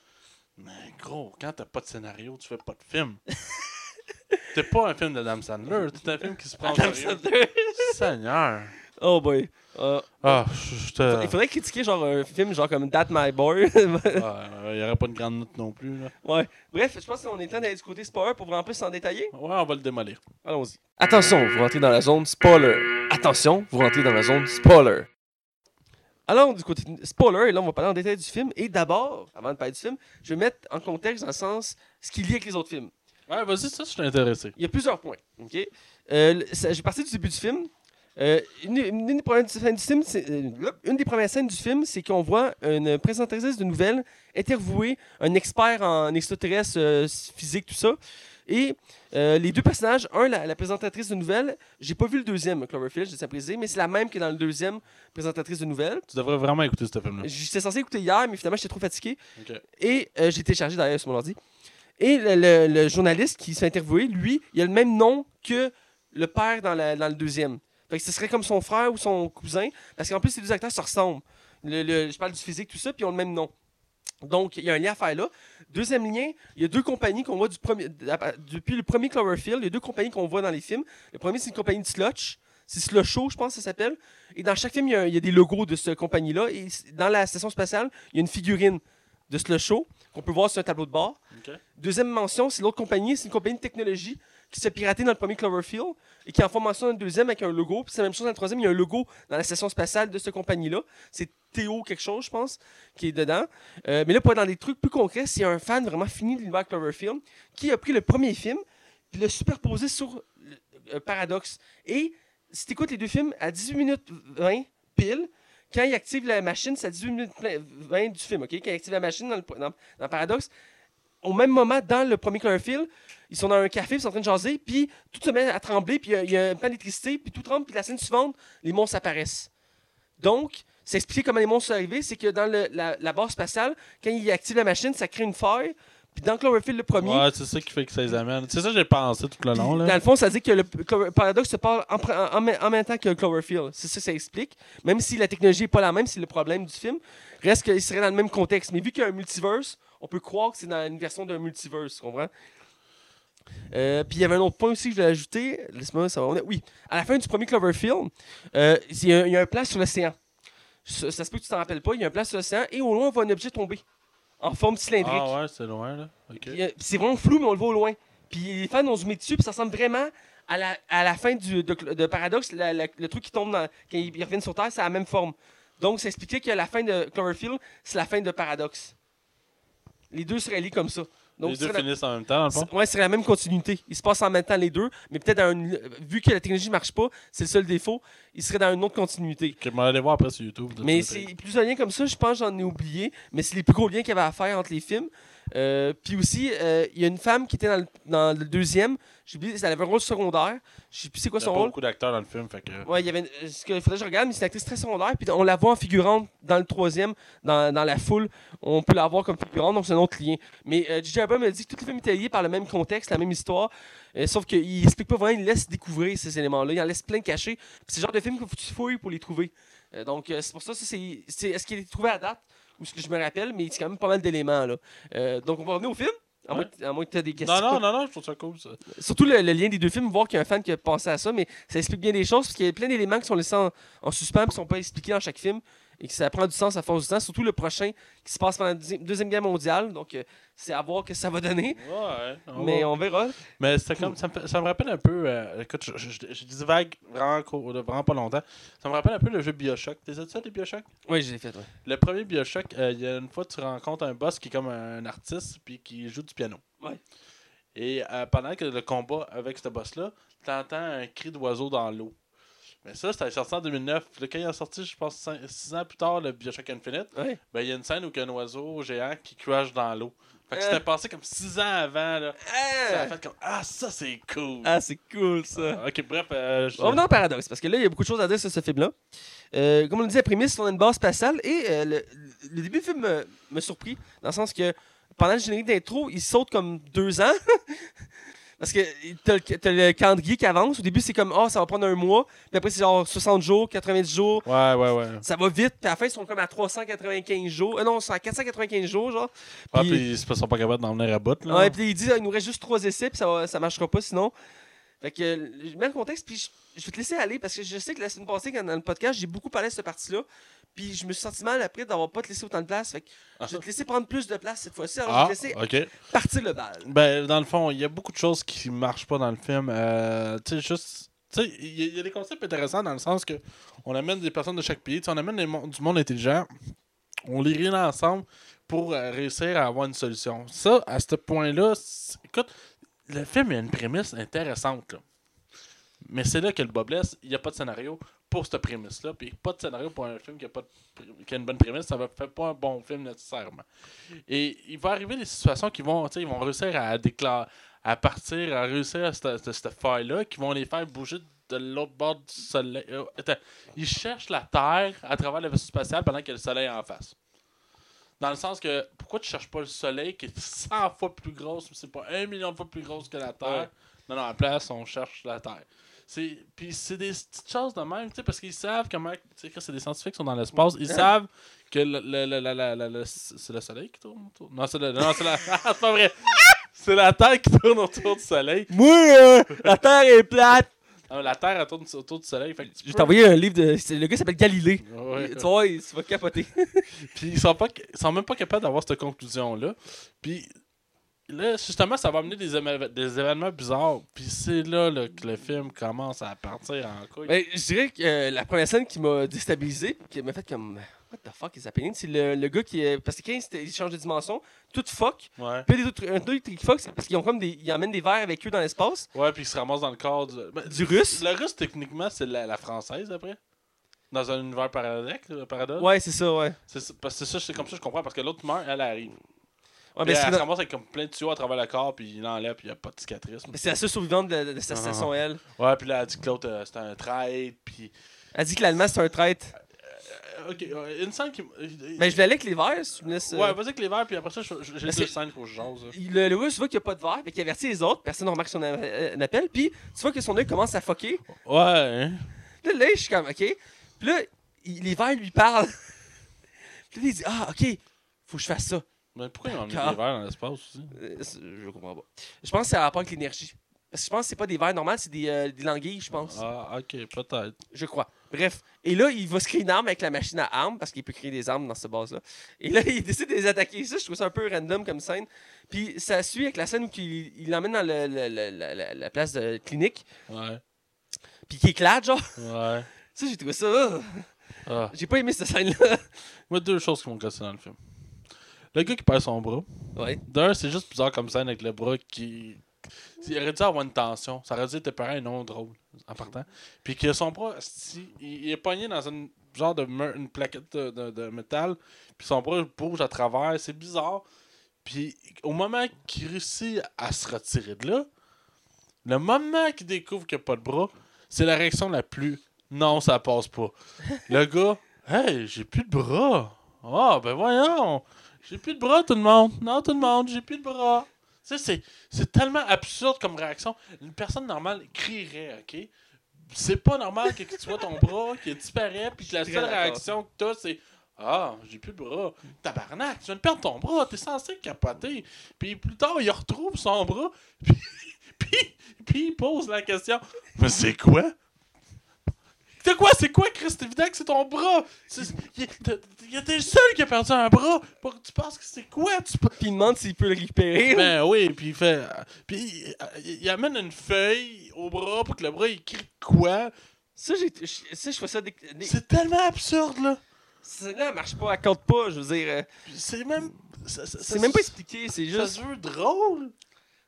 Mais gros, quand t'as pas de scénario, tu fais pas de film. T'es pas un film de Adam Sandler. T'es un film qui se prend au Adam sérieux. Sandler. Seigneur. oh boy. Euh, Ah, je je te. Il faudrait critiquer genre un film genre comme That My Boy. Ah, Il y aurait pas de grande note non plus. Là. ouais. Bref, je pense qu'on est temps d'aller du côté spoiler pour vraiment plus s'en détailler. Ouais, on va le démolir. Allons-y. Attention, vous rentrez dans la zone spoiler. Attention, vous rentrez dans la zone spoiler. Alors, du côté spoiler, et là, on va parler en détail du film. Et d'abord, avant de parler du film, je vais mettre en contexte dans le sens ce qui lie avec les autres films. Ouais, vas-y, ça, je suis intéressé. Il y a plusieurs points. ok? Euh, J'ai parti du début du film. Euh, une, une des premières scènes du film, c'est- euh, une des premières scènes du film, c'est qu'on voit une présentatrice de nouvelles interviewer un expert en extraterrestre euh, physique, tout ça. Et euh, les deux personnages, un, la, la présentatrice de nouvelles, j'ai pas vu le deuxième, Cloverfield, à préciser, mais c'est la même que dans le deuxième présentatrice de nouvelles. Tu devrais vraiment écouter ce film-là. J'étais censé écouter hier, mais finalement, j'étais trop fatigué. Et euh, j'ai téléchargé d'ailleurs sur mon ordi. Et le, le- le journaliste qui s'est interviewé, lui, il a le même nom que le père dans, la- dans le deuxième. Fait que ce serait comme son frère ou son cousin, parce qu'en plus, ces deux acteurs se ressemblent. Le- le- je parle du physique, tout ça, puis ils ont le même nom. Donc, il y a un lien à faire là. Deuxième lien, il y a deux compagnies qu'on voit du premier, depuis le premier Cloverfield. Il y a deux compagnies qu'on voit dans les films. Le premier, c'est une compagnie de Slutch. C'est Slusho, je pense que ça s'appelle. Et dans chaque film, il y a, il y a des logos de cette compagnie-là. Et dans la station spatiale, il y a une figurine de Slusho qu'on peut voir sur un tableau de bord. Deuxième mention, c'est l'autre compagnie, c'est une compagnie de technologie qui s'est piratée dans le premier Cloverfield et qui en forme mention dans le deuxième avec un logo. Puis c'est la même chose dans le troisième, il y a un logo dans la station spatiale de cette compagnie-là. C'est Théo quelque chose, je pense, qui est dedans. Euh, mais là, pour être dans des trucs plus concrets, c'est un fan vraiment fini de l'univers Cloverfield qui a pris le premier film puis l'a superposé sur euh, Paradox. Et si tu écoutes les deux films à 18 minutes 20 pile, quand il active la machine, c'est à 18 minutes plein- 20 du film, OK? Quand il active la machine dans, le, dans Paradox, au même moment, dans le premier Cloverfield, ils sont dans un café, ils sont en train de jaser, puis tout se met à trembler, puis il y a- il y, a un pan d'électricité, puis tout tremble, puis la scène suivante, les monstres apparaissent. Donc, c'est expliqué comment les monstres sont arrivés, c'est que dans le- la, la base spatiale, quand il active la machine, ça crée une faille, puis dans Cloverfield, le premier, Ouais, c'est ça qui fait que ça les amène. C'est ça que j'ai pensé tout le long. Là. Dans le fond, ça dit que le Clover- Paradox se parle en, pre- en- en même- en même temps que Cloverfield. C'est ça que ça explique. Même si la technologie n'est pas la même, c'est le problème du film. Reste qu'il serait dans le même contexte. Mais vu qu'il y a un multiverse, on peut croire que c'est dans une version d'un multiverse. Tu comprends? Euh, puis il y avait un autre point aussi que je voulais ajouter. Laisse-moi savoir. Oui, à la fin du premier Cloverfield, euh, il y, a- il y a un plan sur l'océan. Ça, ça se peut que tu t'en rappelles pas. Il y a un plan sur l'océan et au loin, on voit un objet tomber en forme cylindrique. Ah ouais, c'est loin là. Ok. Puis, puis c'est vraiment flou, mais on le voit au loin. Puis les fans ont zoomé dessus, puis ça ressemble vraiment à la, à la fin du, de, de Paradox. la- la- le truc qui tombe dans, quand ils reviennent sur Terre, c'est la même forme. Donc, ça expliquait que la fin de Cloverfield, c'est la fin de Paradox. Les deux seraient liés comme ça. Donc, les deux serait la- finissent en même temps, dans le fond? Ouais, c'est la même continuité. Ils se passent en même temps les deux, mais peut-être dans une- vu que la technologie ne marche pas, c'est le seul défaut, ils seraient dans une autre continuité. Je vais aller voir après sur YouTube. Mais c'est plusieurs liens comme ça, je pense j'en ai oublié, mais c'est les plus gros liens qu'il y avait à faire entre les films. Euh, puis aussi, euh, il y a une femme qui était dans le, dans le deuxième, j'ai oublié, elle avait un rôle secondaire, je sais plus c'est quoi Il y a son pas rôle. beaucoup d'acteurs dans le film, fait que. Ouais, il y avait une- ce qu'il faudrait que je regarde, mais c'est une actrice très secondaire, puis on la voit en figurante dans le troisième, dans, dans la foule, on peut la voir comme figurante, donc c'est un autre lien. Mais euh, J.J. Abrams me dit que tout le film est lié par le même contexte, la même histoire, euh, sauf qu'il explique pas vraiment, il laisse découvrir ces éléments-là, il en laisse plein cachés. C'est le genre de film qu'il faut que tu fouilles pour les trouver. Euh, donc c'est pour ça, ça c'est, c'est est-ce qu'il est trouvé à date, ou ce que je me rappelle, mais c'est quand même pas mal d'éléments. Là. Euh, donc on va revenir au film. À moins, Ouais. à moins que tu aies des questions. Non, non, non, non, je trouve ça cool, ça. Surtout le, le lien des deux films, voir qu'il y a un fan qui a pensé à ça, mais ça explique bien des choses, parce qu'il y a plein d'éléments qui sont laissés en, en suspens, qui sont pas expliqués dans chaque film, et que ça prend du sens à force du temps, surtout le prochain qui se passe pendant la deuxi- Deuxième Guerre mondiale, donc euh, c'est à voir que ça va donner, Ouais, on mais va- on verra. Mais comme. Ça me, fait- ça me rappelle un peu. euh, écoute, je, je, je, je dis vague vraiment, pas longtemps. Ça me rappelle un peu le jeu Bioshock. T'es ça, les Bioshock? Oui, j'ai fait, ouais. Le premier Bioshock, euh, il y a une fois, tu rencontres un boss qui est comme un artiste puis qui joue du piano. Ouais. Et euh, pendant que le combat avec ce boss-là, t'entends un cri d'oiseau dans l'eau. Mais ça, c'était sorti en 2009. Puis là, quand il est sorti, je pense 6 ans plus tard, le Bioshock Infinite, ben, il y a une scène où il y a un oiseau géant qui crash dans l'eau. Fait que Euh. c'était passé comme 6 ans avant. Là. Ça a Ah, fait comme Ah, ça c'est cool. Ah, c'est cool ça. Ok, bref. euh, je- Revenons au paradoxe, parce que là, il y a beaucoup de choses à dire sur ce film-là. Euh, comme on le dit, la prémisse, on a une base spatiale, et euh, le, le début du film me, me surprit, dans le sens que pendant le générique d'intro, il saute comme deux ans. Parce que t'as le, le calendrier qui avance. Au début, c'est comme, ah, ça va prendre un mois. Puis après, c'est genre 60 jours, 90 jours. Ouais, ouais, ouais. Ça va vite. Puis à la fin, ils sont comme à 395 jours. Euh, non, ils sont à 495 jours, genre. Ah, Puis- puis ils sont pas capables d'en venir à bout. Là. Ouais, puis il dit il nous reste juste trois essais, puis ça, va- ça marchera pas sinon. Fait que je mets le contexte, puis je, je vais te laisser aller parce que je sais que la semaine passée, quand dans le podcast, j'ai beaucoup parlé de cette partie-là. Puis je me suis senti mal après d'avoir pas te laissé autant de place. Fait que je vais te laisser prendre plus de place cette fois-ci. Alors ah, je vais te laisser partir le bal. Ben, dans le fond, il y a beaucoup de choses qui marchent pas dans le film. Euh, tu sais, juste. Tu sais, il y, a- il y a des concepts intéressants dans le sens que on amène des personnes de chaque pays, on amène des mon- du monde intelligent, on les réunit ensemble pour euh, réussir à avoir une solution. Ça, à ce point-là, écoute, le film a une prémisse intéressante. Là. Mais c'est là que le bas. Il n'y a pas de scénario pour cette prémisse-là. Puis pas de scénario pour un film qui a, pas de qui a une bonne prémisse. Ça ne fait pas un bon film nécessairement. Et il va arriver des situations qui vont, ils vont réussir à déclarer, à partir, à réussir à cette, faille-là, qui vont les faire bouger de l'autre bord du soleil. Euh, ils cherchent la Terre à travers le vaisseau spatial pendant que le soleil est en face. Dans le sens que, pourquoi tu cherches pas le soleil qui est 100 fois plus grosse, mais c'est pas un million de fois plus grosse que la Terre? Ouais. Non, non, à la place, on cherche la Terre. C'est, puis c'est des petites choses de même, tu sais, parce qu'ils savent comment. Tu sais, que c'est des scientifiques qui sont dans l'espace, ils savent que le, le, le, le- c'est le soleil qui tourne autour. Non, c'est non, c'est la. Ah, c'est pas vrai! C'est la Terre qui tourne autour du soleil. Moi, euh, la Terre est plate. Ah, la Terre tourne autour du soleil. Fait que tu Je peux- t'ai envoyé un livre de. Le gars s'appelle Galilée. Ouais. Tu vois, tu vas capoter. Puis ils sont, pas, ils sont même pas capables d'avoir cette conclusion-là. Puis là, justement, ça va amener des, événements bizarres. Puis c'est là, là, que le film commence à partir en couille. Ben, je dirais que euh, la première scène qui m'a déstabilisé, qui m'a fait comme. What the fuck is happening? C'est le, le gars qui. est- Parce que quand il, s'était- il change de dimension, tout fuck. Ouais. Puis un truc qui fuck, c'est parce qu'ils ont comme des. Ils emmènent des verres avec eux dans l'espace. Ouais, puis ils se ramassent dans le corps du. ben, Du russe? Le russe, techniquement, c'est la, la française après. Dans un univers paradoxe. paradoxe. Ouais, c'est ça, ouais. C'est parce que c'est ça, c'est comme ça que je comprends. Parce que l'autre meurt, elle arrive. Ouais, mais elle c'est se ramasse avec comme plein de tuyaux à travers le corps, puis il l'enlève, puis il n'y a pas de cicatrice. mais c'est la seule survivante de, de, de cette Ah. station, elle. Ouais, puis là, elle dit que l'autre, euh, c'était un traître, puis. Elle dit que l'allemand, c'est un traître. Ok, une scène qui. Ben, je vais aller avec les verres, si tu me laisses. euh, Ouais, vas-y avec les verres, puis après ça, je- je- j'ai Mais deux c'est- scènes qu'il faut que je jase. là. Le, le russe voit qu'il n'y a pas de verre, fait qu'il avertit les autres, personne ne remarque son a- euh, appel, puis tu vois que son œil commence à fucker. Ouais, hein. Puis là, là, je suis comme, OK. Puis là, il- les verres lui parlent. Puis là, il dit, ah, OK, faut que je fasse ça. Mais pourquoi ils ont mis Car- des verres dans l'espace aussi? Euh, c'est- je comprends pas. Je pense que ça a rapport avec l'énergie. Parce que je pense que c'est pas des verres normaux, c'est des, euh, des languilles, je pense. Ah, ok, peut-être. Je crois. Bref. Et là, il va se créer une arme avec la machine à armes, parce qu'il peut créer des armes dans cette base-là. Et là, il décide de les attaquer. Ça, je trouve ça un peu random comme scène. Puis ça suit avec la scène où il l'emmène dans le- le- le- la, la- la place de clinique, Ouais, puis qu'il éclate, genre. ouais. Ça, j'ai trouvé ça. euh, Ah. J'ai pas aimé cette scène-là. Moi, deux choses qui m'ont cassé dans le film. Le gars qui perd son bras. Ouais. D'un, c'est juste bizarre comme scène avec le bras qui. Il aurait dû avoir une tension. Ça aurait dû être pareil, non drôle, en partant. Puis que son bras, il, il est pogné dans une genre de une plaquette de, de- de métal. Puis son bras bouge à travers. C'est bizarre. Puis au moment qu'il réussit à se retirer de là, le moment qu'il découvre qu'il n'y a pas de bras, c'est la réaction la plus. Non, ça passe pas. Le gars, hey, j'ai plus de bras. Ah, ben voyons. J'ai plus de bras, tout le monde. Non, tout le monde, j'ai plus de bras. Tu sais, c'est- c'est tellement absurde comme réaction. Une personne normale crierait, OK? C'est pas normal que, que tu vois ton bras qui disparaît, puis que la seule réaction que t'as, c'est Ah, j'ai plus de bras. Tabarnak, tu viens de perdre ton bras, t'es censé capoter. Puis plus tard, il retrouve son bras, puis, puis, puis il pose la question Mais c'est quoi? C'est quoi, c'est quoi, Chris? C'est évident que c'est ton bras. Il était le seul qui a perdu un bras. Pour- Tu penses que c'est quoi? Tu Puis il demande s'il peut le récupérer. Ben oui, puis il fait. Puis il, amène une feuille au bras pour que le bras il crie quoi? Ça, j'ai, ça, je fais ça. Des, C'est tellement absurde, là. ça, là, elle marche pas, elle compte pas. Je veux dire, euh, C'est même. ça- ça- c'est ça- même pas expliqué. C'est Ça juste. se veut drôle.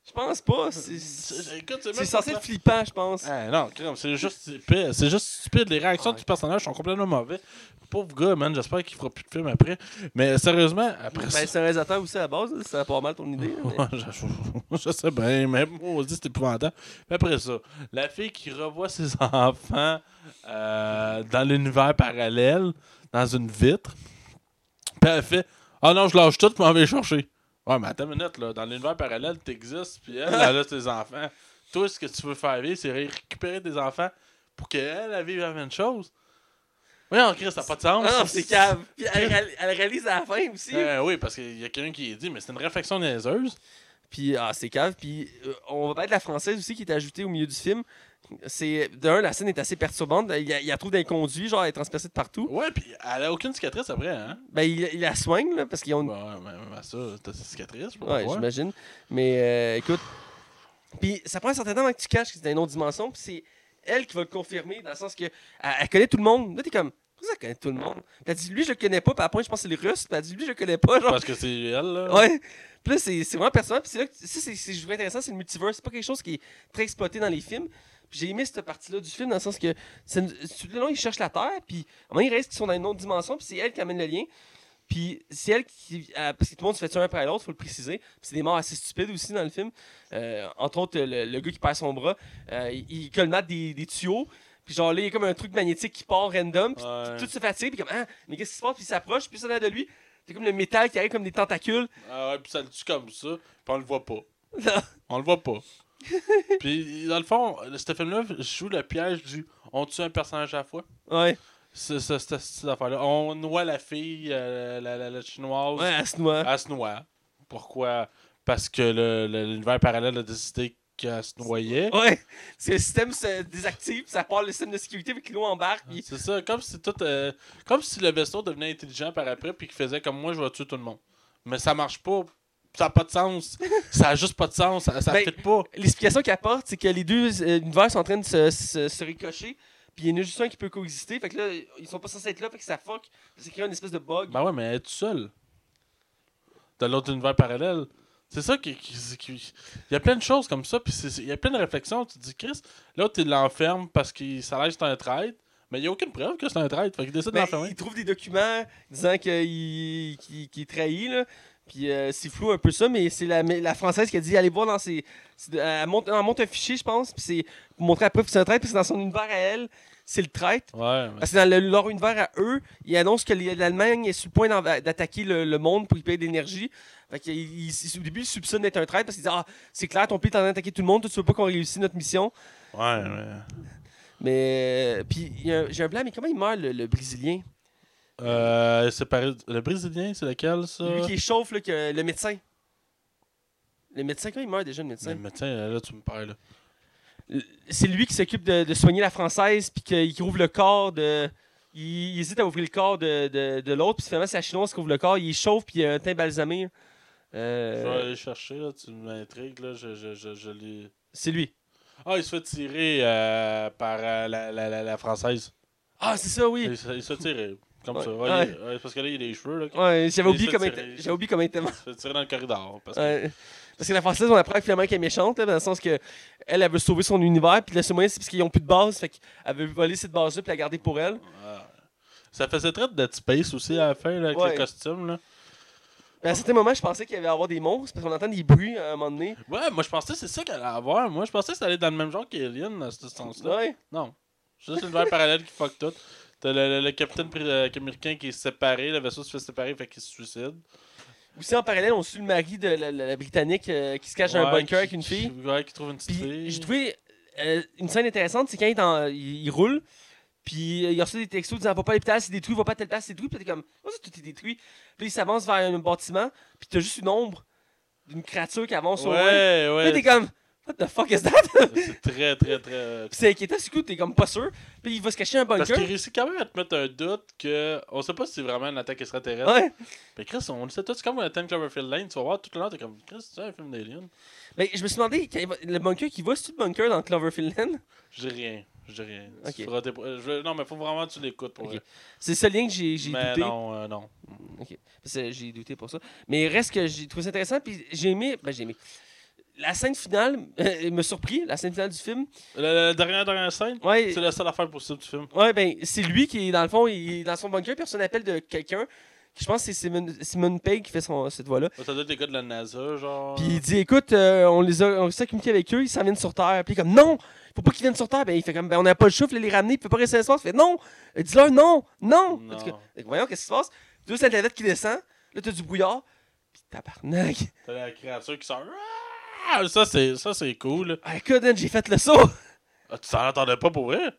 Je pense pas. C'est, C'est- censé être flippant, je pense. Ah, non, c'est juste stupide. C'est juste stupide. Les réactions Ouais. du personnage sont complètement mauvais. Pauvre gars, man, j'espère qu'il fera plus de films après. Mais sérieusement, après ça. Ben, c'est un réalisateur aussi à la base. Ça va pas mal ton idée. mais- je, je sais bien, mais moi, c'est épouvantable. Puis après ça, la fille qui revoit ses enfants euh, dans l'univers parallèle, dans une vitre, puis elle fait Ah non, je lâche tout, je m'en vais chercher. Ouais, mais attends une minute, là, dans l'univers parallèle, t'existes, puis elle, elle a ses enfants. Toi, ce que tu veux faire vivre, c'est récupérer des enfants pour qu'elle, elle vive la même chose. Oui, en Christ, ça n'a pas de sens. Ah non, c'est cave. Puis elle réalise à la fin aussi. Euh, oui, parce qu'il y a quelqu'un qui dit, mais c'est une réflexion niaiseuse. Puis, ah, c'est cave. Puis, euh, on va parler de la française aussi qui est ajoutée au milieu du film. C'est, d'un, la scène est assez perturbante. Il y a, il y a trop d'inconduits, genre, elle est transpercée de partout. Ouais, puis elle a aucune cicatrice après, hein? Ben, il, il la soigne, là, parce qu'ils ont une Ouais, mais même à ça, t'as des cicatrices, je peux Ouais, j'imagine. Mais euh, écoute. Puis ça prend un certain temps avant que tu caches que c'est dans une autre dimension. Puis c'est elle qui va le confirmer, dans le sens que elle, elle connaît tout le monde. Là, t'es comme. Pourquoi ça connaît tout le monde? Puis elle dit, lui, je le connais pas. Puis après, je pense que c'est les Russes. Puis elle dit, lui, je le connais pas. Genre. Parce que c'est elle, là. Ouais. Puis là, c'est c'est vraiment personnel. Puis c'est là que ça, c'est je trouve intéressant, c'est le multiverse. C'est pas quelque chose qui est très exploité dans les films. Puis j'ai aimé cette partie-là du film dans le sens que une- tout le long, ils cherchent la Terre, puis à un moment, il reste qu'ils sont dans une autre dimension, puis c'est elle qui amène le lien. Puis c'est elle qui. euh, parce que tout le monde se fait tuer un après l'autre, faut le préciser. Puis c'est des morts assez stupides aussi dans le film. Euh, entre autres, le, le gars qui perd son bras, euh, il, il colmate des, des tuyaux. Puis genre là, il y a comme un truc magnétique qui part random. Puis Ouais. tout se fatigue. Puis comme, ah, mais qu'est-ce qui se passe? Puis il s'approche, puis ça l'air de lui. C'est comme le métal qui arrive comme des tentacules. Ah ouais, puis ça le tue comme ça, puis on le voit pas. On le voit pas. puis dans le fond, ce film-là joue le piège du on tue un personnage à la fois. ouais. C'est cette, affaire-là. On noie la fille, euh, la, la, la chinoise. Ouais, elle se noie. Elle se noie. Pourquoi? Parce que le- le- l'univers parallèle a décidé qu'elle se noyait. Ouais. Parce que le système se désactive, ça part le système de sécurité, avec l'eau embarque. Puis... C'est ça, comme si tout, euh, comme si le vaisseau devenait intelligent par après puis qu'il faisait comme moi je vais tuer tout le monde. Mais ça marche pas. Ça a pas de sens. ça a juste pas de sens. Ça, ça Ben, fit pas. L'explication qu'il apporte, c'est que les deux euh, univers sont en train de se, se, se ricocher. Puis il y en a juste un qui peut coexister. Fait que là, ils sont pas censés être là, fait que ça fuck. Ça crée une espèce de bug. Ben ouais, mais elle est toute seule. Dans l'autre univers parallèle. C'est ça qui, qui- qui- Il y a plein de choses comme ça, puis c'est- il y a plein de réflexions. Tu te dis, Chris, l'autre, il l'enferme parce qu'il que c'est un traître, mais il n'y a aucune preuve que c'est un traître. Fait qu'il décide Ben, d'enfermer. il trouve des documents disant qu'il qu'il- qu'il est trahi, là. Puis euh, c'est flou un peu ça, mais c'est la, la française qui a dit allez voir dans ses. c'est Elle monte, elle monte un fichier, je pense, puis c'est pour montrer à la preuve que c'est un traître, puis c'est dans son univers à elle, c'est le traître. Ouais, mais Parce que dans le- leur univers à eux, ils annoncent que l'Allemagne est sur le point d'attaquer le, le monde pour y payer de l'énergie. Fait qu'il- il- il- au début, ils soupçonnent d'être un traître parce qu'ils disent Ah, c'est clair, ton pays est en train d'attaquer tout le monde, toi, tu veux pas qu'on réussisse notre mission. Ouais, mais. Mais. euh, Puis il j'ai un blanc, mais comment il meurt, le, le Brésilien? Euh, Le Brésilien, c'est lequel, ça? Lui qui échauffe, là, que, le médecin. Le médecin, quand il meurt déjà, le médecin? Mais tiens, là, tu me parles. là. C'est lui qui s'occupe de, de soigner la française, puis qu'il ouvre le corps de. Il, il hésite à ouvrir le corps de, de, de l'autre, puis finalement, c'est la chinoise qui ouvre le corps, il échauffe, puis il a un teint balsamé. Je vais Euh, aller chercher, là, tu m'intrigues, là, je, je, je, je l'ai... c'est lui. Ah, il se fait tirer euh, par euh, la, la, la, la française. Ah, c'est ça, oui. Il, se- il se fait tirer, comme Ouais. ça. Ouais, Ouais. il- ouais, parce que là, il a les cheveux, là. Ouais, j'avais oublié comment il oublié comment il était mort. Il se fait tirer dans le corridor. Parce que... Parce que la française, on apprend finalement qu'elle est méchante, là, dans le sens que elle, elle veut sauver son univers, puis le seul moyen, c'est parce qu'ils ont plus de base, fait qu'elle veut voler cette base-là, puis la garder pour elle. Ça faisait très de Dead Space aussi à la fin, là, avec les costumes, là. Mais à certains moments, je pensais qu'il y allait avoir des monstres, parce qu'on entend des bruits à un moment donné. Ouais, moi, je pensais que c'est ça qu'elle allait avoir. Moi, je pensais que ça allait être dans le même genre qu'Alien, à ce sens-là. Ouais. Non. C'est juste l'univers parallèle qui fuck tout. T'as le, le- le capitaine euh, américain qui est séparé, le vaisseau se fait séparer, fait qu'il se suicide. Aussi, en parallèle, on suit le mari de la, la- la Britannique euh, qui se cache dans un bunker qui- avec une fille. qui- Ouais, qui trouve une petite fille. j'ai trouvé euh, une scène intéressante, c'est quand il, est en- il, il roule, puis il reçoit des textos disant va pas à l'hôpital, c'est détruit, va pas à telle place, c'est détruit, puis t'es comme oh, ça, tout est détruit. Puis il s'avance vers un bâtiment, puis t'as juste une ombre d'une créature qui avance au loin. Ouais, Puis ouais. t'es comme what the fuck is that? C'est très, très, très. Puis c'est inquiétant, du coup, t'es comme pas sûr. Puis il va se cacher un Parce bunker. qu'il réussit quand même à te mettre un doute que. On sait pas si c'est vraiment une attaque extraterrestre. Ouais. Mais Chris, on le sait tout, c'est comme 10 Cloverfield Lane, tu vas voir tout le long, t'es comme Chris, c'est un film d'Alien. Mais je me suis demandé, le bunker qui va, c'est-tu le bunker dans Cloverfield Land? Je dis rien. Je dis rien. Tes- je Non, mais faut vraiment que tu l'écoutes pour Ok. vrai. C'est ce lien que j'ai j'ai Mais douté. non, euh, non. Ok. Parce que j'ai douté pour ça. Mais reste que j'ai trouvé ça intéressant, puis j'ai aimé. Ben, j'ai aimé. La scène finale euh, me surpris, la scène finale du film. La, la dernière, dernière scène, Ouais, c'est la seule affaire possible du film. ouais ben, c'est lui qui est, dans le fond, il est dans son bunker, puis on appelle de quelqu'un. Je pense que c'est Simon, Simon Pegg qui fait son, cette voix-là. Ça doit être des gars de la NASA, genre. Puis il dit écoute, euh, on les a, on s'est communiqué avec eux, ils s'en viennent sur Terre. Puis il est comme non, faut pas qu'ils viennent sur Terre. Ben il fait comme ben on n'a pas le chouf, les ramener, il peut pas rester dans l'espace. Il fait non, Euh, dis-leur non, non. Non. En tout cas, voyons qu'est-ce qui se passe. Deux satellites qui descend, là t'as du brouillard, puis tabarnak. T'as la créature qui sort. Ah, Ça, c'est, ça, c'est cool. Ah, écoute, j'ai fait le saut. Ah, tu t'en attendais pas pour vrai?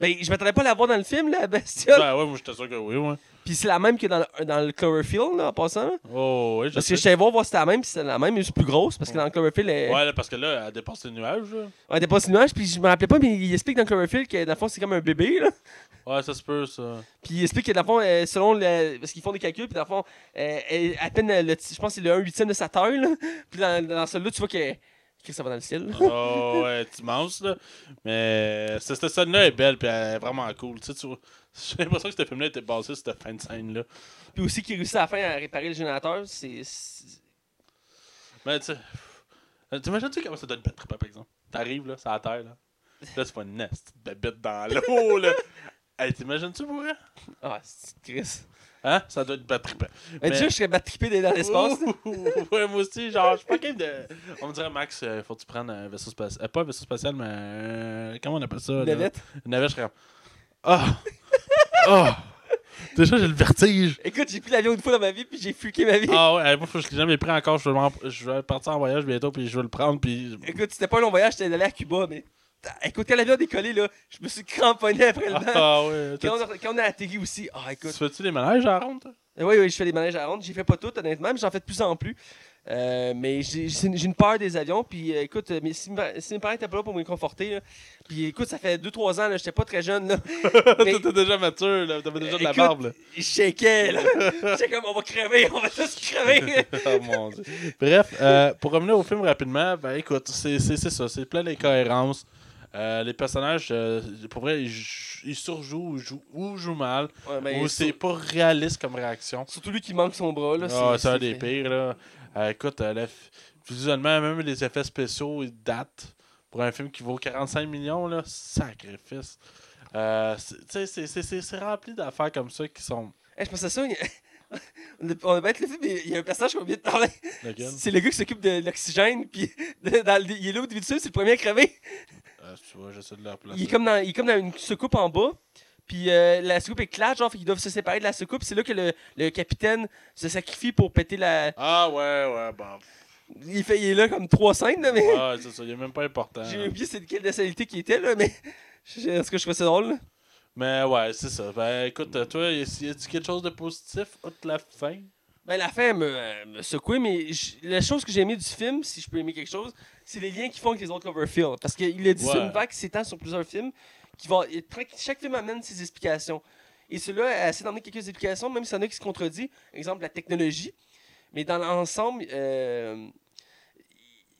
Ben je m'attendais pas à la voir dans le film, la bestiole. Ben ouais, moi j'étais sûr que oui, ouais. Puis c'est la même que dans le, dans le Cloverfield, là, en passant. Oh, oui, je Parce sais. que je savais voir voir si c'était la même, puis c'est la même, mais c'est plus grosse, parce que dans le Cloverfield, elle, Ouais, là, parce que là, elle dépasse les nuages, là. ouais, elle dépasse le nuage, puis je me rappelais pas, mais il explique dans le Cloverfield que dans le fond, c'est comme un bébé, là. Ouais, ça se peut, ça. Puis il explique que dans le fond, euh, selon le. Parce qu'ils font des calculs, puis dans le fond, euh, elle- à peine, euh, le, je pense que c'est le 1 huitième de sa taille, là. Puis dans, dans celui-là, tu vois que. Que ça va dans le ciel. Oh, ouais, c'est immense, là. Mais cette scène-là est belle, puis elle est vraiment cool. Tu sais, tu vois, j'ai l'impression que ce film-là était basé sur cette fin de scène-là. Puis aussi qu'il réussit à la fin à réparer le générateur, c'est. Mais tu sais, t'imagines-tu comment ça être bête, par exemple? T'arrives, là, c'est à terre, là. Là, c'est pas une nest bête dans l'eau, là. Hey, t'imagines-tu pour vrai? Ah, c'est Chris. Hein? Ça doit être pas trippant. Mais déjà, je serais battrippé dans l'espace. ouais, moi aussi, genre, je suis pas capable de. On me dirait, Max, il faut que tu prennes un vaisseau spatial. Euh, pas un vaisseau spatial, mais. euh, comment on appelle ça? là? Navette. Une navette, je serais. Ah! Ah! Déjà, j'ai le vertige. Écoute, j'ai pris l'avion une fois dans ma vie, puis j'ai fucké ma vie. Ah ouais, hey, moi, je l'ai jamais pris encore. Je vais, je vais partir en voyage bientôt, puis je vais le prendre, puis. Écoute, c'était pas un long voyage, j'étais allé à Cuba, mais. Écoute, quand l'avion a décollé, là, je me suis cramponné après le vent. Ah ouais. Quand Tu on, a, quand on a atterri aussi, ah tu écoute. fais-tu les manèges à la ronde, toi? Euh, Oui, oui, je fais des manèges à ronde. J'ai fait pas tout, honnêtement, mais j'en fais de plus en plus. Euh, mais j'ai une peur des avions. Puis euh, écoute, mais si, mes- si mes parents étaient pas là pour me conforter, là, puis écoute, ça fait 2-3 ans, j'étais pas très jeune. Là, Mais- T'étais déjà mature, là. T'avais déjà de la Écoute, barbe, là. je shakeais, là. J'étais comme, on va crever, on va tous crever. oh mon dieu. Bref, euh, pour revenir au film rapidement, ben écoute, c'est ça, c'est plein d'incohérences. Euh, les personnages, euh, pour vrai, ils, jou- ils surjouent ou jouent, ou jouent mal, Ouais, mais ou c'est sur- pas réaliste comme réaction. Surtout lui qui manque son bras. Là, Ah, c'est un des pires, là. Euh, écoute, la f- visuellement, même les effets spéciaux, ils datent. Pour un film qui vaut 45 millions, là, sacrifice. C'est- rempli d'affaires comme ça qui sont. Hey, je pense à ça. a- On a- bête le film, mais il y a un personnage qu'on vient de parler. C'est le gars qui s'occupe de l'oxygène, puis de- dans le- il est là au début du film, c'est le premier à crever. Tu vois, j'essaie de le replacer. Il est comme dans, il est comme dans une soucoupe en bas. Puis euh, la soucoupe éclate, genre, fait qu'ils doivent se séparer de la soucoupe. C'est là que le, le capitaine se sacrifie pour péter la. Ah ouais, ouais, bon. Il, fait, il est là comme trois scènes, là, mais. Ouais, c'est ça, il est même pas important. J'ai oublié c'est de quelle nationalité qui était, là, mais. Est-ce que je trouvais ça drôle, là? Mais ouais, c'est ça. Ben écoute, toi, y a- y a-tu quelque chose de positif outre la fin? Ben, la fin me, me secouait, mais la chose que j'ai aimé du film, si je peux aimer quelque chose, c'est les liens qu'ils font avec les autres Cloverfield. Parce qu'il a dit Ouais. ça une vague qui s'étend sur plusieurs films. Qui chaque film amène ses explications. Et celui-là essaie d'emmener quelques explications, même s'il y en a qui se contredit. Exemple, la technologie. Mais dans l'ensemble, euh,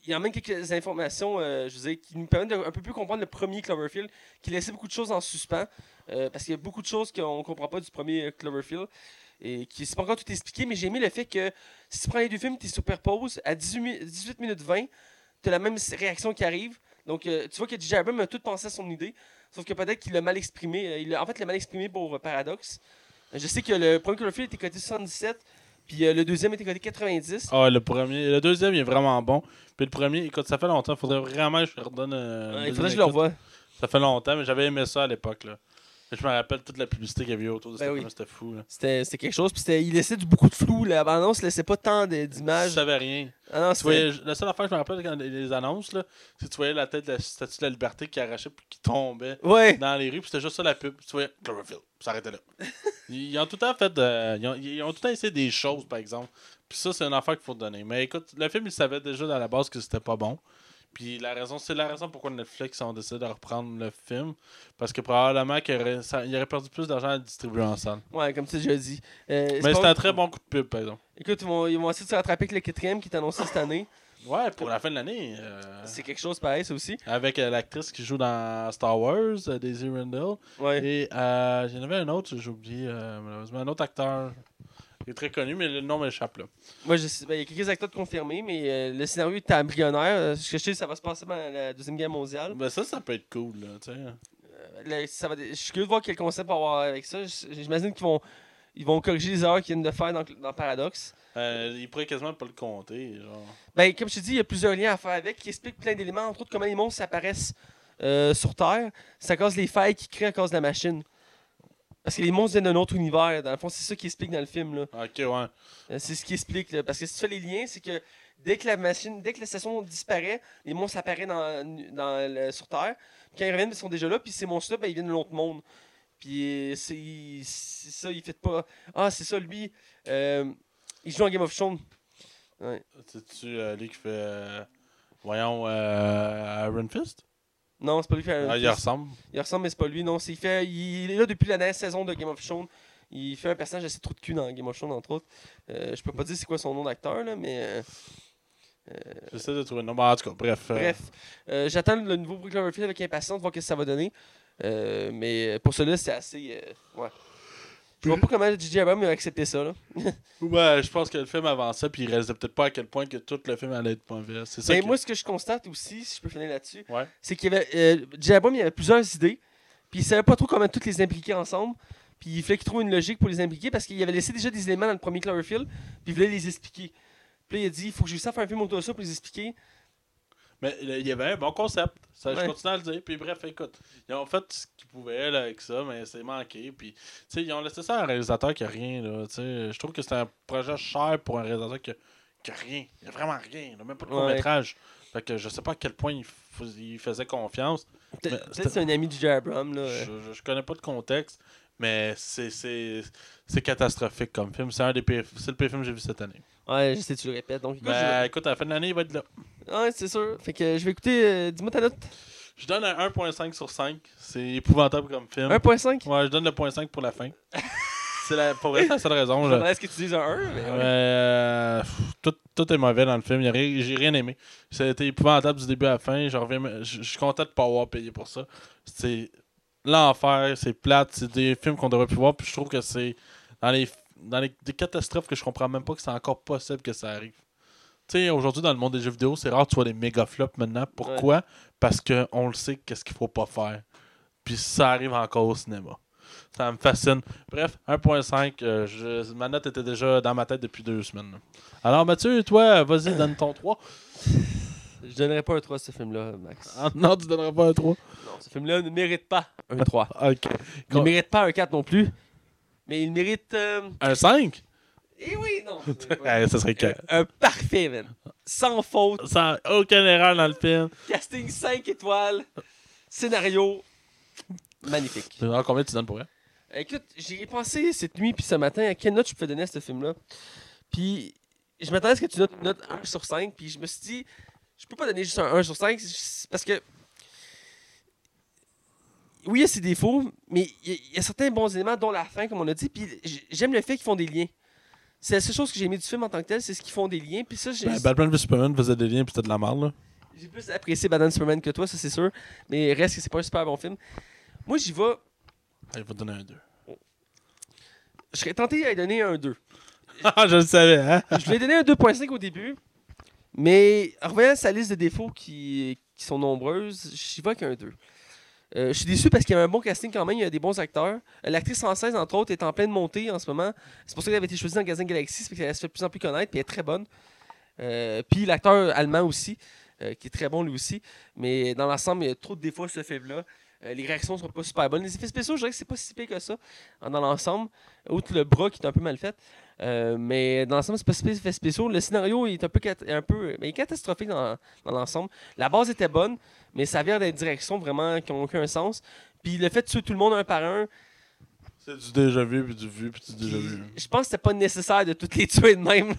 il emmène quelques informations, euh, je veux dire, qui nous permettent de un peu plus comprendre le premier Cloverfield, qui laissait beaucoup de choses en suspens. euh, parce qu'il y a beaucoup de choses qu'on ne comprend pas du premier euh, Cloverfield. Et qui c'est pas encore tout expliqué, mais j'ai aimé le fait que si tu prends les deux films, tu les superposes à 18, mi- 18 minutes 20, tu as la même réaction qui arrive. Donc, euh, tu vois que J.J. Abrams a tout pensé à son idée, sauf que peut-être qu'il l'a mal exprimé. euh, il a, en fait, il l'a mal exprimé pour euh, Paradox. Euh, Je sais que le premier Cloverfield était coté 77, puis euh, le deuxième était coté 90. Ah, le premier. Le deuxième, il est vraiment bon. Puis le premier, écoute, ça fait longtemps. Faudrait vraiment que je redonne. il faudrait que je le revoie. Ça fait longtemps, mais j'avais aimé ça à l'époque, là. Je me rappelle toute la publicité qu'il y avait eu autour de Ben oui. c'était fou. C'était quelque chose, puis il laissait du, beaucoup de flou. La bande-annonce laissait pas tant de- Je d'images. savais rien. Ah non, Tu c'était- voyais, la seule affaire que je me rappelle quand les, annonces, là, c'est que tu voyais la tête de la statue de la liberté qui arrachait puis qui tombait Ouais. dans les rues, puis c'était juste ça la pub. Tu voyais Cloverfield, puis ça arrêtait là. ils, ils ont tout le temps fait de- ils, ont, ils ont tout le temps essayé des choses, par exemple. Puis ça, c'est une affaire qu'il faut donner. Mais écoute, le film, il savait déjà dans la base que c'était pas bon. Puis la raison, c'est la raison pourquoi Netflix ont décidé de reprendre le film. Parce que probablement qu'il aurait, ça- il aurait perdu plus d'argent à le distribuer en salle. Ouais, comme tu as déjà dit. Euh, c'est Mais pas- c'était un très bon coup de pub, par exemple. Écoute, ils vont, ils vont essayer de se rattraper avec le quatrième qui est annoncé cette année. Ouais, pour la fin de l'année. euh, C'est quelque chose pareil, ça aussi. avec euh, l'actrice qui joue dans Star Wars, euh, Daisy Randall. Ouais. Et euh, il y en avait un autre, j'ai oublié euh, malheureusement, un autre acteur. Il est très connu, mais le nom m'échappe là. Moi, je sais, ben, il y a quelques acteurs confirmés, mais euh, le scénario est embryonnaire. Euh, Ce que je sais, ça va se passer pendant la Deuxième Guerre mondiale. Ben ça, ça peut être cool, là, tu sais. Euh, le- ça va, je suis curieux de voir quel concept va avoir avec ça. J'imagine qu'ils vont, ils vont corriger les erreurs qu'ils viennent de faire dans, dans Paradox. Euh, il pourrait quasiment pas le compter, genre. Ben, comme je te dis, il y a plusieurs liens à faire avec qui expliquent plein d'éléments, entre autres comment les monstres apparaissent sur Terre. Ça cause les failles qu'ils créent à cause de la machine. Parce que les monstres viennent d'un autre univers. Dans le fond, c'est ça qui explique dans le film. Là. Ok, ouais. Euh, C'est ce qui explique. là. Parce que si tu fais les liens, c'est que dès que la machine, dès que la station disparaît, les monstres apparaissent dans, dans le- sur Terre. Puis quand ils reviennent, ils sont déjà là. Puis ces monstres-là, ben, ils viennent de l'autre monde. Puis euh, c'est ça, ils fait pas. Ah, c'est ça, lui. euh, il joue en Game of Thrones. Ouais. C'est-tu euh, lui qui fait. euh, voyons, Iron Fist? Non, c'est pas lui qui fait. Ah, Il ressemble. Il ressemble, mais c'est pas lui. Non, c'est- il, fait, il est là depuis la dernière saison de Game of Thrones. Il fait un personnage assez trop de cul dans Game of Thrones, entre autres. Euh, je peux pas dire c'est quoi son nom d'acteur, là, mais. euh, J'essaie de trouver le nom. En tout cas, bref. euh, Bref, euh, j'attends le nouveau Cloverfield avec impatience de voir ce que ça va donner. Euh, mais pour cela, c'est assez. euh, ouais. Je vois pas comment J.J. Abrams a accepté ça. Là. Ouais, je pense que le film avançait, puis il réalisait peut-être pas à quel point que tout le film allait être mauvais. C'est ça. Mais moi, ce que je constate aussi, si je peux finir là-dessus, Ouais. c'est qu'il y avait. Euh. Abrams, il y avait plusieurs idées, puis il savait pas trop comment toutes les impliquer ensemble. Puis il fallait qu'il trouve une logique pour les impliquer parce qu'il avait laissé déjà des éléments dans le premier Cloverfield, puis il voulait les expliquer. Puis là, il a dit il faut que je à faire un film autour de ça pour les expliquer. Mais il y avait un bon concept. Ça, Je continue à le dire. Puis bref, écoute, ils ont fait ce qu'ils pouvaient là, avec ça, mais c'est manqué. Puis, tu sais, ils ont laissé ça à un réalisateur qui a rien. Là, je trouve que c'est un projet cher pour un réalisateur qui a, qui a rien. Il a vraiment rien. là, même pas de Ouais. court-métrage. Fait que je sais pas à quel point il, il faisait confiance. Peut-être c'est un ami J.J. Abrams. Là. Je, je, connais pas de contexte, mais c'est- c'est c'est catastrophique comme film. C'est un des pires, c'est le pire film que j'ai vu cette année. Ouais, je sais, tu le répètes. Donc, écoute, Ben, écoute, à la fin de l'année, il va être là. Ouais, c'est sûr. Fait que je vais écouter. euh, Dis-moi ta note. Je donne un 1.5 sur 5. C'est épouvantable comme film. 1.5 Ouais, je donne le point 5 pour la fin. c'est la, pour vrai, c'est la seule raison. Je là. m'attendais à ce que tu dises un 1, mais ouais. Euh, pff, tout, tout est mauvais dans le film. J'ai rien aimé. Été épouvantable du début à la fin. Je, reviens, je, je suis content de pas avoir payé pour ça. C'est l'enfer, c'est plate. C'est des films qu'on devrait plus voir. Puis je trouve que c'est dans les dans les des catastrophes que je comprends même pas que c'est encore possible que ça arrive. Tu sais, aujourd'hui, dans le monde des jeux vidéo, c'est rare que tu vois des méga flops maintenant. Pourquoi? Parce qu'on le sait qu'est-ce qu'il faut pas faire. Puis ça arrive encore au cinéma. Ça me fascine. Bref, 1.5, euh, je- ma note était déjà dans ma tête depuis deux semaines. là. Alors Mathieu, toi, vas-y, donne ton 3. Je donnerais pas un 3 à ce film-là, Max. Ah, non, tu donneras pas un 3. Non, ce film-là ne mérite pas un 3. Ok. Il ne mérite pas un 4 non plus. Mais il mérite. euh, Un 5 Eh oui, non. Ça serait que. un, un parfait, man. Sans faute. Sans aucune erreur dans le film. Casting 5 étoiles. Scénario magnifique. Alors, combien tu donnes pour elle? Écoute, j'ai pensé cette nuit puis ce matin à quelle note je peux donner à ce film-là. Puis je m'attendais à ce que tu notes une note 1 sur 5. Puis je me suis dit, je peux pas donner juste un 1 sur 5 c'est- parce que. Oui, il y a ses défauts, mais il y, a- certains bons éléments, dont la fin, comme on a dit. Puis j'aime le fait qu'ils font des liens. C'est la seule chose que j'ai aimé du film en tant que tel, c'est ce qu'ils font des liens. Puis ça, j'ai ben, Batman vs Superman faisait des liens, puis c'était de la merde, là. j'ai plus apprécié Batman Superman que toi, ça c'est sûr. Mais reste que c'est pas un super bon film. Moi, j'y vais. Il va te donner un 2. Je serais tenté à lui donner un 2. Ah, je le savais, hein? Je lui ai donné un 2.5 au début, mais en revoyant sa liste de défauts qui, qui sont nombreuses, j'y vais avec un 2. Euh, je suis déçu parce qu'il y a un bon casting quand même, il y a des bons acteurs. Euh, L'actrice française, entre autres, est en pleine montée en ce moment. C'est pour ça qu'elle avait été choisie dans Gazin Galaxy, c'est qu'elle se fait de plus en plus connaître, puis elle est très bonne. Euh, puis l'acteur allemand aussi, qui est très bon lui aussi. Mais dans l'ensemble, il y a trop de défauts ce film-là. Les réactions sont pas super bonnes. Les effets spéciaux, je dirais que c'est pas si pire que ça dans l'ensemble. Outre le bras qui est un peu mal fait. Mais dans l'ensemble, c'est pas si pire effets spéciaux. Le scénario est un peu, il est catastrophique dans l'ensemble. La base était bonne, mais ça vient des directions vraiment qui n'ont aucun sens. Puis le fait de tuer tout le monde un par un, C'est du déjà vu, puis du vu, puis du déjà vu. je pense que c'était pas nécessaire de toutes les tuer de même.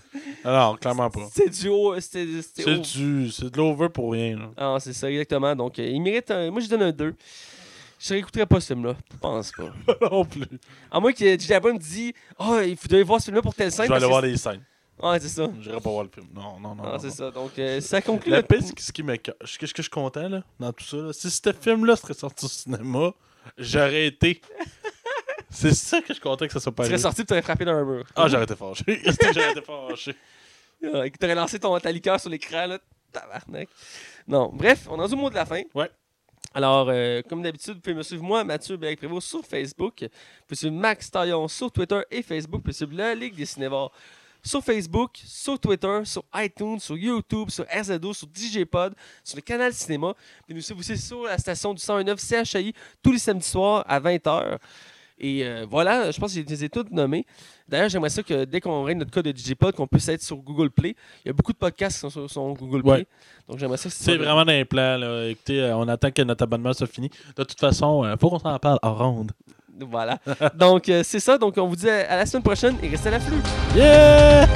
Alors, clairement pas. C'est du haut. C'est du. C'est de l'over pour rien, là. Ah, c'est ça, exactement. Donc, euh, il mérite un. Moi, je donne un 2. Je réécouterai pas ce film-là. Je pense pas. non plus. À moins que J.J. Me dise Oh, il faudrait voir ce film-là pour telle scène. Je vais aller voir les scènes. Ouais, c'est ça. J'irai pas voir le film. Non, non, non. Ah, non, c'est ça. Donc, euh, ça conclut. La notre- c'est ce qui me. Qu'est-ce que je suis content, là, dans tout ça, là? Si ce film-là serait sorti au cinéma, j'aurais été. c'est ça que je suis content que ça soit pas Tu serais sorti et tu aurais frappé dans un mur. Ah, j'aurais été fâché. j'aurais été fâché. Euh, Tu aurais lancé ton, ta liqueur sur l'écran, là. Tabarnak. Non, bref, on est rendu au mot de la fin. Ouais. Alors, euh, comme d'habitude, vous pouvez me suivre moi, Mathieu Bérec Prévost, sur Facebook. Vous pouvez suivre Max Taillon sur Twitter et Facebook. Vous pouvez suivre la Ligue des Cinévores sur Facebook, sur Twitter, sur iTunes, sur YouTube, sur RZO, sur DJPod, sur le canal Cinéma. Pouvez nous suivre aussi sur la station du 109 CHI tous les samedis soirs à 20h. Et euh, voilà, je pense que je les ai toutes nommés. D'ailleurs, j'aimerais ça que dès qu'on règle notre code de DJPod, qu'on puisse être sur Google Play. Il y a beaucoup de podcasts qui sont sur, sur Google Play. Ouais. Donc j'aimerais ça C'est vraiment dans les plans, là. Écoutez, euh, on attend que notre abonnement soit fini. De toute façon, euh, faut qu'on s'en parle en ronde. Voilà. Donc euh, c'est ça. Donc on vous dit à la semaine prochaine et restez à l'afflux. Yeah!